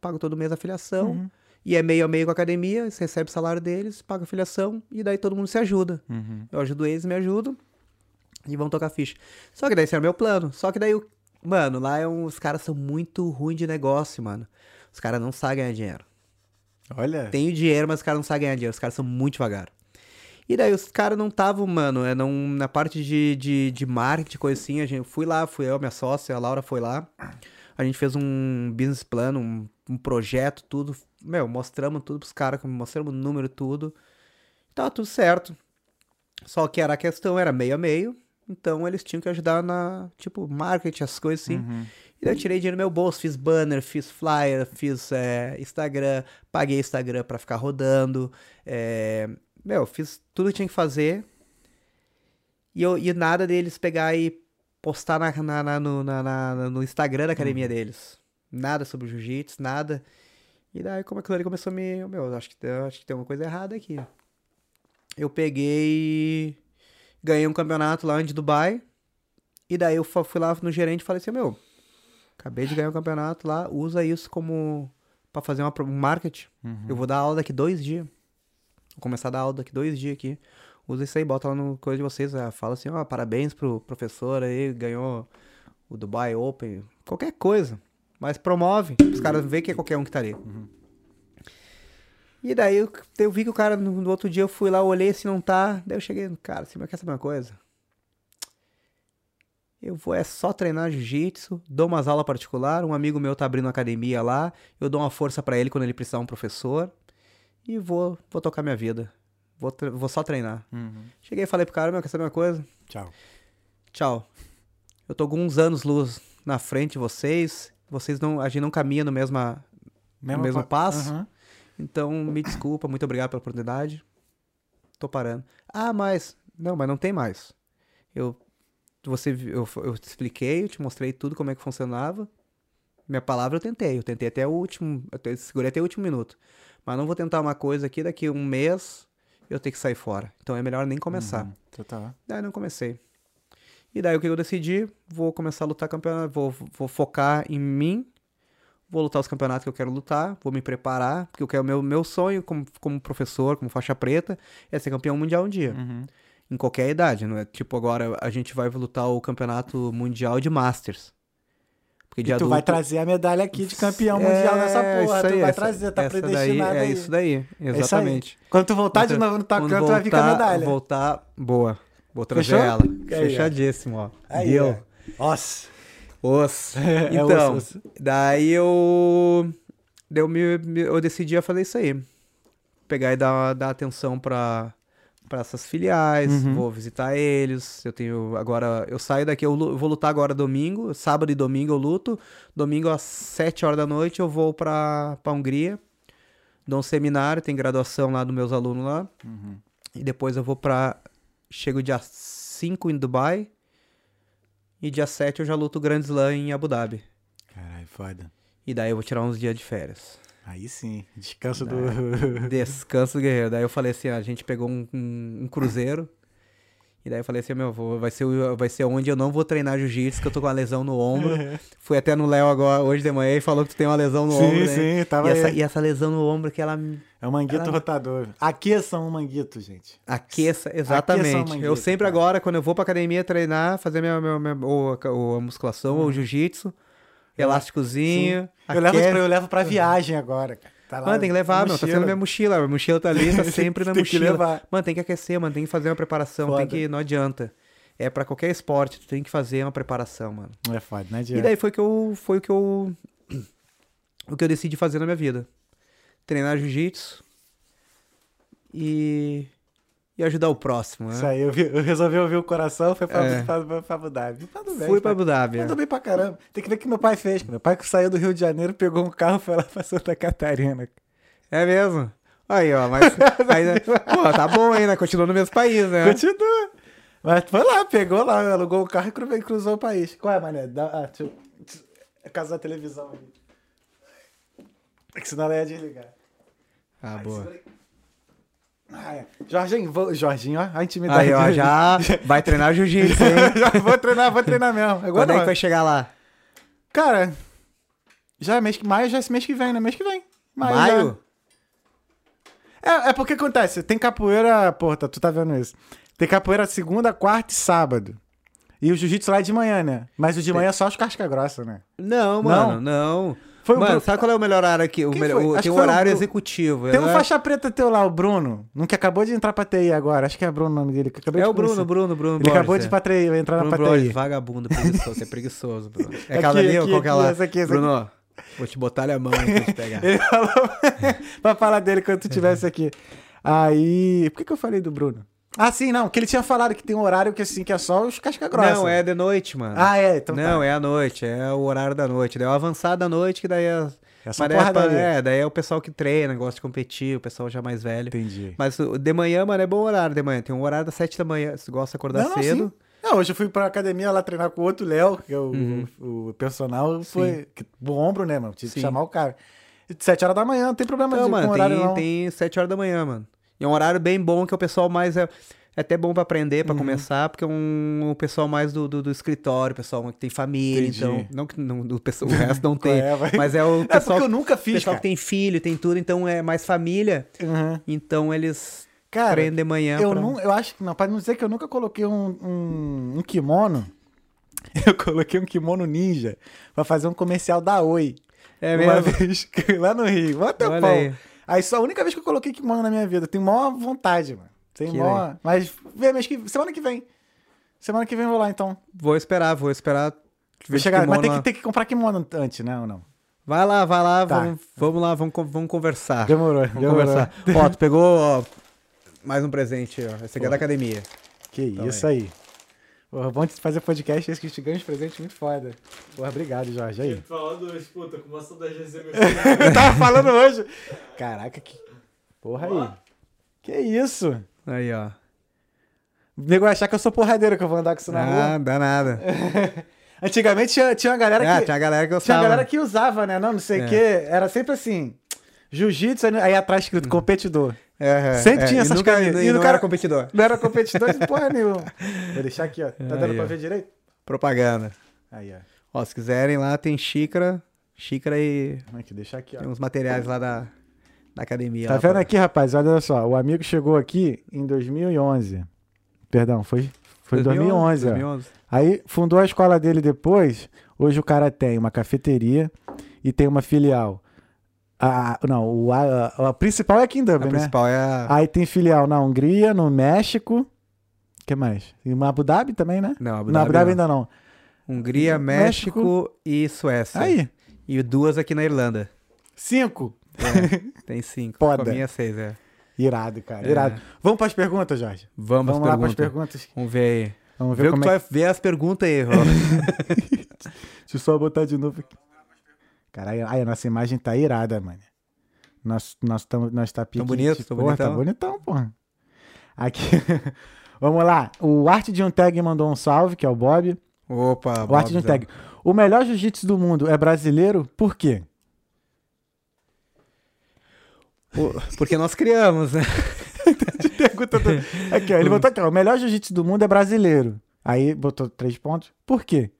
Speaker 2: pago todo mês a filiação.
Speaker 1: Uhum.
Speaker 2: E é meio a meio com a academia, você recebe o salário deles, paga a filiação, e daí todo mundo se ajuda.
Speaker 1: Uhum.
Speaker 2: Eu ajudo eles, me ajudam. E vão tocar ficha. Só que daí esse era meu plano. Só que daí, o- mano, lá é um- os caras são muito ruins de negócio, mano. Os caras não sabem ganhar dinheiro.
Speaker 1: Olha.
Speaker 2: Tem o dinheiro, mas os caras não sabem ganhar dinheiro. Os caras são muito devagar. E daí os caras não estavam, mano, é, não, na parte de, de, de marketing, coisa assim. A gente, fui lá, fui eu, minha sócia, a Laura foi lá. A gente fez um business plan, um, um projeto, tudo. Meu, mostramos tudo pros caras, mostramos o número, tudo. Tava tudo certo. Só que era a questão, era meio a meio. Então eles tinham que ajudar na, tipo, marketing, essas coisas assim.
Speaker 1: Uhum.
Speaker 2: E daí eu tirei dinheiro do meu bolso, fiz banner, fiz flyer, fiz é, Instagram, paguei Instagram pra ficar rodando. é, meu, fiz tudo que tinha que fazer. E, eu, e nada deles pegar e postar na, na- na- no, na- no Instagram da academia deles. Nada sobre jiu-jitsu, nada. E daí, como aquilo ali começou a me. Meu, acho que, tem- acho que tem uma coisa errada aqui. Eu peguei. Ganhei um campeonato lá em Dubai. E daí eu fui lá no gerente e falei assim: Meu, acabei de ganhar um campeonato lá, usa isso como. pra fazer uma, um marketing.
Speaker 1: Uhum.
Speaker 2: Eu vou dar aula daqui dois dias. Vou começar a dar aula daqui dois dias aqui. Usa isso aí, bota lá no coisa de vocês. ah, fala assim, ó, parabéns pro professor aí, ganhou o Dubai Open. Qualquer coisa. Mas promove. Os caras veem que é qualquer um que tá ali. E daí eu, eu vi que o cara, no, no outro dia eu fui lá, olhei se não tá. Daí eu cheguei, cara, você quer saber uma coisa? Eu vou é só treinar jiu-jitsu, dou umas aulas particular, um amigo meu tá abrindo uma academia lá, eu dou uma força pra ele quando ele precisar um professor e vou, vou tocar minha vida. Vou, vou só treinar.
Speaker 1: Uhum.
Speaker 2: Cheguei e falei pro cara, meu, quer saber uma coisa?
Speaker 1: Tchau.
Speaker 2: Tchau. Eu tô com uns anos luz na frente de vocês. Vocês não, a gente não caminha no mesma, no mesmo
Speaker 1: pa-
Speaker 2: passo.
Speaker 1: Uhum.
Speaker 2: Então, me desculpa, muito obrigado pela oportunidade. Tô parando. Ah, mas. Não, mas não tem mais. Eu. Você, eu, eu te expliquei, eu te mostrei tudo como é que funcionava. Minha palavra eu tentei. Eu tentei até o último. Eu segurei até o último minuto. Mas não vou tentar uma coisa aqui, daqui um mês eu tenho que sair fora. Então é melhor nem começar.
Speaker 1: Uhum. Total.
Speaker 2: Daí não comecei. E daí o que eu decidi? Vou começar a lutar campeonato, vou, vou focar em mim, vou lutar os campeonatos que eu quero lutar, vou me preparar, porque eu quero meu meu sonho como, como professor, como faixa preta, é ser campeão mundial um dia,
Speaker 1: Uhum.
Speaker 2: Em qualquer idade, não é? Tipo agora a gente vai lutar o campeonato mundial de Masters. Porque
Speaker 1: E
Speaker 2: de
Speaker 1: tu
Speaker 2: adulto
Speaker 1: vai trazer a medalha aqui de campeão
Speaker 2: É,
Speaker 1: mundial nessa porra.
Speaker 2: isso
Speaker 1: tu
Speaker 2: aí,
Speaker 1: vai
Speaker 2: essa-
Speaker 1: trazer, tá predestinado
Speaker 2: daí,
Speaker 1: aí.
Speaker 2: É isso daí,
Speaker 1: isso aí.
Speaker 2: exatamente.
Speaker 1: Quando tu voltar de
Speaker 2: Quando-
Speaker 1: novo no tacão, tu vai com a medalha.
Speaker 2: Voltar, boa. Vou trazer
Speaker 1: Fechou?
Speaker 2: ela.
Speaker 1: Aí.
Speaker 2: Fechadíssimo, ó.
Speaker 1: Aí,
Speaker 2: Deu.
Speaker 1: ó. Nossa.
Speaker 2: Osso.
Speaker 1: É
Speaker 2: Então,
Speaker 1: osso, osso.
Speaker 2: daí eu. daí Eu, me- eu decidi a fazer isso aí. Pegar e dar, dar atenção pra, pra essas filiais,
Speaker 1: Uhum.
Speaker 2: vou visitar eles. Eu tenho. Agora, eu saio daqui, eu, vou lutar agora domingo. Sábado e domingo eu luto. Domingo às 7 horas da noite eu vou pra, pra Hungria. Dou um seminário, tem graduação lá dos meus alunos lá.
Speaker 1: Uhum.
Speaker 2: E depois eu vou pra. Chego dia 5 em Dubai. E dia 7 eu já luto Grand Slam em Abu Dhabi.
Speaker 1: Caralho, foda.
Speaker 2: E daí eu vou tirar uns dias de férias.
Speaker 1: Aí sim. Descanso do.
Speaker 2: Descanso do guerreiro. Daí eu falei assim, ó, a gente pegou um, um- um cruzeiro. E daí eu falei assim, meu, vou- vai ser, vai ser onde eu não vou treinar jiu-jitsu, que eu tô com uma lesão no ombro. Fui até no Léo agora, hoje de manhã, e falou que tu tem uma lesão no
Speaker 1: sim,
Speaker 2: ombro, né?
Speaker 1: sim, tava
Speaker 2: E essa,
Speaker 1: aí.
Speaker 2: e essa lesão no ombro que ela
Speaker 1: É um manguito
Speaker 2: Ela-
Speaker 1: rotador. Aqueça um manguito, gente.
Speaker 2: aqueça,
Speaker 1: Aqueça
Speaker 2: exatamente.
Speaker 1: o manguito,
Speaker 2: eu sempre
Speaker 1: cara.
Speaker 2: agora, quando eu vou pra academia treinar, fazer minha, minha, minha- ou, ou a musculação, ou o jiu-jitsu, elásticozinho.
Speaker 1: Eu levo, pra, eu levo pra viagem agora, cara. Tá lá
Speaker 2: Mano, tem que levar, meu. Tá sendo minha mochila. Minha mochila tá ali, tá sempre na
Speaker 1: Tem que
Speaker 2: mochila.
Speaker 1: levar.
Speaker 2: Mano, tem que aquecer, mano. Tem que fazer uma preparação.
Speaker 1: Foda.
Speaker 2: Tem que. Não adianta. É pra qualquer esporte, tu tem que fazer uma preparação, mano.
Speaker 1: Não é foda, né,
Speaker 2: E
Speaker 1: Diego?
Speaker 2: daí foi que eu. Foi o que eu. O que eu decidi fazer na minha vida. Treinar jiu-jitsu. E. E ajudar o próximo, né?
Speaker 1: Isso aí, eu, vi- eu resolvi ouvir o coração, foi pra,
Speaker 2: É.
Speaker 1: pra, pra, pra Abu Dhabi. Tudo bem,
Speaker 2: Fui pra
Speaker 1: tá?
Speaker 2: Abu Dhabi.
Speaker 1: Mandou bem pra caramba. Tem que ver o que meu pai fez. Meu pai que saiu do Rio de Janeiro, pegou um carro e foi lá pra Santa Catarina.
Speaker 2: É mesmo? Aí, ó, mas. aí, né? Pô, tá bom aí, né? Continua no mesmo país, né?
Speaker 1: Continua. Mas foi lá, pegou lá, alugou o carro e cru- cruzou o país. Qual é, mané? Dá, ah, deixa eu... É casa da televisão ali. É que senão ela ia desligar.
Speaker 2: Ah,
Speaker 1: Ai,
Speaker 2: boa.
Speaker 1: segura aí. Ah, é. Jorginho, vou... Jorginho, ó, a intimidade.
Speaker 2: Aí, ó, já vai treinar jiu-jitsu, hein?
Speaker 1: já vou treinar, vou treinar mesmo. Agora
Speaker 2: Quando é
Speaker 1: não.
Speaker 2: que vai chegar lá?
Speaker 1: Cara, já é mês que... Maio já é esse mês que vem, né? Mês que vem. Maio?
Speaker 2: Maio?
Speaker 1: já. É, é porque acontece, tem capoeira... Pô, tá- tu tá vendo isso. Tem capoeira segunda, quarta e sábado. E o jiu-jitsu lá é de manhã, né? Mas o de manhã é só os casca grossa, né?
Speaker 2: Não, mano, não.
Speaker 1: Foi o
Speaker 2: mano,
Speaker 1: Bru-
Speaker 2: sabe qual é o melhor horário aqui? O
Speaker 1: Quem
Speaker 2: melhor-
Speaker 1: foi?
Speaker 2: o-
Speaker 1: Acho
Speaker 2: tem um
Speaker 1: foi o
Speaker 2: horário
Speaker 1: Bru-
Speaker 2: executivo.
Speaker 1: Tem um
Speaker 2: né?
Speaker 1: faixa preta teu lá, o Bruno. Um que acabou de entrar pra TI agora. Acho que é Bruno o nome dele. que eu acabei
Speaker 2: É
Speaker 1: de
Speaker 2: o Bruno,
Speaker 1: conhecer.
Speaker 2: Bruno, Bruno.
Speaker 1: Ele acabou de
Speaker 2: é.
Speaker 1: ir pra TI, entrar
Speaker 2: Bruno
Speaker 1: na pra
Speaker 2: Borges,
Speaker 1: TI.
Speaker 2: vagabundo, preguiçoso. Você é preguiçoso, Bruno. É
Speaker 1: Aqui,
Speaker 2: aquela ali ou
Speaker 1: aqui,
Speaker 2: qual que é
Speaker 1: aqui,
Speaker 2: lá?
Speaker 1: essa aqui, essa
Speaker 2: Bruno, vou te botar a mão pra te pegar.
Speaker 1: Ele falou pra falar dele quando tu tivesse aqui. Aí. Por que, que eu falei do Bruno? Ah, sim, não. Que ele tinha falado que tem um horário que assim, que é só os casca grossa.
Speaker 2: Não, é de noite, mano.
Speaker 1: Ah, é. Então
Speaker 2: não,
Speaker 1: tá.
Speaker 2: é à noite, é o horário da noite. Daí é o avançado da noite, que daí é.
Speaker 1: É só
Speaker 2: mas daí é, pra- é, daí é o pessoal que treina, gosta de competir, o pessoal já mais velho.
Speaker 1: Entendi.
Speaker 2: Mas de manhã, mano, é bom horário de manhã. Tem um horário das 7 da manhã. Se gosta de acordar
Speaker 1: Não, não,
Speaker 2: cedo.
Speaker 1: sim. Não, hoje eu fui pra academia lá treinar com o outro Léo, que é o,
Speaker 2: Uhum.
Speaker 1: o, o personal. Foi. Que, o ombro, né, mano? Tive que
Speaker 2: Sim.
Speaker 1: chamar o cara. Sete horas da manhã, não tem problema
Speaker 2: Não,
Speaker 1: de, com
Speaker 2: mano,
Speaker 1: horário,
Speaker 2: tem,
Speaker 1: não.
Speaker 2: tem 7 horas da manhã, mano. E é um horário bem bom que o pessoal mais. É, é até bom pra aprender,
Speaker 1: Uhum.
Speaker 2: pra começar, porque é um, um pessoal mais do, do, do escritório, pessoal que tem família,
Speaker 1: Entendi.
Speaker 2: então. Não que não, o, pessoal, o resto não tem.
Speaker 1: É,
Speaker 2: mas é o
Speaker 1: É
Speaker 2: pessoal,
Speaker 1: porque eu nunca fiz,
Speaker 2: pessoal
Speaker 1: cara.
Speaker 2: que tem filho, tem tudo, então é mais família.
Speaker 1: Uhum.
Speaker 2: Então eles
Speaker 1: Cara,
Speaker 2: treinam de manhã.
Speaker 1: Eu,
Speaker 2: pra-
Speaker 1: não, eu acho que não, pra não dizer que eu nunca coloquei um, um, um kimono. Eu coloquei um kimono ninja pra fazer um comercial da Oi.
Speaker 2: É
Speaker 1: uma
Speaker 2: mesmo?
Speaker 1: vez lá no Rio. Mó tempão.
Speaker 2: Aí.
Speaker 1: Aí só a única vez que eu coloquei kimono na minha vida. Tenho maior vontade, mano.
Speaker 2: Que
Speaker 1: maior. Mas vê, mês que, semana que vem. Semana que vem eu vou lá então.
Speaker 2: Vou esperar, vou esperar.
Speaker 1: Vou chegar, mas tem que, tem que comprar kimono antes, né? Ou não?
Speaker 2: Vai lá, vai lá,
Speaker 1: Tá.
Speaker 2: vamos, vamos lá, vamos, vamos conversar.
Speaker 1: Demorou,
Speaker 2: Vamos
Speaker 1: demorou.
Speaker 2: conversar. Ó, tu pegou ó, mais um presente, ó. Esse aqui é da academia.
Speaker 1: Que
Speaker 2: Então
Speaker 1: isso aí. Porra, bom de fazer podcast esse que te ganha uns presentes muito foda. Porra, obrigado, Jorge. Aí.
Speaker 3: Falando hoje, puta, com uma saudade de
Speaker 1: Eu tava falando hoje. Caraca, que. Porra aí. Que isso?
Speaker 2: Aí, ó.
Speaker 1: O nego vai achar que eu sou porradeiro que eu vou andar com isso na
Speaker 2: Ah,
Speaker 1: rua.
Speaker 2: dá nada.
Speaker 1: Antigamente tinha, tinha uma galera
Speaker 2: Ah,
Speaker 1: que.
Speaker 2: tinha a galera que
Speaker 1: Tinha
Speaker 2: gostava.
Speaker 1: uma galera que usava, né? Não, não sei o
Speaker 2: É.
Speaker 1: quê. Era sempre assim. Jiu-jitsu, aí- aí atrás escrito competidor.
Speaker 2: É, é,
Speaker 1: Sempre
Speaker 2: é.
Speaker 1: tinha
Speaker 2: E
Speaker 1: essas
Speaker 2: nunca,
Speaker 1: camisas.
Speaker 2: E,
Speaker 1: E o
Speaker 2: não
Speaker 1: cara-
Speaker 2: era competidor.
Speaker 1: Não era competidor de porra nenhuma. Vou deixar aqui, ó. Tá dando
Speaker 2: Aí,
Speaker 1: pra
Speaker 2: ó.
Speaker 1: ver direito?
Speaker 2: Propaganda.
Speaker 1: Aí, ó.
Speaker 2: Ó, se quiserem lá, tem xícara. Xícara e
Speaker 1: Aqui, deixa aqui, ó.
Speaker 2: tem uns materiais lá da, da academia.
Speaker 1: Tá
Speaker 2: lá
Speaker 1: vendo
Speaker 2: pra-
Speaker 1: aqui, rapaz? Olha só. O amigo chegou aqui em 2011. Perdão, foi, foi em 2011, ó.
Speaker 2: 2011.
Speaker 1: Aí fundou a escola dele depois. Hoje o cara tem uma cafeteria e tem uma filial. A, não, o, a, a principal é aqui em
Speaker 2: A
Speaker 1: Dublin, né?
Speaker 2: principal é a...
Speaker 1: Aí tem filial na Hungria, no México. O que mais? E uma Abu Dhabi também, né?
Speaker 2: Não, Abu
Speaker 1: não, Abu Dhabi ainda não.
Speaker 2: Hungria,
Speaker 1: México.
Speaker 2: México, e Suécia.
Speaker 1: Aí,
Speaker 2: E duas aqui na Irlanda.
Speaker 1: cinco.
Speaker 2: É, tem cinco. Com a minha seis, é.
Speaker 1: Irado, cara,
Speaker 2: É.
Speaker 1: irado. Vamos para as perguntas, Jorge?
Speaker 2: Vamos,
Speaker 1: Vamos lá para as
Speaker 2: perguntas. Vamos ver aí.
Speaker 1: Vamos
Speaker 2: Vê
Speaker 1: ver
Speaker 2: que
Speaker 1: como
Speaker 2: tu
Speaker 1: é
Speaker 2: vai ver as perguntas aí.
Speaker 1: Deixa eu só botar de novo aqui. Caralho, ai, a nossa imagem tá irada, mano. Nós, nós, tamo, nós tá pique.
Speaker 2: bonito, tão
Speaker 1: Tá
Speaker 2: bonitão.
Speaker 1: bonitão, porra. Aqui. Vamos lá. O Arte de um Tag mandou um salve, que é o Bob.
Speaker 2: Opa,
Speaker 1: O Arte de um Tag. O melhor jiu-jitsu do mundo é brasileiro? Por quê?
Speaker 2: Porque nós criamos, né?
Speaker 1: Pergunta do... Aqui, ó, ele botou aqui, ó, o melhor jiu-jitsu do mundo é brasileiro. Aí botou três pontos. Por quê?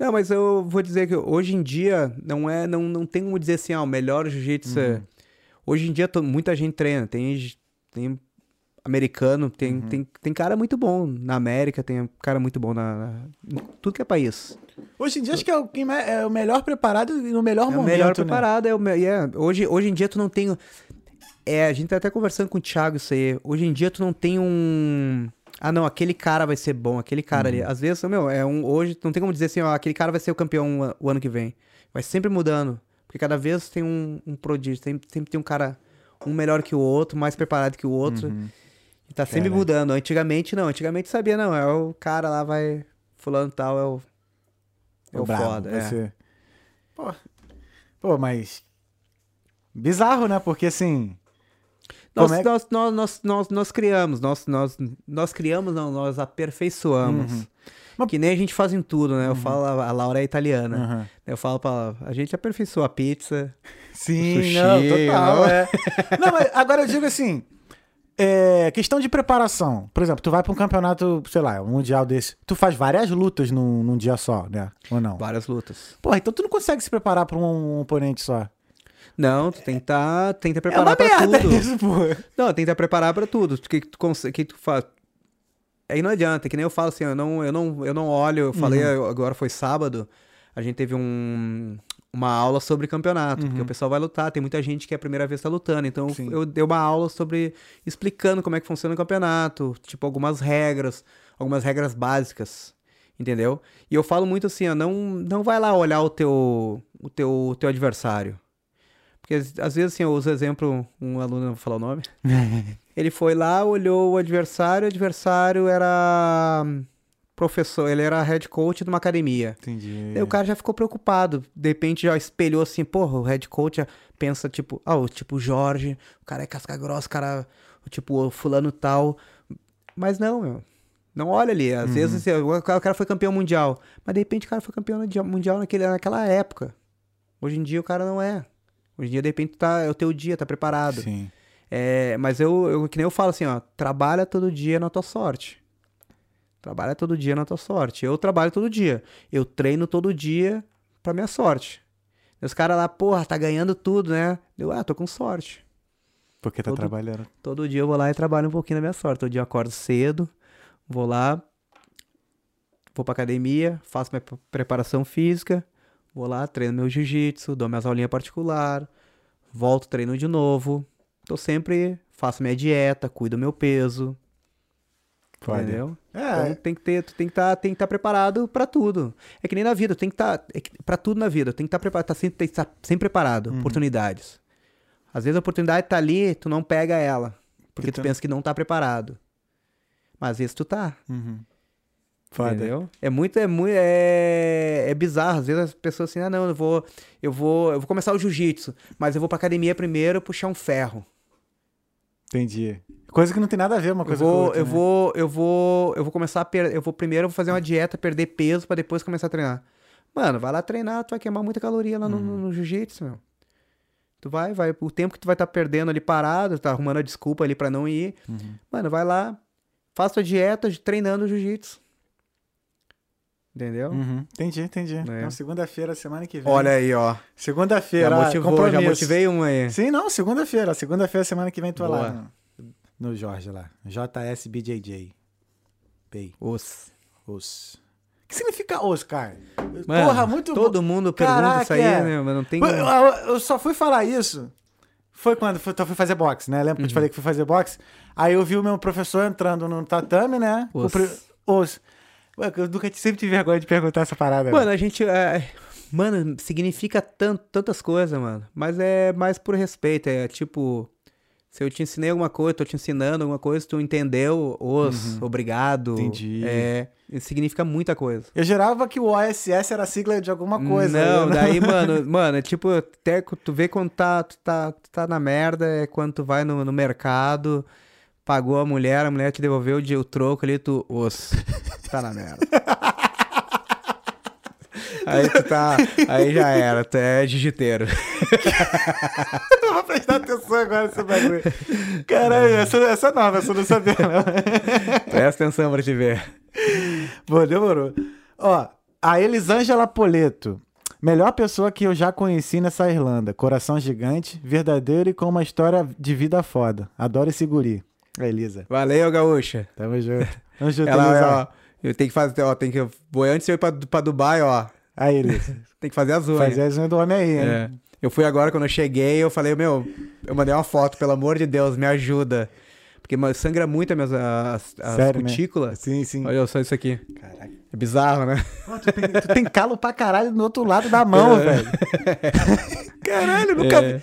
Speaker 2: Não, mas eu vou dizer que hoje em dia não é, não, não tem como dizer assim, ah, o melhor jiu-jitsu
Speaker 1: Uhum.
Speaker 2: é... Hoje em dia muita gente treina, tem, tem americano, tem,
Speaker 1: Uhum.
Speaker 2: tem, tem cara muito bom na América, tem cara muito bom na, na- tudo que é país.
Speaker 1: Hoje em dia acho que é o, é o melhor preparado e no melhor
Speaker 2: É o
Speaker 1: momento.
Speaker 2: melhor
Speaker 1: né?
Speaker 2: preparado, é o me- é, hoje, hoje em dia tu não tem... É, a gente tá até conversando com o Thiago isso aí, hoje em dia tu não tem um... Ah, não, aquele cara vai ser bom, aquele cara
Speaker 1: Uhum.
Speaker 2: ali. Às vezes, meu, é um, hoje não tem como dizer assim, ó, aquele cara vai ser o campeão o, ano que vem. Vai sempre mudando. Porque cada vez tem um, um prodígio, sempre, sempre tem um cara, um melhor que o outro, mais preparado que o outro.
Speaker 1: Uhum.
Speaker 2: E tá sempre
Speaker 1: Caraca.
Speaker 2: mudando. Antigamente não, antigamente sabia, não, é o cara lá vai, fulano tal, é o, é o,
Speaker 1: brabo,
Speaker 2: foda.
Speaker 1: vai
Speaker 2: É.
Speaker 1: ser- Pô, pô, mas. Bizarro, né? Porque assim.
Speaker 2: Nós,
Speaker 1: é
Speaker 2: nós, nós, nós, nós, nós criamos, nós, nós, nós criamos, não, nós aperfeiçoamos.
Speaker 1: Uhum. Mas-
Speaker 2: Que nem a gente faz em tudo, né? Eu falo, a Laura é italiana.
Speaker 1: Aham.
Speaker 2: Eu falo pra ela, a gente aperfeiçoa a pizza.
Speaker 1: Sim,
Speaker 2: Sushi,
Speaker 1: não, total,
Speaker 2: não?
Speaker 1: é. Não, mas agora eu digo assim, é, questão de preparação. Por exemplo, tu vai pra um campeonato, sei lá, um mundial desse, tu faz várias lutas num, num dia só, né? Ou não?
Speaker 2: Várias lutas.
Speaker 1: Porra, então tu não consegue se preparar pra um, oponente só.
Speaker 2: Não, tu tem que tá, tem que tá
Speaker 1: É uma
Speaker 2: preparado pra
Speaker 1: merda
Speaker 2: tudo.
Speaker 1: isso, pô.
Speaker 2: Não, tem que estar preparado pra tudo. O que, que tu consegue, que tu faz? Aí não adianta, que nem eu falo assim, eu não, eu não, eu não olho, eu falei,
Speaker 1: Uhum.
Speaker 2: agora foi sábado, a gente teve um, uma aula sobre campeonato, porque o pessoal vai lutar, tem muita gente que é a primeira vez tá lutando, então
Speaker 1: Uhum. Sim.
Speaker 2: eu dei uma aula sobre, explicando como é que funciona o campeonato, tipo, algumas regras, algumas regras básicas, entendeu? E eu falo muito assim, ó, não, não vai lá olhar o teu, o teu, o teu adversário. Porque às- às vezes, assim, eu uso exemplo, um aluno, não vou falar o nome, ele foi lá, olhou o adversário, o adversário era professor, ele era head coach de uma academia.
Speaker 1: Entendi.
Speaker 2: Daí o cara já ficou preocupado, de repente já espelhou assim, porra, o head coach pensa tipo, ah, o tipo Jorge, o cara é casca grossa, o cara, o tipo fulano tal. Mas não, meu. Não olha ali, às vezes assim, o cara foi campeão mundial, mas de repente o cara foi campeão mundial naquele, naquela época. Hoje em dia o cara não é. Hoje em dia, de repente, tá, é o teu dia, tá preparado.
Speaker 1: Sim.
Speaker 2: É, mas eu, eu, que nem eu falo assim, ó, trabalha todo dia na tua sorte. Trabalha todo dia na tua sorte. Eu trabalho todo dia. Eu treino todo dia pra minha sorte. E os caras lá, porra, tá ganhando tudo, né? Eu, ah, tô com sorte.
Speaker 1: Porque tá
Speaker 2: Todo-
Speaker 1: trabalhando.
Speaker 2: Todo dia eu vou lá e trabalho um pouquinho na minha sorte. Todo dia eu acordo cedo, vou lá, vou pra academia, faço minha pre- preparação física, vou lá, treino meu jiu-jitsu, dou minhas aulinhas particular, volto, treino de novo. Tô sempre, faço minha dieta, cuido do meu peso,
Speaker 1: Foda.
Speaker 2: entendeu?
Speaker 1: É,
Speaker 2: Então tem que ter, tu tem que estar, tem que estar preparado pra tudo. É que nem na vida, tem que estar é que- pra tudo na vida, tem que estar preparado, tá sempre, tem que estar sempre preparado,
Speaker 1: Uhum.
Speaker 2: oportunidades. Às vezes a oportunidade tá ali, tu não pega ela, porque
Speaker 1: Então-
Speaker 2: tu pensa que não tá preparado. Mas às vezes tu tá,
Speaker 1: Uhum. Foda.
Speaker 2: entendeu? É muito é muito é, é bizarro, às vezes as pessoas assim: "Ah, não, eu vou eu vou eu vou começar o jiu-jitsu, mas eu vou pra academia primeiro puxar um ferro".
Speaker 1: Entendi. Coisa que não tem nada a ver uma
Speaker 2: Eu
Speaker 1: coisa com a
Speaker 2: vou,
Speaker 1: outra,
Speaker 2: eu
Speaker 1: né?
Speaker 2: vou, eu vou, eu vou começar a per... eu vou primeiro eu vou fazer uma dieta, perder peso pra depois começar a treinar. Mano, vai lá treinar, tu vai queimar muita caloria lá no, no-
Speaker 1: Uhum.
Speaker 2: no jiu-jitsu, meu. Tu vai, vai, o tempo que tu vai estar perdendo ali parado, tá arrumando a desculpa ali pra não ir.
Speaker 1: Uhum.
Speaker 2: Mano, vai lá, faz tua dieta treinando jiu-jitsu. Entendeu?
Speaker 1: Uhum. Entendi, entendi.
Speaker 2: É.
Speaker 1: Então, segunda-feira, semana que vem.
Speaker 2: Olha aí, ó.
Speaker 1: Segunda-feira,
Speaker 2: Já motivou, já
Speaker 1: compromisso.
Speaker 2: motivei um aí.
Speaker 1: Sim, não, segunda-feira. Segunda-feira, semana que vem, tu lá. No, no Jorge lá. JSBJJ. Pay.
Speaker 2: Os.
Speaker 1: Os. O que significa os, cara?
Speaker 2: Mano,
Speaker 1: Porra, muito
Speaker 2: Todo
Speaker 1: bom.
Speaker 2: mundo pergunta
Speaker 1: Caraca,
Speaker 2: isso aí,
Speaker 1: é.
Speaker 2: né? Mas não tem.
Speaker 1: Eu, só fui falar isso. Foi quando fui- eu fui fazer boxe, né? Lembra que eu
Speaker 2: Uhum.
Speaker 1: te falei que fui fazer boxe? Aí eu vi o meu professor entrando no tatame, né?
Speaker 2: Os.
Speaker 1: Os. Ué, eu nunca sempre tive vergonha de perguntar essa parada.
Speaker 2: Mano, a gente. é, Mano, significa tan- tantas coisas, mano. Mas é mais por respeito. É tipo. Se eu te ensinei alguma coisa, tô te ensinando alguma coisa, tu entendeu, os, obrigado.
Speaker 1: Uhum. Entendi.
Speaker 2: É. Significa muita coisa.
Speaker 1: Eu jurava que o OSS era sigla de alguma coisa.
Speaker 2: Não,
Speaker 1: né?
Speaker 2: daí, mano, mano, é tipo, até tu vê quando tá, tu tá, tu tá na merda, é quando tu vai no, no mercado, pagou a mulher, a mulher te devolveu o, troco ali, tu, os, tá na merda. Aí tu tá, aí já era, tu é jiu-jiteiro.
Speaker 1: Eu vou prestar atenção agora nesse bagulho. Caralho, essa, essa é nova, essa eu não sabia, não.
Speaker 2: Presta atenção pra te ver.
Speaker 1: Bom, demorou. Ó, a Elisângela Poleto. Melhor pessoa que eu já conheci nessa Irlanda. Coração gigante, verdadeiro e com uma história de vida foda. Adoro esse guri. A Elisa.
Speaker 2: Valeu, gaúcha.
Speaker 1: Tamo junto. Tamo junto,
Speaker 2: Ela,
Speaker 1: Elisa.
Speaker 2: ó, eu tenho que fazer, ó, tem que, vou antes de eu ir pra, pra Dubai, ó,
Speaker 1: Aí, Elisa.
Speaker 2: tem que fazer as unhas.
Speaker 1: Fazer as unhas do homem aí, hein?
Speaker 2: É. Eu fui agora, quando eu cheguei, eu falei, meu, eu mandei uma foto, pelo amor de Deus, me ajuda. Porque sangra muito as minhas as, as
Speaker 1: Sério, né?
Speaker 2: cutículas.
Speaker 1: Sim, sim.
Speaker 2: Olha só isso aqui.
Speaker 1: Caraca.
Speaker 2: É bizarro, né?
Speaker 1: Pô, tu, tem, tu tem calo pra caralho no outro lado da mão,
Speaker 2: É.
Speaker 1: velho. Caralho, nunca vi.
Speaker 2: É,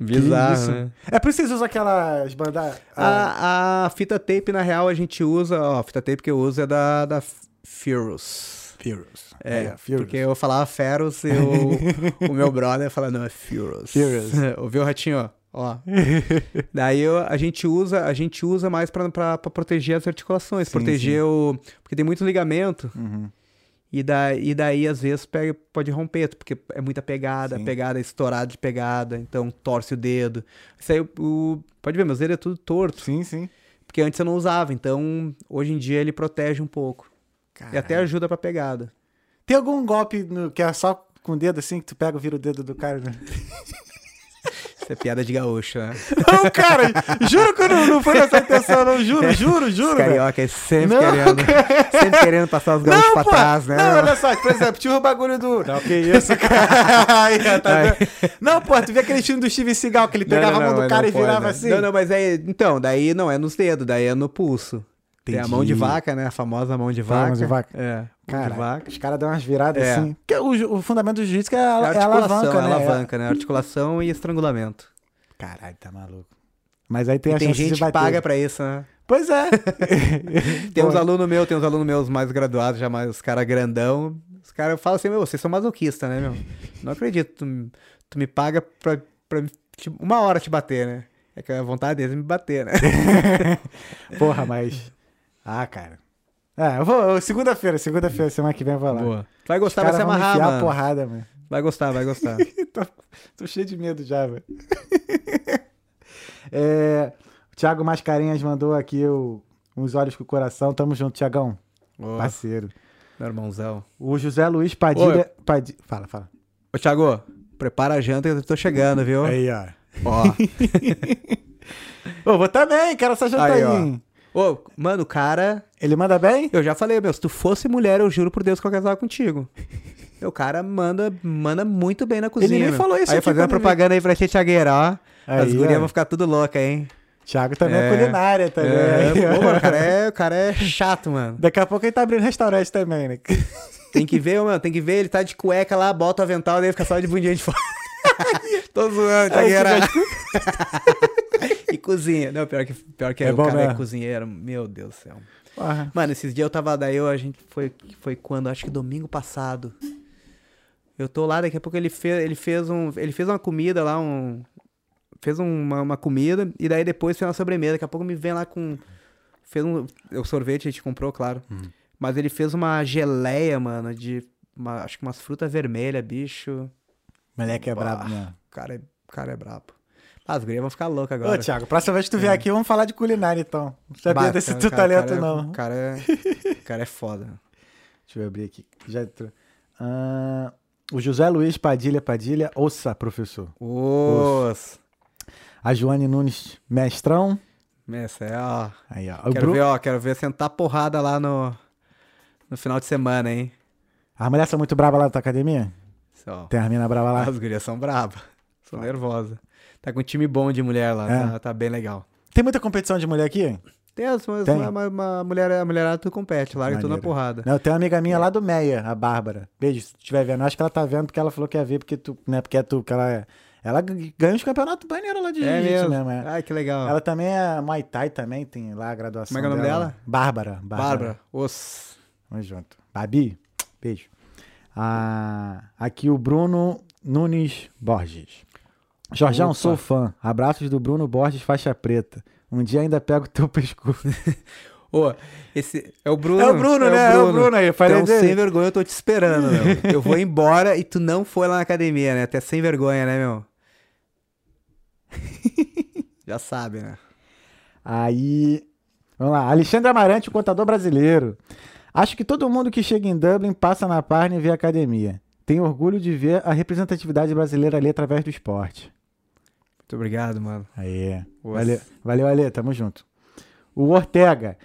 Speaker 2: bizarro,
Speaker 1: isso?
Speaker 2: né?
Speaker 1: É por isso que vocês usam aquelas bandas.
Speaker 2: A, a fita tape, na real, a gente usa, ó, a fita tape que eu uso é da, da Furus.
Speaker 1: Furious.
Speaker 2: É,
Speaker 1: Furious.
Speaker 2: porque eu falava Ferus e o, o meu brother fala, não, é Furus.
Speaker 1: Furious.
Speaker 2: Ouviu, Ratinho? Ó. Daí eu- a gente usa, a gente usa mais pra proteger as articulações,
Speaker 1: Sim,
Speaker 2: proteger o. Porque tem muito ligamento.
Speaker 1: Uhum.
Speaker 2: E, da, e daí, às vezes, pega, pode romper, porque é muita pegada,
Speaker 1: Sim.
Speaker 2: pegada estourada de pegada, então torce o dedo. Isso aí, o, o- pode ver, meus dedos é tudo torto,
Speaker 1: Sim, sim.
Speaker 2: porque antes eu não usava, então hoje em dia ele protege um pouco. E até ajuda pra pegada.
Speaker 1: Tem algum golpe no- que é só com o dedo assim, que tu pega e vira o dedo do cara? né?
Speaker 2: Isso é piada de gaúcho, né?
Speaker 1: Não, cara, juro que eu não, não foi nessa intenção, não. Juro, juro, juro.
Speaker 2: Carioca é sempre
Speaker 1: Não,
Speaker 2: querendo, sempre querendo passar os gaúchos pra
Speaker 1: pô,
Speaker 2: trás, né?
Speaker 1: Não, olha só, por exemplo, tinha o bagulho do. Não, que isso, cara. Aí, tá? Não, pô, tu vê aquele filme do Steven Seagal que ele
Speaker 2: Não,
Speaker 1: pegava
Speaker 2: não,
Speaker 1: a mão
Speaker 2: não,
Speaker 1: do cara
Speaker 2: não
Speaker 1: e virava
Speaker 2: pode, né?
Speaker 1: assim?
Speaker 2: Não, não, mas é. Então, daí não é nos dedos, daí é no pulso. Tem a
Speaker 1: Entendi.
Speaker 2: mão de vaca, né? A famosa mão de vaca.
Speaker 1: mão de vaca.
Speaker 2: É,
Speaker 1: Cara,
Speaker 2: vaca.
Speaker 1: os caras dão umas viradas
Speaker 2: É.
Speaker 1: assim. Porque o, o fundamento do jiu-jitsu é a,
Speaker 2: É
Speaker 1: é a
Speaker 2: articulação,
Speaker 1: alavanca,
Speaker 2: é
Speaker 1: né?
Speaker 2: alavanca, né? Articulação e estrangulamento.
Speaker 1: Caralho, tá maluco. Mas aí tem
Speaker 2: E
Speaker 1: a
Speaker 2: tem gente que paga pra isso, né?
Speaker 1: Pois é.
Speaker 2: Tem uns alunos meus, tem uns alunos meus mais graduados, já mais os caras grandão. Os caras falam assim, meu, vocês são masoquistas, né, meu? Não acredito, tu, me- tu me paga pra, pra te- uma hora te bater, né? É que a vontade deles é me bater, né?
Speaker 1: Porra, mas. Ah, cara. É, eu vou. Segunda-feira, segunda-feira, semana que vem eu vou lá.
Speaker 2: Boa. Vai
Speaker 1: Os
Speaker 2: gostar, vai se amarrar, mano.
Speaker 1: porrada, mano.
Speaker 2: Vai gostar, vai gostar.
Speaker 1: tô, tô cheio de medo já, velho. é, o Thiago Mascarenhas mandou aqui o, uns olhos com o coração. Tamo junto, Thiagão. Parceiro.
Speaker 2: meu irmãozão.
Speaker 1: O José Luiz Padilha. Padi- Fala, fala.
Speaker 2: Ô, Thiago, prepara a janta que eu tô chegando, viu?
Speaker 1: Aí, ó.
Speaker 2: Ó.
Speaker 1: Ô, vou também, quero essa janta
Speaker 2: Aí,
Speaker 1: aí.
Speaker 2: Ô, mano, o cara.
Speaker 1: Ele manda bem?
Speaker 2: Eu já falei, meu, se tu fosse mulher, eu juro por Deus que eu casava contigo. O cara manda, manda muito bem na cozinha.
Speaker 1: nem
Speaker 2: meu.
Speaker 1: falou isso
Speaker 2: Aí fazendo
Speaker 1: ele-
Speaker 2: propaganda aí pra ti, Thiagueira, ó. As
Speaker 1: Aí,
Speaker 2: gurias
Speaker 1: ó.
Speaker 2: vão ficar tudo louca, hein?
Speaker 1: Thiago também é,
Speaker 2: É.
Speaker 1: culinária também.
Speaker 2: É, pô, mano, o cara é, o cara é chato, mano.
Speaker 1: Daqui a pouco ele tá abrindo restaurante também, né?
Speaker 2: Tem que ver, mano, tem que ver, ele tá de cueca lá, bota o avental, daí fica só de bundinha de fora. Tô zoando, Thiagueira. E cozinha. Não, pior que, pior que
Speaker 1: É
Speaker 2: o
Speaker 1: bom
Speaker 2: cara é cozinheiro. Meu Deus do céu.
Speaker 1: Porra.
Speaker 2: Mano, esses dias eu tava daí, eu, a gente foi, foi quando? Acho que domingo passado. Eu tô lá, daqui a pouco ele fez, ele fez um, ele fez uma comida lá, um, fez uma, uma comida e daí depois fez uma sobremesa. Daqui a pouco me vem lá com, fez um, o sorvete a gente comprou, claro. Mas ele fez uma geleia, mano, de, uma- acho que umas frutas vermelhas, bicho.
Speaker 1: Moleque é brabo.
Speaker 2: O cara é, o cara é brabo. Ah, as gurias vão ficar loucas agora.
Speaker 1: Ô, Thiago, próxima vez que tu vier aqui, vamos falar de culinária, então. Não sabia
Speaker 2: Bah,
Speaker 1: desse teu talento,
Speaker 2: cara é-
Speaker 1: não.
Speaker 2: O cara é, o cara é foda.
Speaker 1: Deixa eu abrir aqui. Já entrou. Ah, o José Luiz Padilha Padilha, ouça, professor.
Speaker 2: Os...
Speaker 1: A Joane Nunes, mestrão.
Speaker 2: Essa é, ó.
Speaker 1: Aí, ó.
Speaker 2: Quero ver, ó, quero ver sentar porrada lá no, no final de semana, hein?
Speaker 1: As mulheres são muito bravas lá na tua academia?
Speaker 2: Só.
Speaker 1: Tem as minas bravas lá.
Speaker 2: As gurias são bravas. São nervosas. Tá com um time bom de mulher lá,
Speaker 1: É.
Speaker 2: tá, tá bem legal.
Speaker 1: Tem muita competição de mulher aqui?
Speaker 2: Tem as, mas
Speaker 1: Tem.
Speaker 2: Uma, uma, uma mulher, a mulherada tu compete, larga tudo na porrada.
Speaker 1: Não, tem uma amiga minha lá do Meia, a Bárbara. Beijo, se tu estiver vendo. Acho que ela tá vendo porque ela falou que ia ver, porque tu, né? Porque é tu, que ela é. Ela ganha os campeonatos maneiros lá de
Speaker 2: É mesmo.
Speaker 1: mesmo. é.
Speaker 2: Ai, que legal.
Speaker 1: Ela também é Muay Thai também, tem lá a graduação.
Speaker 2: Como é que é o nome dela?
Speaker 1: Bárbara.
Speaker 2: Bárbara. Os...
Speaker 1: Tamo junto. Babi, beijo. Ah, aqui o Bruno Nunes Borges. Jorjão, sou fã. Abraços do Bruno Borges, faixa preta. Um dia ainda pego teu pescoço.
Speaker 2: Ô, esse é o Bruno.
Speaker 1: É o Bruno, né? É o Bruno aí, falei
Speaker 2: Então,
Speaker 1: dele.
Speaker 2: sem vergonha, eu tô te esperando, meu. Eu vou embora e tu não foi lá na academia, né? Até sem vergonha, né, meu? Já sabe, né?
Speaker 1: Aí, vamos lá. Alexandre Amarante, o contador brasileiro. Acho que todo mundo que chega em Dublin passa na página e vê a academia. Tenho orgulho de ver a representatividade brasileira ali através do esporte.
Speaker 2: Muito obrigado, mano.
Speaker 1: Aí. Valeu, valeu, Ale, tamo junto. O Ortega,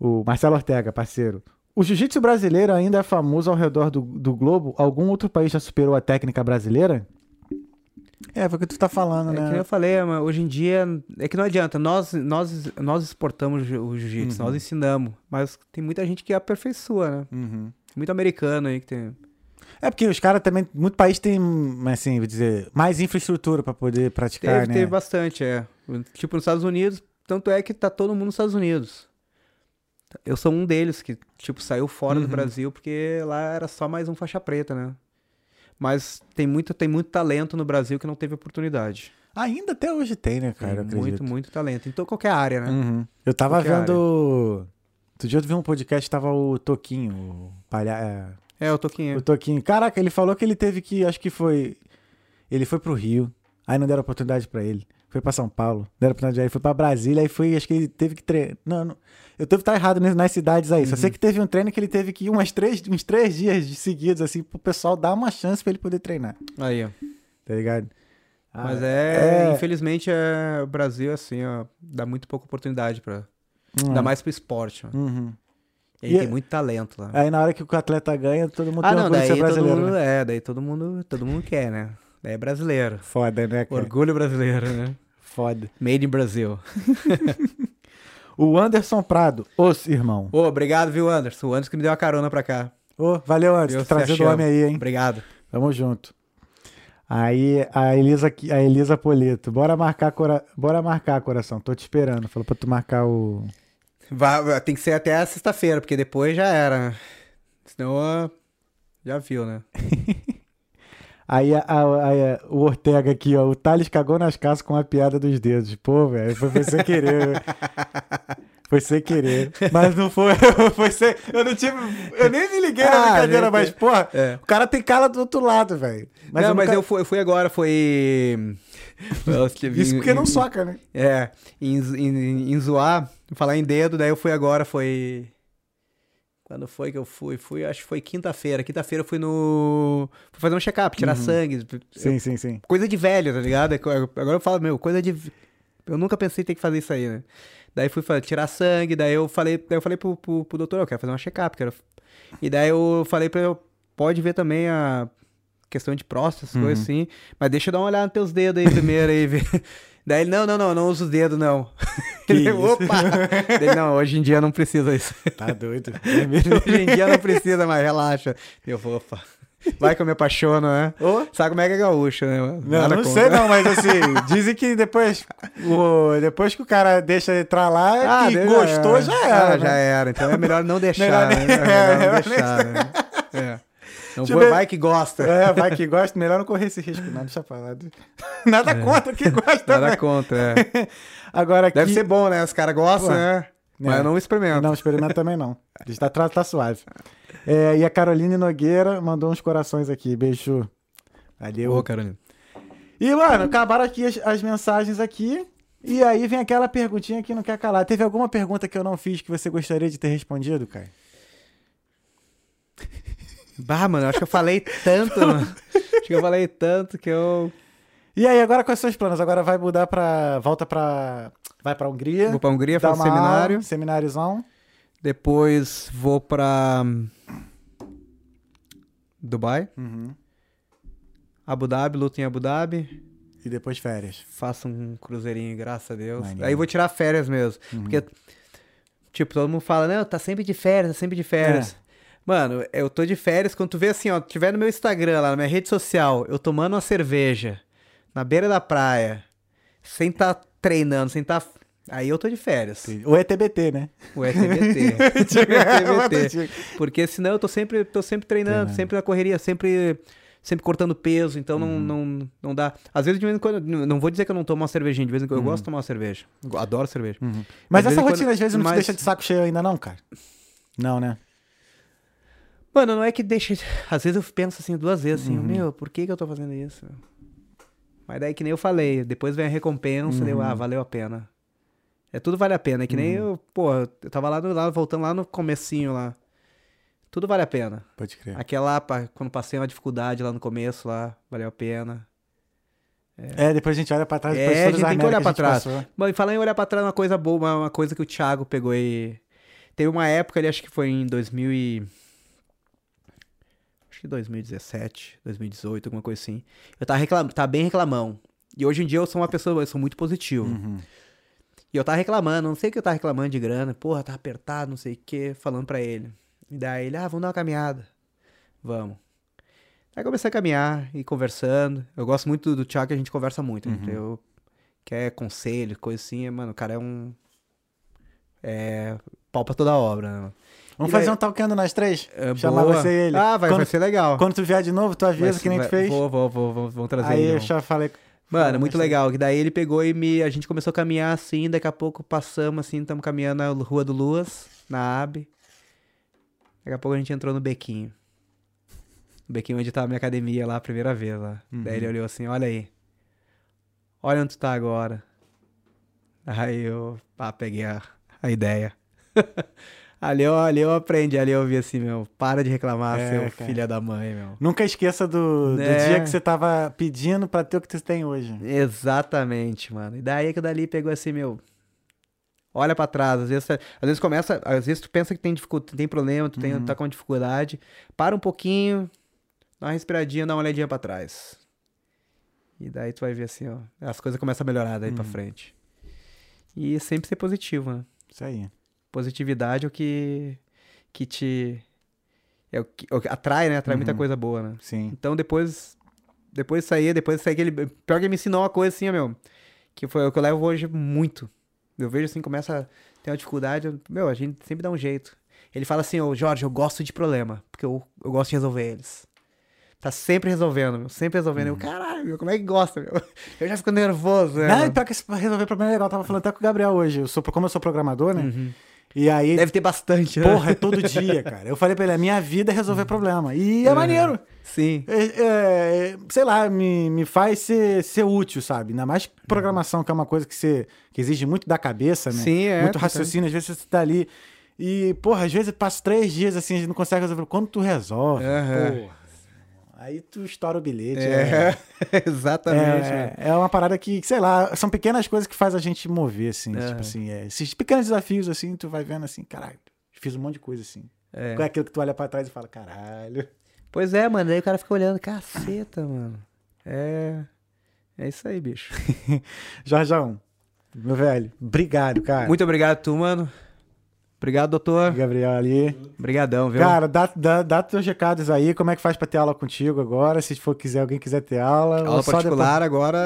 Speaker 1: o Marcelo Ortega, parceiro. O jiu-jitsu brasileiro ainda é famoso ao redor do, do globo? Algum outro país já superou a técnica brasileira? É, foi o que tu tá falando,
Speaker 2: É que
Speaker 1: né?
Speaker 2: eu falei, mas hoje em dia é que não adianta. Nós, nós, nós exportamos o jiu- o jiu-jitsu,
Speaker 1: Uhum.
Speaker 2: nós ensinamos. Mas tem muita gente que aperfeiçoa, né?
Speaker 1: Uhum.
Speaker 2: Muito americano aí que tem.
Speaker 1: É porque os caras também, muito país tem, assim, vou dizer, mais infraestrutura pra poder praticar,
Speaker 2: Teve,
Speaker 1: né?
Speaker 2: teve bastante, é. Tipo, nos Estados Unidos, tanto é que tá todo mundo nos Estados Unidos. Eu sou um deles que, tipo, saiu fora
Speaker 1: Uhum.
Speaker 2: do Brasil porque lá era só mais um faixa preta, né? Mas tem muito, tem muito talento no Brasil que não teve oportunidade.
Speaker 1: Ainda até hoje tem, né, cara?
Speaker 2: Tem muito, muito talento. Em to- qualquer área, né?
Speaker 1: Uhum. Eu tava
Speaker 2: Qualquer
Speaker 1: vendo. Outro dia eu vi um podcast, tava o Toquinho, o palha... é,
Speaker 2: É, o Toquinho.
Speaker 1: O Toquinho. Caraca, ele falou que ele teve que. Acho que foi. Ele foi pro Rio. Aí não deram oportunidade pra ele. Foi pra São Paulo. Deram oportunidade. Aí foi pra Brasília. Aí foi. Acho que ele teve que treinar. Não, não. Eu devo estar errado nas- nas cidades aí. Só
Speaker 2: Uhum.
Speaker 1: sei que teve um treino que ele teve que ir umas três, uns três dias de seguidos, assim, pro pessoal dar uma chance pra ele poder treinar.
Speaker 2: Aí, ó.
Speaker 1: Tá ligado? Ah,
Speaker 2: Mas é,
Speaker 1: é.
Speaker 2: infelizmente, é, o Brasil, assim, ó, dá muito pouca oportunidade pra.
Speaker 1: Hum.
Speaker 2: Ainda mais pro esporte.
Speaker 1: Uhum.
Speaker 2: E aí
Speaker 1: E-
Speaker 2: tem muito talento lá.
Speaker 1: Aí na hora que o atleta ganha, todo mundo
Speaker 2: ah,
Speaker 1: tem
Speaker 2: não,
Speaker 1: orgulho de ser
Speaker 2: todo
Speaker 1: brasileiro.
Speaker 2: mundo.
Speaker 1: né?
Speaker 2: É, daí todo mundo, todo mundo quer, né? Daí é brasileiro.
Speaker 1: Foda, né, cara?
Speaker 2: Orgulho brasileiro, né?
Speaker 1: Foda.
Speaker 2: Made in Brasil.
Speaker 1: O Anderson Prado. Os irmão.
Speaker 2: Ô, obrigado, viu, Anderson? O Anderson que me deu a carona pra cá.
Speaker 1: Ô, valeu, Anderson. Trazendo o homem aí, hein?
Speaker 2: Obrigado.
Speaker 1: Tamo junto. Aí a Elisa, a Elisa Polito, bora marcar, cora... bora marcar, coração. Tô te esperando. Falou pra tu marcar o.
Speaker 2: Vai- tem que ser até a sexta-feira, porque depois já era. né? Senão, ó, já viu, né?
Speaker 1: Aí a- a- a- o Ortega aqui, ó. O Thales cagou nas calças com a piada dos dedos. Pô, velho, foi, foi sem querer. foi sem querer. Mas não foi. foi sem... Eu não tive. Eu nem me liguei na
Speaker 2: Ah,
Speaker 1: brincadeira,
Speaker 2: gente,
Speaker 1: mas, porra,
Speaker 2: é.
Speaker 1: o cara tem cala do outro lado, velho.
Speaker 2: Mas não,
Speaker 1: eu
Speaker 2: mas
Speaker 1: nunca-
Speaker 2: eu fui, eu fui agora, foi.
Speaker 1: Isso porque não soca, né?
Speaker 2: É, em, em, em zoar, falar em dedo, daí eu fui agora, foi. Quando foi que eu fui? Fui, acho que foi quinta-feira. Quinta-feira eu fui no. Fui fazer um check-up, tirar sangue.
Speaker 1: Sim, sim, sim.
Speaker 2: Coisa de velho, tá ligado? Agora eu falo, meu, coisa de. Eu nunca pensei em ter que fazer isso aí, né? Daí fui tirar sangue, daí eu falei, daí eu falei pro, pro, pro doutor, eu quero fazer uma check-up, quero. E daí eu falei pra ele, pode ver também a questão de próstata, essas coisas assim, mas deixa eu dar uma olhada nos teus dedos aí primeiro aí, ver. Daí ele, não, não, não, não uso os dedos, não. Ele? Opa! Ele, não, hoje em dia não precisa isso.
Speaker 1: Tá doido.
Speaker 2: Hoje em dia não precisa mais, relaxa. Eu vou, opa. Vai que eu me apaixono, né?
Speaker 1: Ô,
Speaker 2: Sabe como é que é gaúcho, né?
Speaker 1: Não,
Speaker 2: Nada
Speaker 1: não sei não, mas assim, dizem que depois, o, depois que o cara deixa entrar lá, que
Speaker 2: deu-
Speaker 1: gostou, já era.
Speaker 2: Ah, já
Speaker 1: né?
Speaker 2: era. Então é melhor não deixar,
Speaker 1: Melhor
Speaker 2: né? É melhor
Speaker 1: é,
Speaker 2: não
Speaker 1: melhor
Speaker 2: deixar, né? É. Não vou, vai que gosta.
Speaker 1: É, vai que gosta, melhor não correr esse risco, não, deixa pra lá. Nada contra que gosta,
Speaker 2: É. Nada
Speaker 1: né?
Speaker 2: contra, é.
Speaker 1: Agora aqui...
Speaker 2: Deve ser bom, né? Os caras gostam,
Speaker 1: Pô,
Speaker 2: né? Mas
Speaker 1: é.
Speaker 2: eu não experimento.
Speaker 1: Não, experimenta também não. Está tá, tá suave. É, e a Caroline Nogueira mandou uns corações aqui, beijo. Valeu.
Speaker 2: Ô, Carolina.
Speaker 1: E, mano, acabaram aqui as, as mensagens aqui. E aí vem aquela perguntinha que não quer calar. Teve alguma pergunta que eu não fiz que você gostaria de ter respondido, cara?
Speaker 2: Bah, mano, acho que eu falei tanto, mano. Acho que eu falei tanto que eu
Speaker 1: E aí, agora quais são os planos? Agora vai mudar pra. Volta pra. Vai pra Hungria.
Speaker 2: vou pra Hungria fazer
Speaker 1: uma
Speaker 2: seminário.
Speaker 1: Aula, semináriozão.
Speaker 2: Depois vou pra hum, Dubai,
Speaker 1: Uhum.
Speaker 2: Abu Dhabi, luto em Abu Dhabi.
Speaker 1: E depois férias.
Speaker 2: Faço um cruzeirinho, graças a Deus. Aí vou tirar férias mesmo. Porque, tipo, todo mundo fala, não, tá sempre de férias, tá sempre de férias. Mano, eu tô de férias, quando tu vê assim, ó, tiver no meu Instagram, lá na minha rede social, eu tomando uma cerveja, na beira da praia, sem tá treinando, sem tá... Aí eu tô de férias.
Speaker 1: Ou é TBT, né?
Speaker 2: O ETBT. o ETBT. Porque senão eu tô sempre, tô sempre treinando,
Speaker 1: Treinando.
Speaker 2: sempre na correria, sempre, sempre cortando peso, então não, não, não dá. Às vezes, de vez em quando, não vou dizer que eu não tomo uma cervejinha, de vez em quando eu gosto de tomar uma cerveja. Adoro cerveja.
Speaker 1: Mas
Speaker 2: De vez
Speaker 1: essa
Speaker 2: em quando-
Speaker 1: rotina às vezes não
Speaker 2: mas-
Speaker 1: te deixa de saco cheio ainda, não, cara? Não, né?
Speaker 2: Mano, não é que deixa. Às vezes eu penso assim duas vezes,
Speaker 1: Uhum.
Speaker 2: assim, meu, por que, que eu tô fazendo isso? Mas daí que nem eu falei, depois vem a recompensa, deu,
Speaker 1: Uhum.
Speaker 2: ah, valeu a pena. É tudo vale a pena, é que nem eu, pô, eu tava lá, no, lá voltando lá no comecinho lá. Tudo vale a pena.
Speaker 1: Pode crer.
Speaker 2: Aquela, quando passei uma dificuldade lá no começo, lá, valeu a pena.
Speaker 1: É, depois a gente olha pra trás.
Speaker 2: É,
Speaker 1: depois
Speaker 2: a
Speaker 1: todas
Speaker 2: gente tem que olhar pra
Speaker 1: a gente
Speaker 2: trás.
Speaker 1: passou.
Speaker 2: Bom, e falar em olhar pra trás, uma coisa boa, uma, uma coisa que o Thiago pegou e... Teve uma época ali, acho que foi em 2000 e... Que 2017, 2018, alguma coisa assim. Eu tava, reclam... tava bem reclamão. E hoje em dia eu sou uma pessoa, eu sou muito positivo.
Speaker 1: Uhum.
Speaker 2: E eu tava reclamando, não sei o que eu tava reclamando de grana. Porra, tava apertado, não sei o que, falando pra ele. E daí ele, ah, vamos dar uma caminhada. Vamos. Aí comecei a caminhar e conversando. Eu gosto muito do, Thiago, que a gente conversa muito.
Speaker 1: Uhum.
Speaker 2: Eu quer conselho, coisa assim. Mano, o cara é um. É. Pau pra toda obra, né?
Speaker 1: Vamos
Speaker 2: E daí-
Speaker 1: fazer um talkando nós três?
Speaker 2: É,
Speaker 1: Chamar
Speaker 2: boa.
Speaker 1: você e ele.
Speaker 2: Ah, vai,
Speaker 1: quando,
Speaker 2: vai ser legal.
Speaker 1: quando tu vier de novo, tu avisa que nem
Speaker 2: vai-
Speaker 1: tu fez.
Speaker 2: Vou, vou, vou, vou, vamos trazer
Speaker 1: Aí
Speaker 2: ele.
Speaker 1: eu já falei.
Speaker 2: Mano, muito legal. Que daí ele pegou e me. A gente começou a caminhar assim, daqui a pouco passamos assim, estamos caminhando na Rua do Luas, na AB. Daqui a pouco a gente entrou no bequinho. No bequinho onde tava a minha academia lá a primeira vez lá. Daí ele olhou assim, olha aí. Olha onde tu tá agora. Aí eu pá, peguei a, a ideia. ali, eu, ali eu aprendi, ali eu vi assim, meu, para de reclamar,
Speaker 1: É,
Speaker 2: seu
Speaker 1: cara.
Speaker 2: filho da mãe, meu.
Speaker 1: Nunca esqueça do, do
Speaker 2: É.
Speaker 1: dia que você tava pedindo pra ter o que você tem hoje.
Speaker 2: Exatamente, mano. E daí que o dali pegou assim, meu. Olha pra trás, às vezes, às vezes começa, às vezes tu pensa que tem dificuldade, tem problema, tu tem, tá com dificuldade, para um pouquinho, dá uma respiradinha, dá uma olhadinha pra trás. E daí tu vai ver assim, ó, as coisas começam a melhorar daí pra frente. E sempre ser positivo, né?
Speaker 1: Isso aí.
Speaker 2: Positividade é o que que te é o que, é atrai, né? Atrai muita coisa boa, né?
Speaker 1: Sim.
Speaker 2: Então depois. Depois de sair, depois de sair aquele. Pior que ele me ensinou uma coisa assim, ó, meu. Que foi o que eu levo hoje muito. Eu vejo assim, começa a ter uma dificuldade. eu- Meu, a gente sempre dá um jeito. Ele fala assim, ô Jorge, eu gosto de problema. Porque eu, eu gosto de resolver eles. Tá sempre resolvendo, meu. Sempre resolvendo. Eu, caralho, meu, como é que gosta, meu? Eu já fico nervoso, né?
Speaker 1: Não, pior que resolver problema é legal. Eu tava falando até com o Gabriel hoje. Eu sou, como eu sou programador, né?
Speaker 2: Uhum.
Speaker 1: E aí,
Speaker 2: Deve ter bastante, né?
Speaker 1: porra, é todo dia, cara. Eu falei pra ele, a minha vida é resolver problema. E é maneiro.
Speaker 2: Sim.
Speaker 1: É, é, sei lá, me, me faz ser, ser útil, sabe? Ainda mais programação, que é uma coisa que, você, que exige muito da cabeça, né?
Speaker 2: Sim, é,
Speaker 1: Muito raciocínio, às vezes você tá ali. E, porra, às vezes passa três dias assim, a gente não consegue resolver. Quando tu resolve,
Speaker 2: Aham.
Speaker 1: porra. Aí tu estoura o bilhete. É,
Speaker 2: É, exatamente,
Speaker 1: é, é uma parada que, sei lá, são pequenas coisas que faz a gente mover, assim.
Speaker 2: Aham.
Speaker 1: Tipo assim, é, esses pequenos desafios, assim, tu vai vendo assim, caralho, fiz um monte de coisa assim.
Speaker 2: É.
Speaker 1: É aquilo que tu olha pra trás e fala, caralho.
Speaker 2: Pois é, mano. Aí o cara fica olhando, caceta, mano. É. É isso aí, bicho.
Speaker 1: Jorjão, meu velho, obrigado, cara.
Speaker 2: Muito obrigado, tu, mano. Obrigado, doutor.
Speaker 1: Gabriel ali.
Speaker 2: Obrigadão, viu?
Speaker 1: Cara, dá, dá, dá teus recados aí, como é que faz pra ter aula contigo agora, se for quiser, alguém quiser ter aula.
Speaker 2: Aula particular agora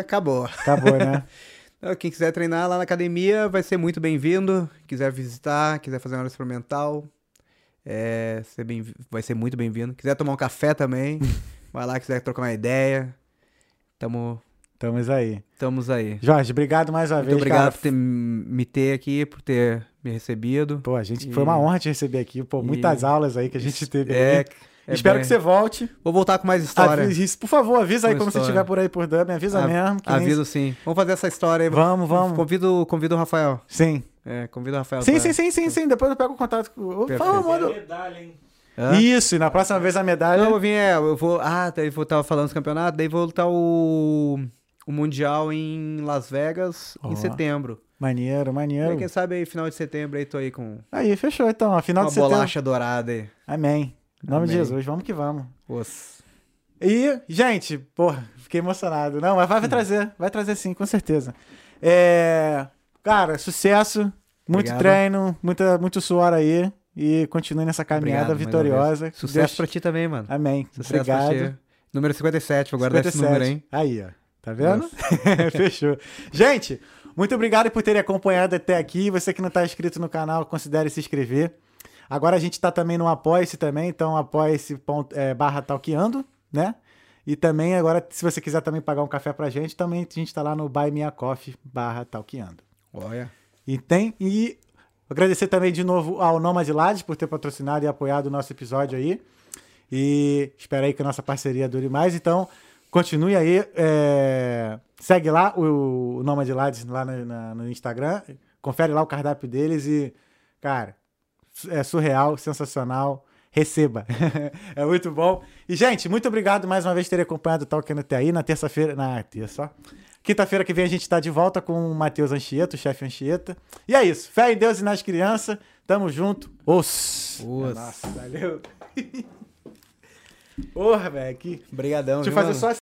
Speaker 2: acabou.
Speaker 1: depois- Acabou, né?
Speaker 2: Quem quiser treinar lá na academia vai ser muito bem-vindo. Quiser visitar, quiser fazer uma aula experimental, é, ser bem, vai ser muito bem-vindo. Quiser tomar um café também, vai lá, quiser trocar uma ideia. Tamo,
Speaker 1: Estamos aí.
Speaker 2: estamos aí.
Speaker 1: Jorge, obrigado mais uma
Speaker 2: Muito
Speaker 1: vez,
Speaker 2: obrigado
Speaker 1: cara.
Speaker 2: por ter me ter aqui, por ter me recebido.
Speaker 1: Pô, a gente
Speaker 2: E-
Speaker 1: foi uma honra te receber aqui. Pô, muitas aulas aí que a gente teve.
Speaker 2: É,
Speaker 1: aí.
Speaker 2: é
Speaker 1: Espero
Speaker 2: bem-
Speaker 1: que você volte.
Speaker 2: Vou voltar com mais história.
Speaker 1: Avisa, isso, por favor, avisa aí
Speaker 2: Com
Speaker 1: quando você estiver por aí por Dublin, avisa
Speaker 2: Av-
Speaker 1: mesmo. que nem-
Speaker 2: Aviso sim. Vamos fazer essa história aí.
Speaker 1: Vamos, vamos.
Speaker 2: Convido, convido o Rafael.
Speaker 1: Sim.
Speaker 2: É, convido o Rafael.
Speaker 1: Sim,
Speaker 2: pra-
Speaker 1: sim, sim, sim, sim. Depois eu pego o contato com.
Speaker 2: Perfeito.
Speaker 1: Fala, manda.
Speaker 3: medalha, hein?
Speaker 2: Hã?
Speaker 1: Isso, e na próxima vez a medalha.
Speaker 2: Não, eu vim, é, eu vou. Ah, daí vou tava falando dos campeonatos, daí vou lutar o, o Mundial em Las Vegas
Speaker 1: Ó.
Speaker 2: em setembro.
Speaker 1: Maneiro, maneiro.
Speaker 2: aí, quem sabe aí, final de setembro aí tô aí com
Speaker 1: Aí, fechou então. ó, Final
Speaker 2: uma
Speaker 1: de setembro.
Speaker 2: bolacha dourada aí.
Speaker 1: Amém. Em nome de
Speaker 2: Amém.
Speaker 1: Jesus, vamos que vamos.
Speaker 2: Os-
Speaker 1: E, gente, porra, fiquei emocionado. Não, mas vai, vai trazer, vai trazer sim, com certeza. É, cara, sucesso, muito
Speaker 2: Obrigado.
Speaker 1: treino, muita, muito suor aí e continue nessa caminhada
Speaker 2: Obrigado,
Speaker 1: vitoriosa.
Speaker 2: Sucesso pra ti também, mano.
Speaker 1: Amém.
Speaker 2: Sucesso
Speaker 1: Obrigado.
Speaker 2: Número 57, vou guardar esse número, hein?
Speaker 1: Aí, ó. Tá vendo? Fechou. Gente, muito obrigado por terem acompanhado até aqui. Você que não está inscrito no canal, considere se inscrever. Agora a gente está também no Apoia-se também, então apoia-se ponto- é, barra talqueando, né? E também agora, se você quiser também pagar um café pra gente, também a gente tá lá no Buy Me Coffee barra talqueando.
Speaker 2: Olha.
Speaker 1: E tem. E agradecer também de novo ao Nomad Lades por ter patrocinado e apoiado o nosso episódio aí. E espero aí que a nossa parceria dure mais. Então, continue aí. é, Segue lá o, o Nomad Lades lá no, na- no Instagram. Confere lá o cardápio deles e, cara, é surreal, sensacional. Receba. é muito bom. E, gente, muito obrigado mais uma vez por terem acompanhado o Talkando até aí. Na terça-feira. Na terça. Quinta-feira que vem a gente tá de volta com o Matheus Anchieta, o chefe Anchieta. E é isso. Fé em Deus e nas crianças. Tamo junto. Os.
Speaker 2: Os.
Speaker 1: Nossa, valeu. Porra, velho. Que...
Speaker 2: Obrigadão,
Speaker 1: Deixa eu fazer só